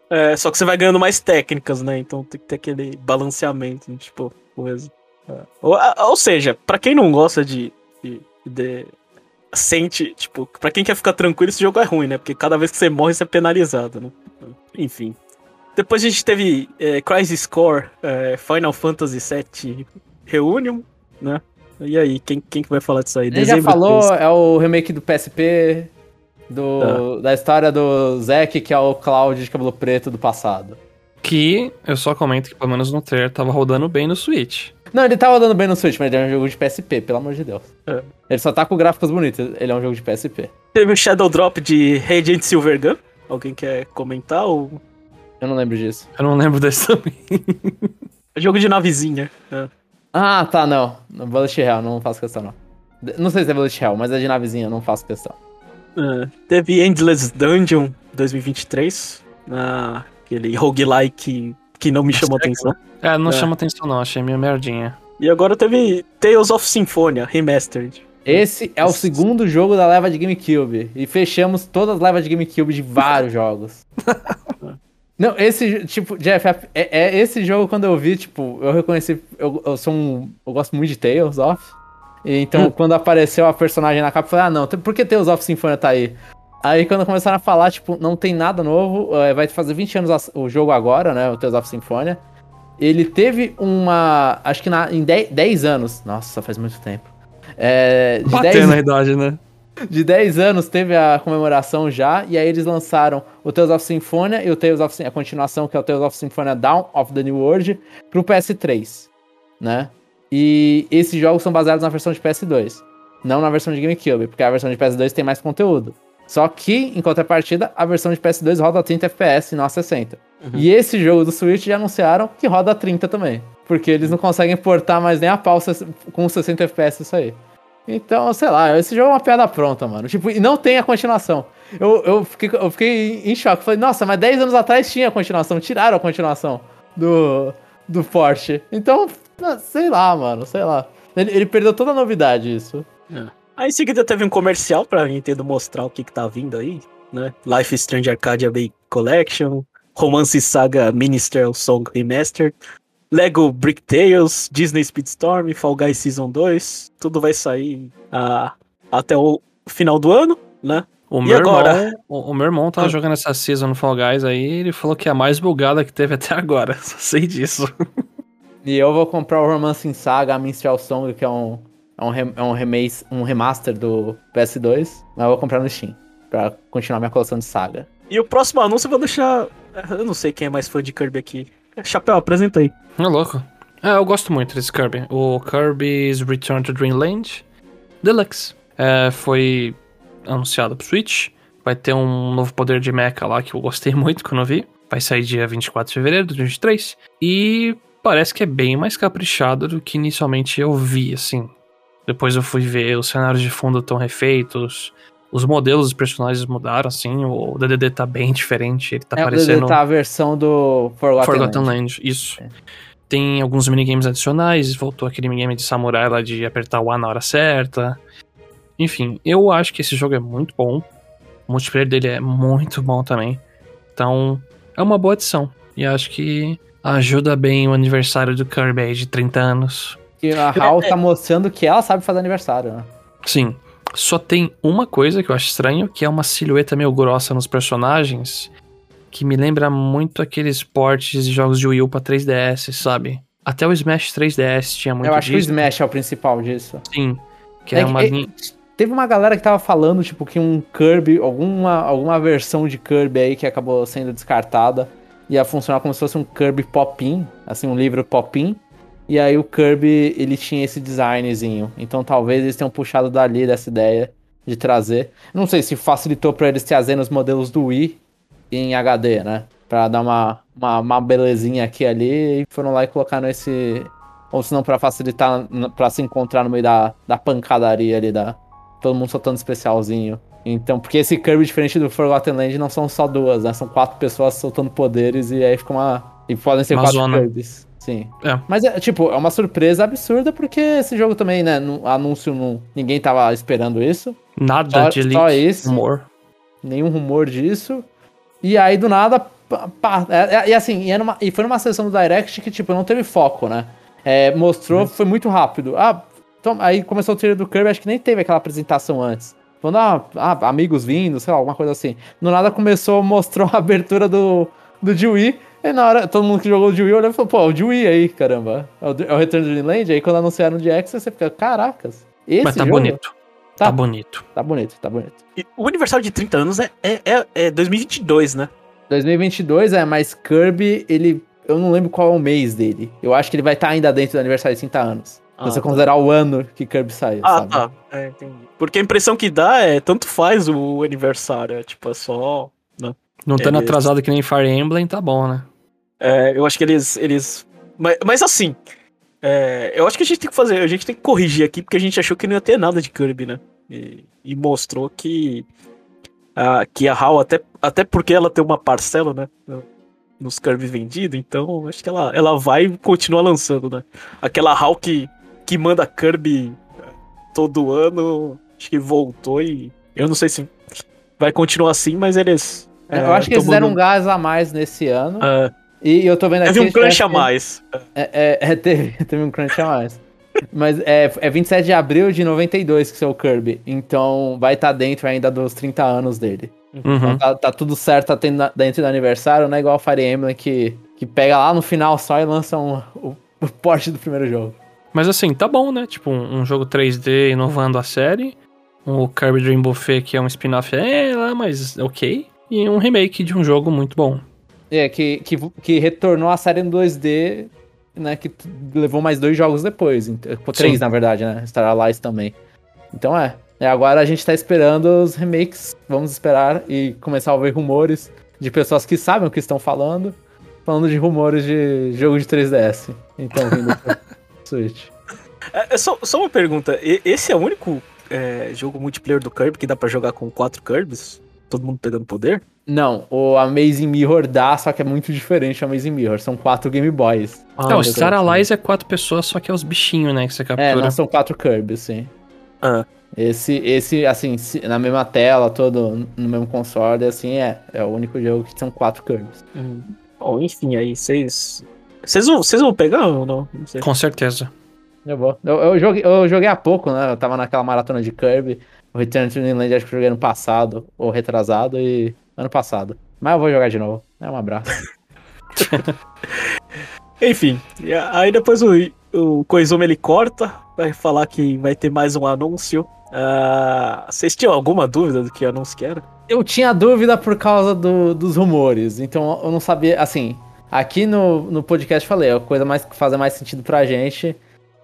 É, só que você vai ganhando mais técnicas, né? Então tem que ter aquele balanceamento, né, tipo, coisa. É. Ou, ou seja, pra quem não gosta de, de, de- Sente, tipo, pra quem quer ficar tranquilo, esse jogo é ruim, né? Porque cada vez que você morre, você é penalizado, né? Enfim. Depois a gente teve é, Crisis Core, é, Final Fantasy VII Reunion, né? E aí, quem, quem que vai falar disso aí? Ele já falou, 13. é o remake do PSP, do, da história do Zack, que é o Cloud de cabelo preto do passado. Que eu só comento que pelo menos no trailer tava rodando bem no Switch. Não, ele tava dando bem no Switch, mas ele é um jogo de PSP, pelo amor de Deus. É. Ele só tá com gráficos bonitos, ele é um jogo de PSP. Teve o Shadow Drop de Radiant Silvergun. Alguém quer comentar? Ou... Eu não lembro disso. Eu não lembro desse também. É jogo de navezinha. é. Ah, tá, não. No Bullet Hell, não faço questão, não. Não sei se é Bullet Hell, mas é de navezinha, não faço questão. É, teve Endless Dungeon 2023. ah, aquele roguelike que não me chamou atenção. É, não É. chama atenção não, achei meio merdinha. E agora teve Tales of Symphonia Remastered. Esse é o segundo jogo da leva de GameCube. E fechamos todas as levas de GameCube de vários jogos. Não, esse, tipo, Jeff, é, é esse jogo quando eu vi, tipo, eu reconheci. Eu, eu sou um. Eu gosto muito de Tales of. Então, quando apareceu a personagem na capa, eu falei, ah, não, por que Tales of Symphonia tá aí? Aí quando começaram a falar, tipo, não tem nada novo, eh, vai fazer 20 anos o jogo agora, né? O Tales of Symphonia. Ele teve uma. Acho que na, em 10, 10 anos. Nossa, faz muito tempo. É, de 10 Batendo na idade, né? de 10 anos teve a comemoração já, e aí eles lançaram o Tales of Symphonia e o Tales of a continuação, que é o Tales of Symphonia Down of the New World, pro PS3, né? E esses jogos são baseados na versão de PS2, não na versão de GameCube, porque a versão de PS2 tem mais conteúdo. Só que, em contrapartida, a versão de PS2 roda a 30 FPS e não a 60. E esse jogo do Switch já anunciaram que roda a 30 também. Porque eles não conseguem portar mais nem a pau com 60 FPS isso aí. Então, sei lá, esse jogo é uma piada pronta, mano. Tipo, e não tem a continuação. Eu, eu, fiquei, eu fiquei em choque. Falei, nossa, mas 10 anos atrás tinha a continuação. Tiraram a continuação do, do Porsche. Então, ah, sei lá, mano, sei lá. Ele, ele perdeu toda a novidade, isso. Aí em seguida teve um comercial pra Nintendo mostrar o que, que tá vindo aí, né? Life is Strange Arcadia Bay Collection, Romance Saga Ministerial Song Remastered, Lego Brick Tales, Disney Speedstorm, Fall Guys Season 2, tudo vai sair ah, até o final do ano, né? O E meu, agora? irmão, o, o meu irmão tava Ah. jogando essa season no Fall Guys aí ele falou que é a mais bugada que teve até agora. Só sei disso. E eu vou comprar o Romance Saga, a Minstrel Song, que é um, é um, é um, remake, um remaster do PS2, mas eu vou comprar no Steam, pra continuar minha coleção de saga. E o próximo anúncio eu vou deixar. Eu não sei quem é mais fã de Kirby aqui. Chapéu, apresenta aí. É louco. É, eu gosto muito desse Kirby. O Kirby's Return to Dreamland Deluxe. É, foi anunciado pro Switch. Vai ter um novo poder de mecha lá que eu gostei muito quando eu vi. Vai sair dia 24 de fevereiro de 2023. E parece que é bem mais caprichado do que inicialmente eu vi, assim. Depois eu fui ver, os cenários de fundo estão refeitos, os modelos dos personagens mudaram, assim, o DDD tá bem diferente, ele tá é, parecendo... O DDD tá a versão do Forgotten, Forgotten Land. Land. isso. É. Tem alguns minigames adicionais, voltou aquele minigame de samurai lá de apertar o A na hora certa. Enfim, eu acho que esse jogo é muito bom. O multiplayer dele é muito bom também. Então, é uma boa adição. E acho que ajuda bem o aniversário do Kirby aí de 30 anos. E a HAL tá mostrando que ela sabe fazer aniversário, né? Sim. Só tem uma coisa que eu acho estranho, que é uma silhueta meio grossa nos personagens, que me lembra muito aqueles portes de jogos de Wii U pra 3DS, sabe? Até o Smash 3DS tinha muito Eu acho disso. que o Smash é o principal disso. Sim. Que é, é uma... É, teve uma galera que tava falando, tipo, que um Kirby, alguma, alguma versão de Kirby aí que acabou sendo descartada, ia funcionar como se fosse um Kirby Pop-In, assim, um livro Pop-In, e aí o Kirby, ele tinha esse designzinho. Então talvez eles tenham puxado dali dessa ideia de trazer. Não sei se facilitou para eles trazendo os modelos do Wii em HD, né? Pra dar uma, uma, uma belezinha aqui ali e foram lá e colocaram esse. Ou se não, pra facilitar, para se encontrar no meio da, da pancadaria ali, da. Todo mundo soltando especialzinho. Então, porque esse Kirby, diferente do Forgotten Land, não são só duas, né? São quatro pessoas soltando poderes e aí fica uma. E podem ser uma quatro zona. Kirbys. Sim. É. Mas, é, tipo, é uma surpresa absurda porque esse jogo também, né? No anúncio, ninguém tava esperando isso. Nada só, de só isso. rumor. Nenhum rumor disso. E aí, do nada, pá, é, é, e assim, e, numa, e, foi numa sessão do Direct que, tipo, não teve foco, né? É, mostrou, uhum. foi muito rápido. Ah, então, aí começou o trailer do Kirby, acho que nem teve aquela apresentação antes. Falando, ah, ah, amigos vindo, sei lá, alguma coisa assim. Do nada começou, mostrou a abertura do, do Dewey. E na hora, todo mundo que jogou o Dewey olhou e falou, pô, o Dewey aí, caramba. É o, é o Return to Dreamland? Aí quando anunciaram o de Access, você fica, caracas. Esse Mas tá jogo? bonito. Tá, tá, bonito. Tá bonito, tá bonito. E o aniversário de 30 anos é, é, é, é 2022, né? 2022 é, mas Kirby, ele. Eu não lembro qual é o mês dele. Eu acho que ele vai estar tá ainda dentro do aniversário de 30 anos. Ah, você tá. considerar o ano que Kirby saiu, ah, sabe? tá. É, entendi. Porque a impressão que dá é tanto faz o aniversário. É tipo, é só. Né? Não estando é atrasado que nem Fire Emblem, tá bom, né? É, eu acho que eles. eles... Mas, mas assim, é, eu acho que a gente tem que fazer, a gente tem que corrigir aqui, porque a gente achou que não ia ter nada de Kirby, né? E, e mostrou que a, que a HAL, até, até porque ela tem uma parcela, né? Nos Kirby vendido, então acho que ela, ela vai continuar lançando, né? Aquela HAL que, que manda Kirby todo ano, acho que voltou e. Eu não sei se vai continuar assim, mas eles. Eu é, acho que eles deram um gás a mais nesse ano. Uh, e eu tô vendo aqui. Teve um crunch a mais. É, é, é, teve, teve um crunch a mais. Mas é, é 27 de abril de 92 que é o Kirby. Então vai estar tá dentro ainda dos 30 anos dele. Uhum. Então tá, tá, tudo certo, tá dentro do aniversário, não é igual o Fire Emblem que, que pega lá no final só e lança um, o, o porte do primeiro jogo. Mas assim, tá bom, né? Tipo, um, um jogo 3D inovando a série. O Kirby Dream Buffet, que é um spin-off, é lá, mas ok. E um remake de um jogo muito bom. É, que, que, que retornou a série em 2D, né? Que levou mais dois jogos depois. Três, Sim. na verdade, né? Star Allies também. Então é. é. Agora a gente tá esperando os remakes. Vamos esperar e começar a ouvir rumores de pessoas que sabem o que estão falando. Falando de rumores de jogo de 3DS. Então, vindo Switch. É, é só, só uma pergunta. Esse é o único é, jogo multiplayer do Kirby que dá para jogar com quatro Kirbys? Todo mundo pegando poder? Não, o Amazing Mirror dá, só que é muito diferente o Amazing Mirror. São quatro Game Boys. Ah, não, o Star Allies é quatro pessoas, só que é os bichinhos, né, que você captura. É, não são quatro Kirby, sim. Ah. Esse, esse, assim, na mesma tela, todo no mesmo console, assim, é. É o único jogo que são quatro Kirbys. Hum. Bom, enfim, aí vocês. Vocês vão, vocês vão pegar ou não? não Com certeza. Eu vou. Eu, eu, joguei, eu joguei há pouco, né? Eu tava naquela maratona de Kirby. O Return to Dreamland acho que eu joguei ano passado, ou retrasado, e ano passado. Mas eu vou jogar de novo. É um abraço. Enfim, aí depois o, o Koizumi ele corta, vai falar que vai ter mais um anúncio. Uh, vocês tinham alguma dúvida do que o anúncio que era? Eu tinha dúvida por causa do, dos rumores, então eu não sabia, assim, aqui no, no podcast falei, a coisa mais que fazia mais sentido pra gente,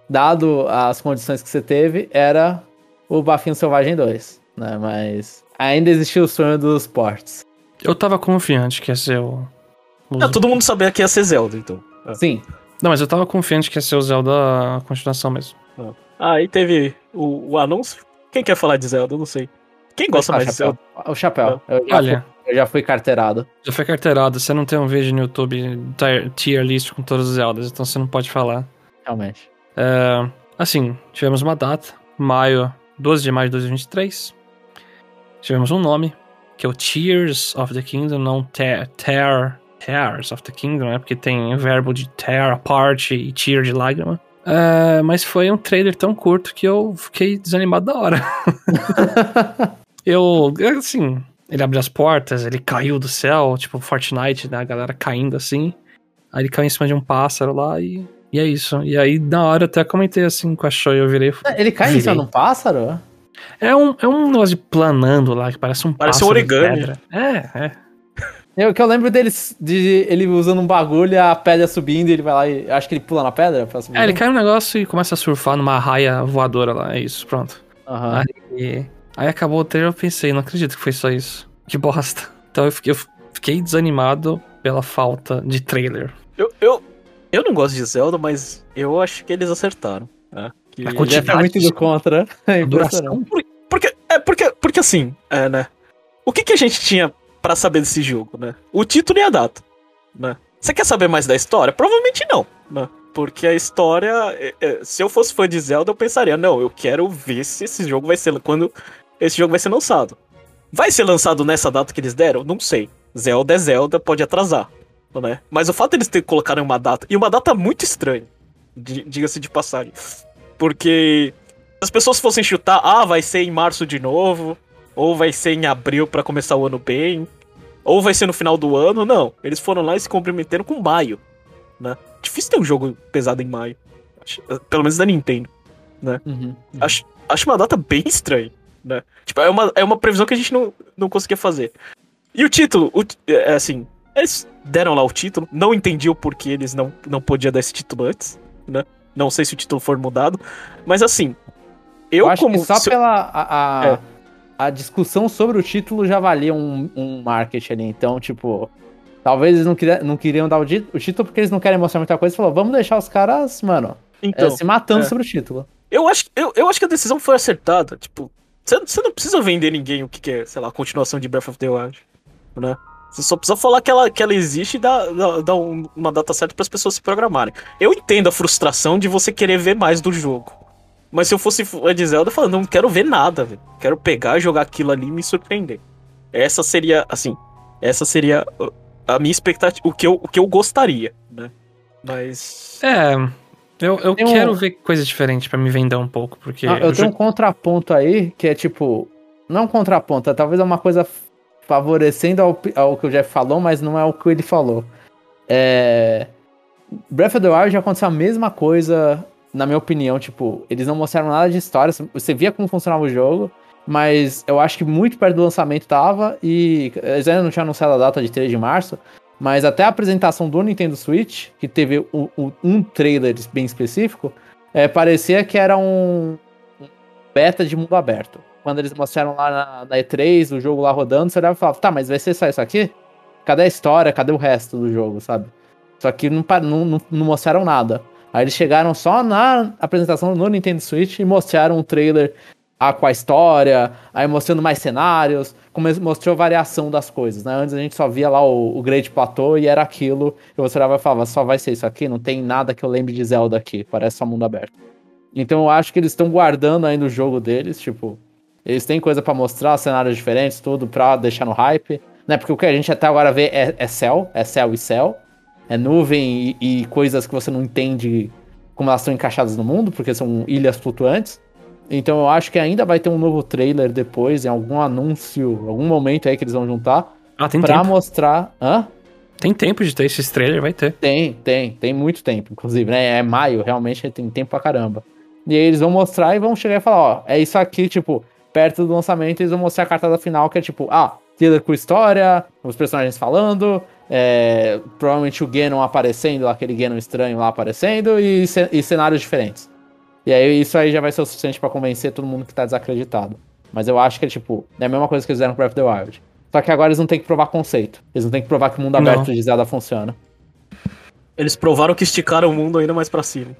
dado as condições que você teve, era o Bafinho Selvagem 2, né, mas ainda existiu o sonho dos ports. Eu tava confiante que ia ser o. o- Ah, todo mundo sabia que ia ser Zelda, então. Sim. Não, mas eu tava confiante que ia ser o Zelda a continuação mesmo. Ah, aí teve o, o anúncio. Quem quer falar de Zelda? Eu não sei. Quem gosta Ah, mais de Zelda? O chapéu. Eu já, Olha, eu já fui carteirado. já foi carteirado. Você não tem um vídeo no YouTube tier, list com todos os Zeldas, então você não pode falar. Realmente. É, assim, tivemos uma data, maio, 12 de maio de 2023. Tivemos um nome, que é o Tears of the Kingdom, não Tear, tear Tears of the Kingdom, né? Porque tem o verbo de tear apart e tear de lágrima. É, mas foi um trailer tão curto que eu fiquei desanimado da hora. eu, assim, ele abriu as portas, ele caiu do céu, tipo Fortnite, né? A galera caindo assim. Aí ele caiu em cima de um pássaro lá e, e é isso. E aí, na hora, eu até comentei assim com a Shoei, eu virei. Ele cai em virei. cima de um pássaro? É um, é um negócio de planando lá, que parece um Parece um origami. pedra. É, é. Eu que eu lembro deles de ele usando um bagulho, a pedra subindo, e ele vai lá e. Acho que ele pula na pedra pra subir. É, ele cai no negócio e começa a surfar numa raia voadora lá, é isso, pronto. Aham. Aí, aí acabou o trailer, eu pensei, não acredito que foi só isso. Que bosta. Então eu fiquei, eu fiquei desanimado pela falta de trailer. Eu, eu, eu não gosto de Zelda, mas eu acho que eles acertaram. né? Que- A quantidade- foi muito do contra. É duração. Porque, é, porque, porque assim, é, né? O que, que a gente tinha pra saber desse jogo, né? O título e a data, né? Você quer saber mais da história? Provavelmente não, né? Porque a história, é, é, se eu fosse fã de Zelda, eu pensaria, não, eu quero ver se esse jogo vai ser quando esse jogo vai ser lançado. Vai ser lançado nessa data que eles deram? Não sei. Zelda é Zelda, pode atrasar, né? Mas o fato deles ter colocado uma data e uma data muito estranha, di- diga-se de passagem, porque se as pessoas fossem chutar, ah, vai ser em março de novo, ou vai ser em abril pra começar o ano bem, ou vai ser no final do ano, não. Eles foram lá e se comprometeram com maio, né? Difícil ter um jogo pesado em maio, pelo menos da Nintendo. Uhum. Acho, acho uma data bem estranha, né? Tipo, é uma, é uma previsão que a gente não, não conseguia fazer. E o título, o ti- é assim, eles deram lá o título, não entendi o porquê eles não, não podiam dar esse título antes, né? Não sei se o título for mudado, mas assim, eu, Eu acho como... só pela a, a, É. a discussão sobre o título já valia um, um marketing ali. Então, tipo, talvez eles não, queria, não queriam dar o, o título porque eles não querem mostrar muita coisa. Falou, vamos deixar os caras, mano, é, Então, se matando é. sobre o título. Eu acho, eu, eu acho que a decisão foi acertada. Tipo, você não precisa vender ninguém o que, que é, sei lá, a continuação de Breath of the Wild, né? Você só precisa falar que ela, que ela existe e dar, dar, um- uma data certa para as pessoas se programarem. Eu entendo a frustração de você querer ver mais do jogo. Mas se eu fosse de Zelda, eu falo, não quero ver nada, velho. Quero pegar, jogar aquilo ali e me surpreender. Essa seria, assim, essa seria a minha expectativa, o que eu, o que eu gostaria, né? Mas... É, eu, eu um- quero ver coisa diferente pra me vender um pouco, porque. Ah, eu o tenho um jo- contraponto aí, que é tipo. Não um contraponto, é talvez uma coisa favorecendo ao, ao que o Jeff falou, mas não é o que ele falou. É. Breath of the Wild já aconteceu a mesma coisa, na minha opinião. Tipo, eles não mostraram nada de história. Você via como funcionava o jogo, mas eu acho que muito perto do lançamento tava. E eles ainda não tinham anunciado a data de 3 de março. Mas até a apresentação do Nintendo Switch, que teve o- um trailer bem específico, é, parecia que era um um beta de mundo aberto. Quando eles mostraram lá na, na E3, o jogo lá rodando, você olhava e falava, tá, mas vai ser só isso aqui? Cadê a história? Cadê o resto do jogo, sabe? Só que não, não, não mostraram nada. Aí eles chegaram só na apresentação no Nintendo Switch e mostraram um trailer ah, com a história, aí mostrando mais cenários, como mostrou variação das coisas, né? Antes a gente só via lá o, o Great Plateau e era aquilo, e você olhava e falava, só vai ser isso aqui? Não tem nada que eu lembre de Zelda aqui, parece só mundo aberto. Então eu acho que eles estão guardando ainda o jogo deles, tipo, eles têm coisa pra mostrar, cenários diferentes, tudo pra deixar no hype, né? Porque o que a gente até agora vê é, é céu, é céu e céu, é nuvem e, e coisas que você não entende como elas estão encaixadas no mundo, porque são ilhas flutuantes. Então eu acho que ainda vai ter um novo trailer depois, em algum anúncio, algum momento aí que eles vão juntar, Ah, tem pra tempo. mostrar. Hã? Tem tempo de ter esses trailers, vai ter. Tem, tem, tem muito tempo, inclusive, né? É maio, realmente tem tempo pra caramba. E aí eles vão mostrar e vão chegar e falar, ó, é isso aqui, tipo, perto do lançamento, eles vão mostrar a cartada final, que é tipo, ah, trailer com história, os personagens falando, é, provavelmente o Ganon aparecendo, aquele Ganon estranho lá aparecendo, e, e cenários diferentes. E aí isso aí já vai ser o suficiente pra convencer todo mundo que tá desacreditado. Mas eu acho que é tipo, é a mesma coisa que eles fizeram com Breath of the Wild. Só que agora eles não têm que provar conceito. Eles não têm que provar que o mundo Não. aberto de Zelda funciona. Eles provaram que esticaram o mundo ainda mais pra cima.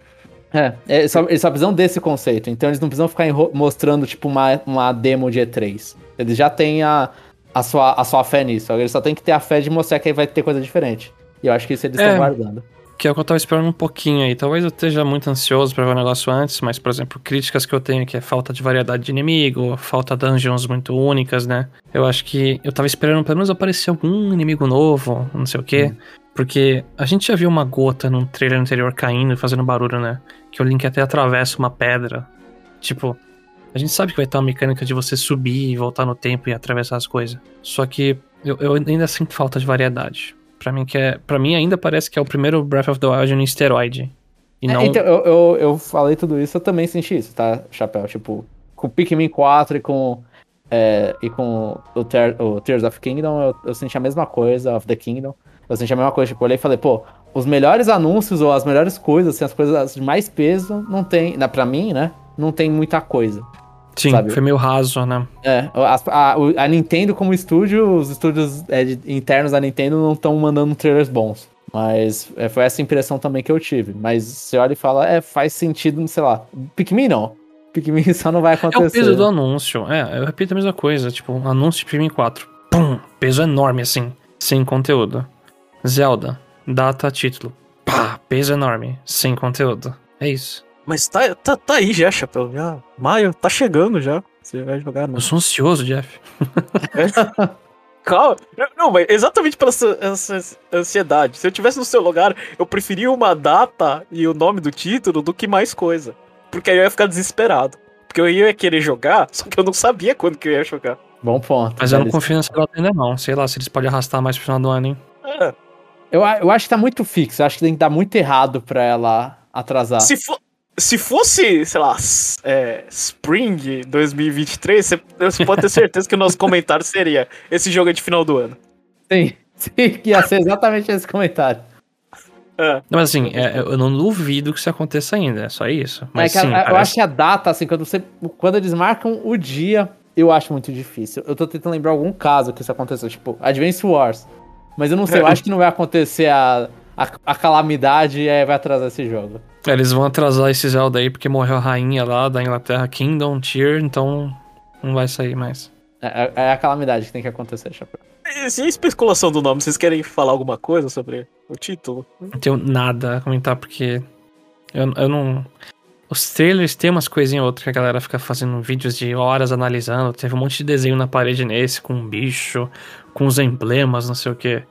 É, eles só, eles só precisam desse conceito. Então eles não precisam ficar mostrando, tipo, uma, uma demo de E3. Eles já têm a, a, sua, a sua fé nisso. Agora eles só têm que ter a fé de mostrar que aí vai ter coisa diferente. E eu acho que isso eles É. estão guardando. Que é o que eu tava esperando um pouquinho aí. Talvez eu esteja muito ansioso pra ver o negócio antes, mas, por exemplo, críticas que eu tenho que é falta de variedade de inimigo, falta dungeons muito únicas, né? Eu acho que eu tava esperando pelo menos aparecer algum inimigo novo, não sei o quê. Porque a gente já viu uma gota num trailer anterior caindo e fazendo barulho, né? Que o Link até atravessa uma pedra. Tipo, a gente sabe que vai ter uma mecânica de você subir e voltar no tempo e atravessar as coisas. Só que eu, eu ainda sinto falta de variedade. Pra mim, que é, pra mim ainda parece que é o primeiro Breath of the Wild em esteroide. E É, não. então, eu, eu, eu falei tudo isso, eu também senti isso, tá, Chapéu? Tipo, com o Pikmin 4 e com, é, e com o, Tear- o Tears of Kingdom, eu, eu senti a mesma coisa, of the Kingdom. Eu senti a mesma coisa, tipo, eu olhei e falei, pô, os melhores anúncios ou as melhores coisas, assim, as coisas de mais peso, não tem, na, pra mim, né, não tem muita coisa. Sim, sabe? foi meio raso, né? É, a, o- a Nintendo como estúdio, os estúdios é, de- internos da Nintendo não estão mandando trailers bons. Mas é, foi essa impressão também que eu tive. Mas você olha e fala, é, faz sentido, sei lá. Pikmin não. Pikmin só não vai É acontecer. o peso do anúncio. É, eu repito a mesma coisa. Tipo, um anúncio de Pikmin 4. Pum! Peso enorme, assim. Sem conteúdo. Zelda. Data, título. Pá! Peso enorme. Sem conteúdo. É isso. Mas tá, tá, tá aí já, Chapéu. Já. Maio tá chegando já. Você vai jogar, não? Eu sou ansioso, Jeff. Calma. Não, mas exatamente pela essa, essa ansiedade. Se eu tivesse no seu lugar, eu preferia uma data e o nome do título do que mais coisa. Porque aí eu ia ficar desesperado. Porque eu ia querer jogar, só que eu não sabia quando que eu ia jogar. Bom ponto. Mas eu não confio nessa data ainda não. Sei lá se eles podem arrastar mais pro final do ano, hein? É, eu, eu acho que tá muito fixo. Eu acho que tem que dar muito errado pra ela atrasar. se, fo- se fosse, sei lá, é, Spring 2023, você, pode ter certeza que o nosso comentário seria: esse jogo é de final do ano. Sim, sim, que ia ser exatamente esse comentário. É. Não, Mas assim, é, eu não duvido que isso aconteça ainda. É só isso. Mas é que a- sim, a- eu parece- acho que a data, assim, quando, você, quando eles marcam o dia, eu acho muito difícil. Eu tô tentando lembrar algum caso que isso aconteceu, tipo, Advance Wars. Mas eu não sei, eu acho que não vai acontecer a, a, a calamidade aí vai atrasar esse jogo. É, Eles vão atrasar esse Zelda aí porque morreu a rainha lá da Inglaterra, Kingdom, Tear, então não vai sair mais. É, é a calamidade que tem que acontecer, Chapéu. E se a especulação do nome, vocês querem falar alguma coisa sobre o título? Não tenho nada a comentar porque eu, eu não. Os trailers tem umas coisinhas ou outras que a galera fica fazendo vídeos de horas analisando. Teve um monte de desenho na parede nesse, com um bicho, com os emblemas, não sei o que.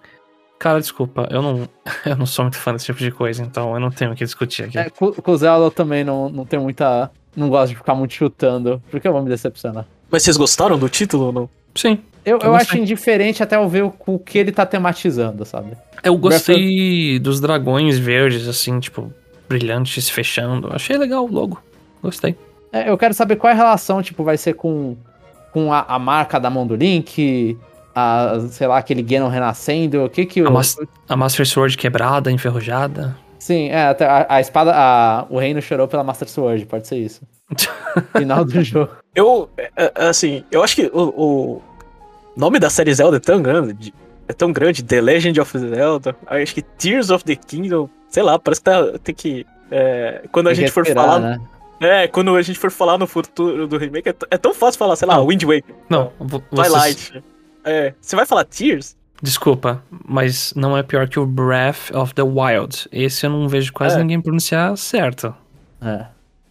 Cara, desculpa, eu não, eu não sou muito fã desse tipo de coisa, então eu não tenho o que discutir aqui. É, com, com o Zelda eu também não, não tenho muita. Não gosto de ficar muito chutando, porque eu vou me decepcionar. Mas vocês gostaram do título ou não? Sim, Eu, Eu eu acho indiferente até eu ver o, o que ele tá tematizando, sabe? eu gostei dos dragões verdes, assim, tipo, brilhantes fechando. Achei legal o logo. Gostei. É, eu quero saber qual é a relação, tipo, vai ser com, com a, a marca da mão do Link, a, sei lá, aquele Ganon renascendo, o que que o... A, mas- a Master Sword quebrada, enferrujada. Sim, é, até a, a espada, a, o reino chorou pela Master Sword, pode ser isso. Final do jogo. Eu, é, é, assim, eu acho que o, o nome da série Zelda é tão grande, é tão grande, The Legend of Zelda, acho que Tears of the Kingdom, sei lá, parece que tá, tem que, é, quando a Tem gente for falar, né? é, quando a gente for falar no futuro do remake, é, é tão fácil falar, sei lá. Wind Waker, Não, vo- vocês- Twilight, é, você vai falar Tears? Desculpa, mas não é pior que o Breath of the Wild. Esse eu não vejo quase É. ninguém pronunciar certo. É.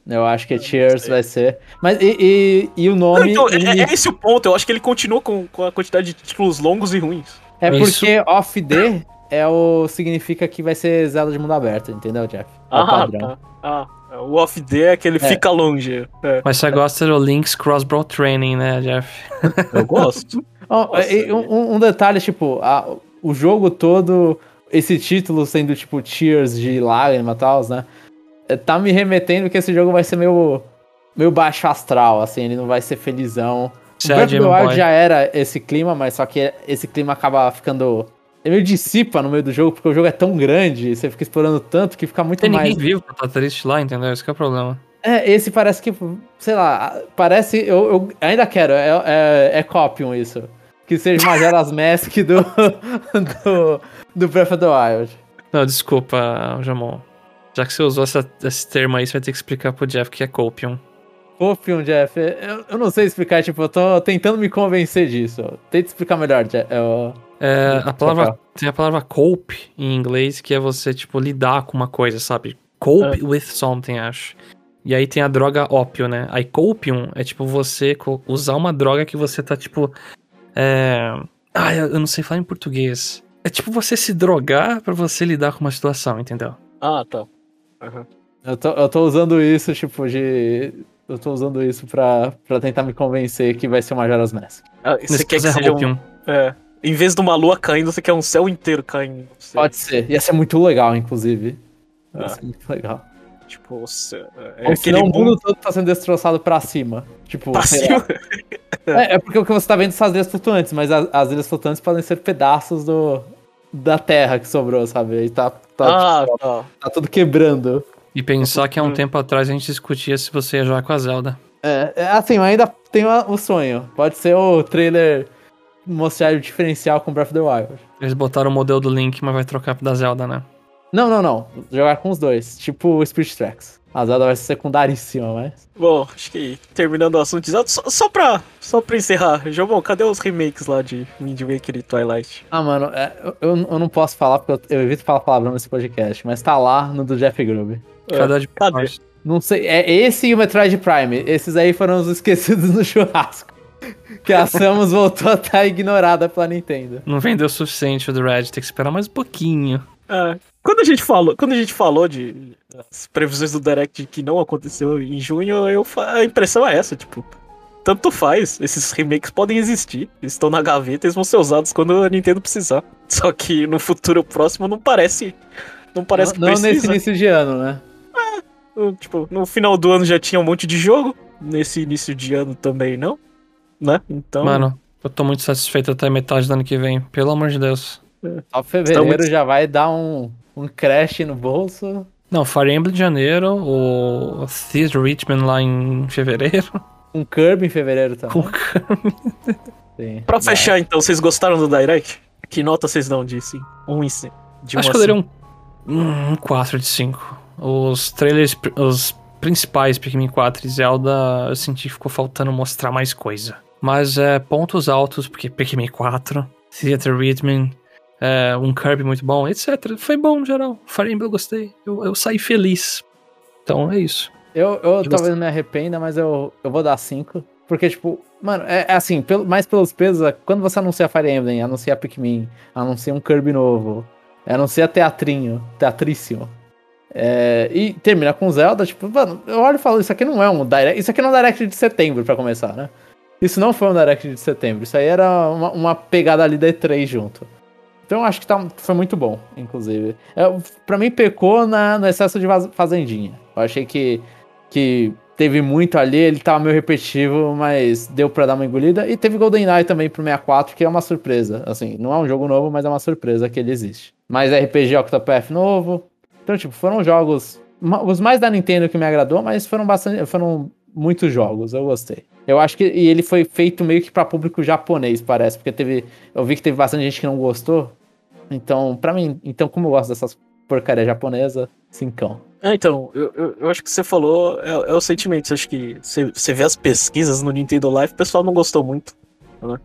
Eu acho que Tears vai ser. Mas e, e, e o Não, nome. então, ele é, é esse o ponto, eu acho que ele continua com, com a quantidade de títulos longos e ruins. É Isso. porque off the é o significa que vai ser Zelda de mundo aberto, entendeu, Jeff? É o Ah, padrão. tá. Ah, o off day é aquele É. fica longe. É, Mas você gosta do Link's Crossbow Training, né, Jeff? eu gosto. Nossa, um, um detalhe, tipo, a- o jogo todo, esse título sendo tipo Tears de lágrima e tal, né? é, Tá me remetendo que esse jogo vai ser meio, meio baixo astral, assim, ele não vai ser felizão. É Breath of the Wild já era esse clima, mas só que esse clima acaba ficando. Ele meio dissipa no meio do jogo, porque o jogo é tão grande, você fica explorando tanto que fica muito Tem mais. ninguém vivo pra estar triste lá, entendeu? Esse que é o problema. É, esse parece que, sei lá, parece. Eu, eu ainda quero, é, é, é Copium isso. Que seja Majora's Mask do, do, do Breath of the Wild. Não, desculpa, Jamon. Já que você usou essa, esse termo aí, você vai ter que explicar pro Jeff o que é Copium. Copium, Jeff, eu, eu não sei explicar, tipo, eu tô tentando me convencer disso. Tenta explicar melhor, Jeff. Eu... É, a palavra, tem a palavra cope em inglês, que é você, tipo, lidar com uma coisa, sabe? Cope É. with something, acho. E aí tem a droga ópio, né? Aí copium é tipo você usar uma droga que você tá, tipo. É. Ah, eu não sei falar em português. É tipo você se drogar pra você lidar com uma situação, entendeu? Ah, tá. Aham. Eu tô, eu tô usando isso, tipo, de. Eu tô usando isso pra, pra tentar me convencer que vai ser o Majora's Mask. Ah, você Nesse quer que é seja um, é, Em vez de uma lua caindo, você quer um céu inteiro caindo. Pode ser. Ia ser muito legal, incluve. Ia Ah. ser muito legal. Tipo, você, é Ou aquele senão o mundo mundo todo tá sendo destroçado pra cima. Tipo, pra cima. É, é porque o que você tá vendo são as ilhas flutuantes, mas as, as ilhas flutuantes podem ser pedaços do, da terra que sobrou, sabe? E tá, tá, Ah, tipo, tá. tá tudo quebrando. E pensar que há um tempo atrás a gente discutia se você ia jogar com a Zelda. É, é, assim, eu ainda tenho a- o sonho. Pode ser o trailer mostrar o diferencial com Breath of the Wild. Eles botaram o modelo do Link, mas vai trocar pro da Zelda, né? Não, não, não. Jogar com os dois. Tipo o Spirit Tracks. A Zelda vai ser secundaríssima, mas. Bom, acho que terminando o assunto de Zelda, só, só, pra, só pra encerrar, Jomon, cadê os remakes lá de Wind Waker e Twilight? Ah, mano, é, eu, eu não posso falar porque eu, eu evito falar palavrão nesse podcast, mas tá lá no do Jeff Grubb. Cadê de cadê? nós? Não sei, é esse e o Metroid Prime. Esses aí foram os esquecidos no churrasco. Que a Samus voltou a estar ignorada pela Nintendo. Não vendeu o suficiente o do Red, tem que esperar mais um pouquinho. É, quando a gente falou, quando a gente falou de as previsões do Direct que não aconteceu em junho, eu, a impressão é essa, tipo, tanto faz, esses remakes podem existir, eles estão na gaveta, eles vão ser usados quando a Nintendo precisar. Só que no futuro próximo não parece, não parece não que não nesse precisa. início de ano, né? No- Tipo, no final do ano já tinha um monte de jogo, nesse início de ano também não, né? Então, Mano, eu tô muito satisfeito até metade do ano que vem, pelo amor de Deus. Só fevereiro muito- já vai dar um, um crash no bolso. Não, Fire Emblem em janeiro, o Theater Richmond lá em fevereiro. Um Kirby em fevereiro também. Com Sim. pra Vai. fechar então, vocês gostaram do Direct? Que nota vocês dão de sim? Um em cem. De Acho um que eu daria um, um 4 de 5. Os trailers, os principais Pikmin 4 e Zelda, eu senti que ficou faltando mostrar mais coisa. Mas é pontos altos, porque Pikmin 4, Theater Rhythm, é, um Kirby muito bom, etc. Foi bom no geral. Fire Emblem eu gostei. Eu, eu saí feliz. Então é isso. Eu, eu E talvez me arrependa, mas eu, eu vou dar 5. Porque, tipo, mano, é, é assim, pelo, mais pelos pesos, é quando você anuncia Fire Emblem, anuncia Pikmin, anuncia um Kirby novo, anuncia Teatrinho, Teatríssimo. é, e termina com Zelda, tipo, mano, eu olho e falo, isso aqui não é um Direct. Isso aqui não é um Direct de setembro, pra começar, né? Isso não foi um Direct de setembro. Isso aí era uma, uma pegada ali da E3 junto. Então acho que tá, foi muito bom, inclusive. É, pra mim, pecou na, no excesso de fazendinha. Eu achei que, que teve muito ali, ele tava meio repetitivo, mas deu pra dar uma engolida. E teve GoldenEye também pro 64, que é uma surpresa. Assim, não é um jogo novo, mas é uma surpresa que ele existe. Mais RPG Octopath novo. Então, tipo, foram jogos. Os mais da Nintendo que me agradou, mas foram bastante. Foram muitos jogos, eu gostei. Eu acho que. E ele foi feito meio que pra público japonês, parece. Porque teve. Eu vi que teve bastante gente que não gostou. Então, pra mim. Então, como eu gosto dessas porcaria japonesa, cincão. É, então, eu, eu, eu acho que você falou é, é o sentimento. Acho que você, você vê as pesquisas no Nintendo Live, o pessoal não gostou muito. Né?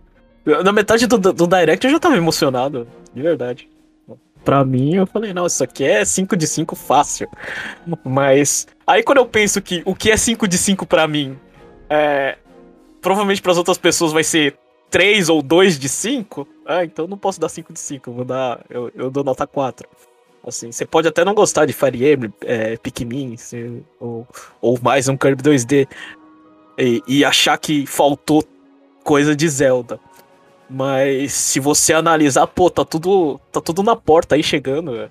Na metade do, do Direct eu já tava emocionado, de verdade. Pra mim, eu falei, não, isso aqui é 5 de 5 fácil. Mas aí quando eu penso que o que é 5 de 5 pra mim, é, provavelmente pras outras pessoas vai ser 3 ou 2 de 5, ah, então não posso dar 5 de 5, eu vou dar, eu, eu dou nota 4. Assim, você pode até não gostar de Fire Emblem, é, Pikmin, ou, ou mais um Kirby 2D, e, e achar que faltou coisa de Zelda. Mas se você analisar, pô, tá tudo, tá tudo na porta aí chegando. é.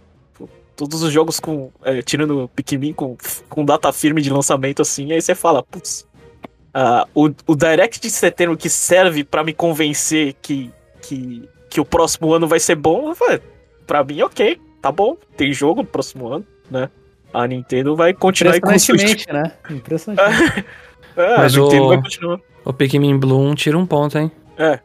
Todos os jogos com. é, tirando Pikmin com, com data firme de lançamento assim, aí você fala, putz. Ah, o, o Direct de setembro que serve pra me convencer que, que, que o próximo ano vai ser bom, eu falei, pra mim, ok, tá bom, tem jogo no próximo ano, né? a Nintendo vai continuar com o Switch. Né? Impressionante. É, Mas a Nintendo o- vai continuar. O Pikmin Bloom tira um ponto, hein? É.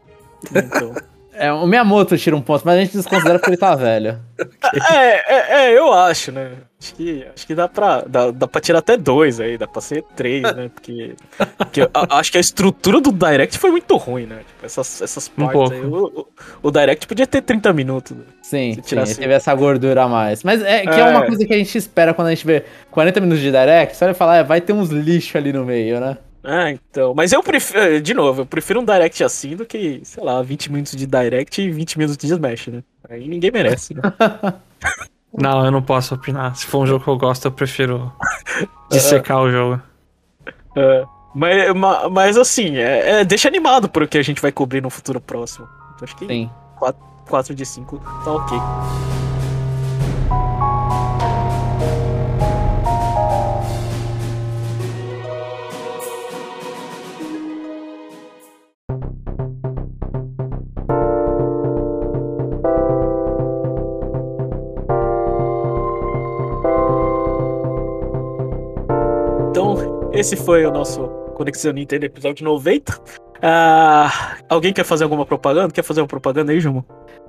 Então. É, o Miyamoto tira um ponto, mas a gente desconsidera porque ele tá velho. é, é, é, eu acho, né? Acho que, acho que dá, pra, dá, dá pra tirar até dois aí, dá pra ser três, né? Porque, porque eu a- acho que a estrutura do Direct foi muito ruim, né? Tipo, essas, essas Um partes pouco. aí. O, o, o Direct podia ter 30 minutos. né? Sim, Se sim teve essa gordura a mais. Mas é que é. É. uma coisa que a gente espera quando a gente vê 40 minutos de direct, só ele falar, é, vai ter uns lixo ali no meio, né? Ah, então. Mas eu prefiro, de novo, eu prefiro um Direct assim do que, sei lá, 20 minutos de Direct e 20 minutos de Smash, né? Aí ninguém merece, né? Não, eu não posso opinar. Se for um jogo que eu gosto, eu prefiro dissecar o jogo. É, mas, ma- mas assim, é, é- deixa animado pro que a gente vai cobrir no futuro próximo. Então, acho que Sim. 4 de 5 tá ok. Esse foi o nosso Conexão Nintendo episódio 90. Ah, alguém quer fazer alguma propaganda? Quer fazer uma propaganda aí, Jumo?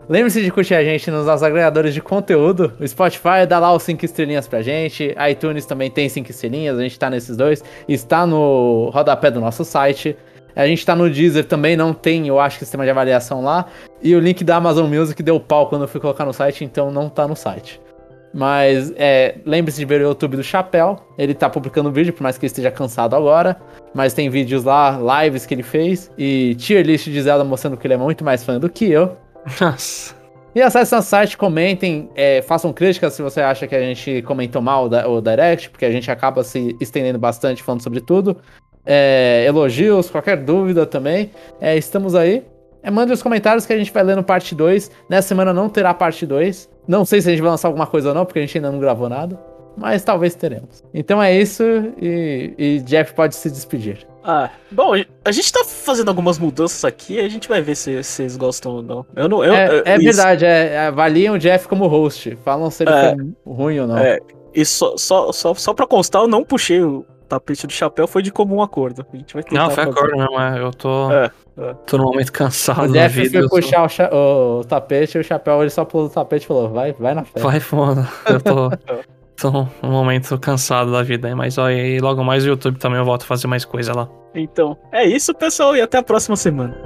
Lembre-se de curtir a gente nos nossos agregadores de conteúdo. O Spotify dá lá os 5 estrelinhas pra gente. ITunes também tem 5 estrelinhas, a gente tá nesses dois. Está no rodapé do nosso site. A gente tá no Deezer também, não tem, eu acho, sistema de avaliação lá. E o link da Amazon Music deu pau quando eu fui colocar no site, então não tá no site. Mas é, lembre-se de ver o YouTube do Chapéu. Ele tá publicando vídeo, por mais que ele esteja cansado agora. Mas tem vídeos lá, lives que ele fez. E tier list de Zelda mostrando que ele é muito mais fã do que eu. Nossa. E acessem nosso site, comentem, é, façam críticas se você acha que a gente comentou mal o, o Direct, porque a gente acaba se estendendo bastante falando sobre tudo. É, elogios, qualquer dúvida também. É, estamos aí. É, mande os comentários que a gente vai ler no parte 2. Nessa semana não terá parte 2. Não sei se a gente vai lançar alguma coisa ou não, porque a gente ainda não gravou nada. Mas talvez teremos. Então é isso e, e Jeff pode se despedir. Ah, bom, a gente tá fazendo algumas mudanças aqui a gente vai ver se se vocês gostam ou não. Eu não. Eu, é é verdade, é, avaliam o Jeff como host. Falam se ele É. foi ruim ou não. É, e só, só, só, só pra constar, eu não puxei o tapete do chapéu, foi de comum acordo. A gente vai tentar Não, foi fazer. acordo mesmo, é. Eu tô. É, é. Tô num momento cansado O da Jeff vida. foi puxar o, cha- o tapete e o chapéu ele só pulou o tapete e falou: vai, vai na fé. Vai, foda. Eu tô. tô num momento cansado da vida mas ó, e logo mais o YouTube também eu volto a fazer mais coisa lá. Então, é isso, pessoal, e até a próxima semana.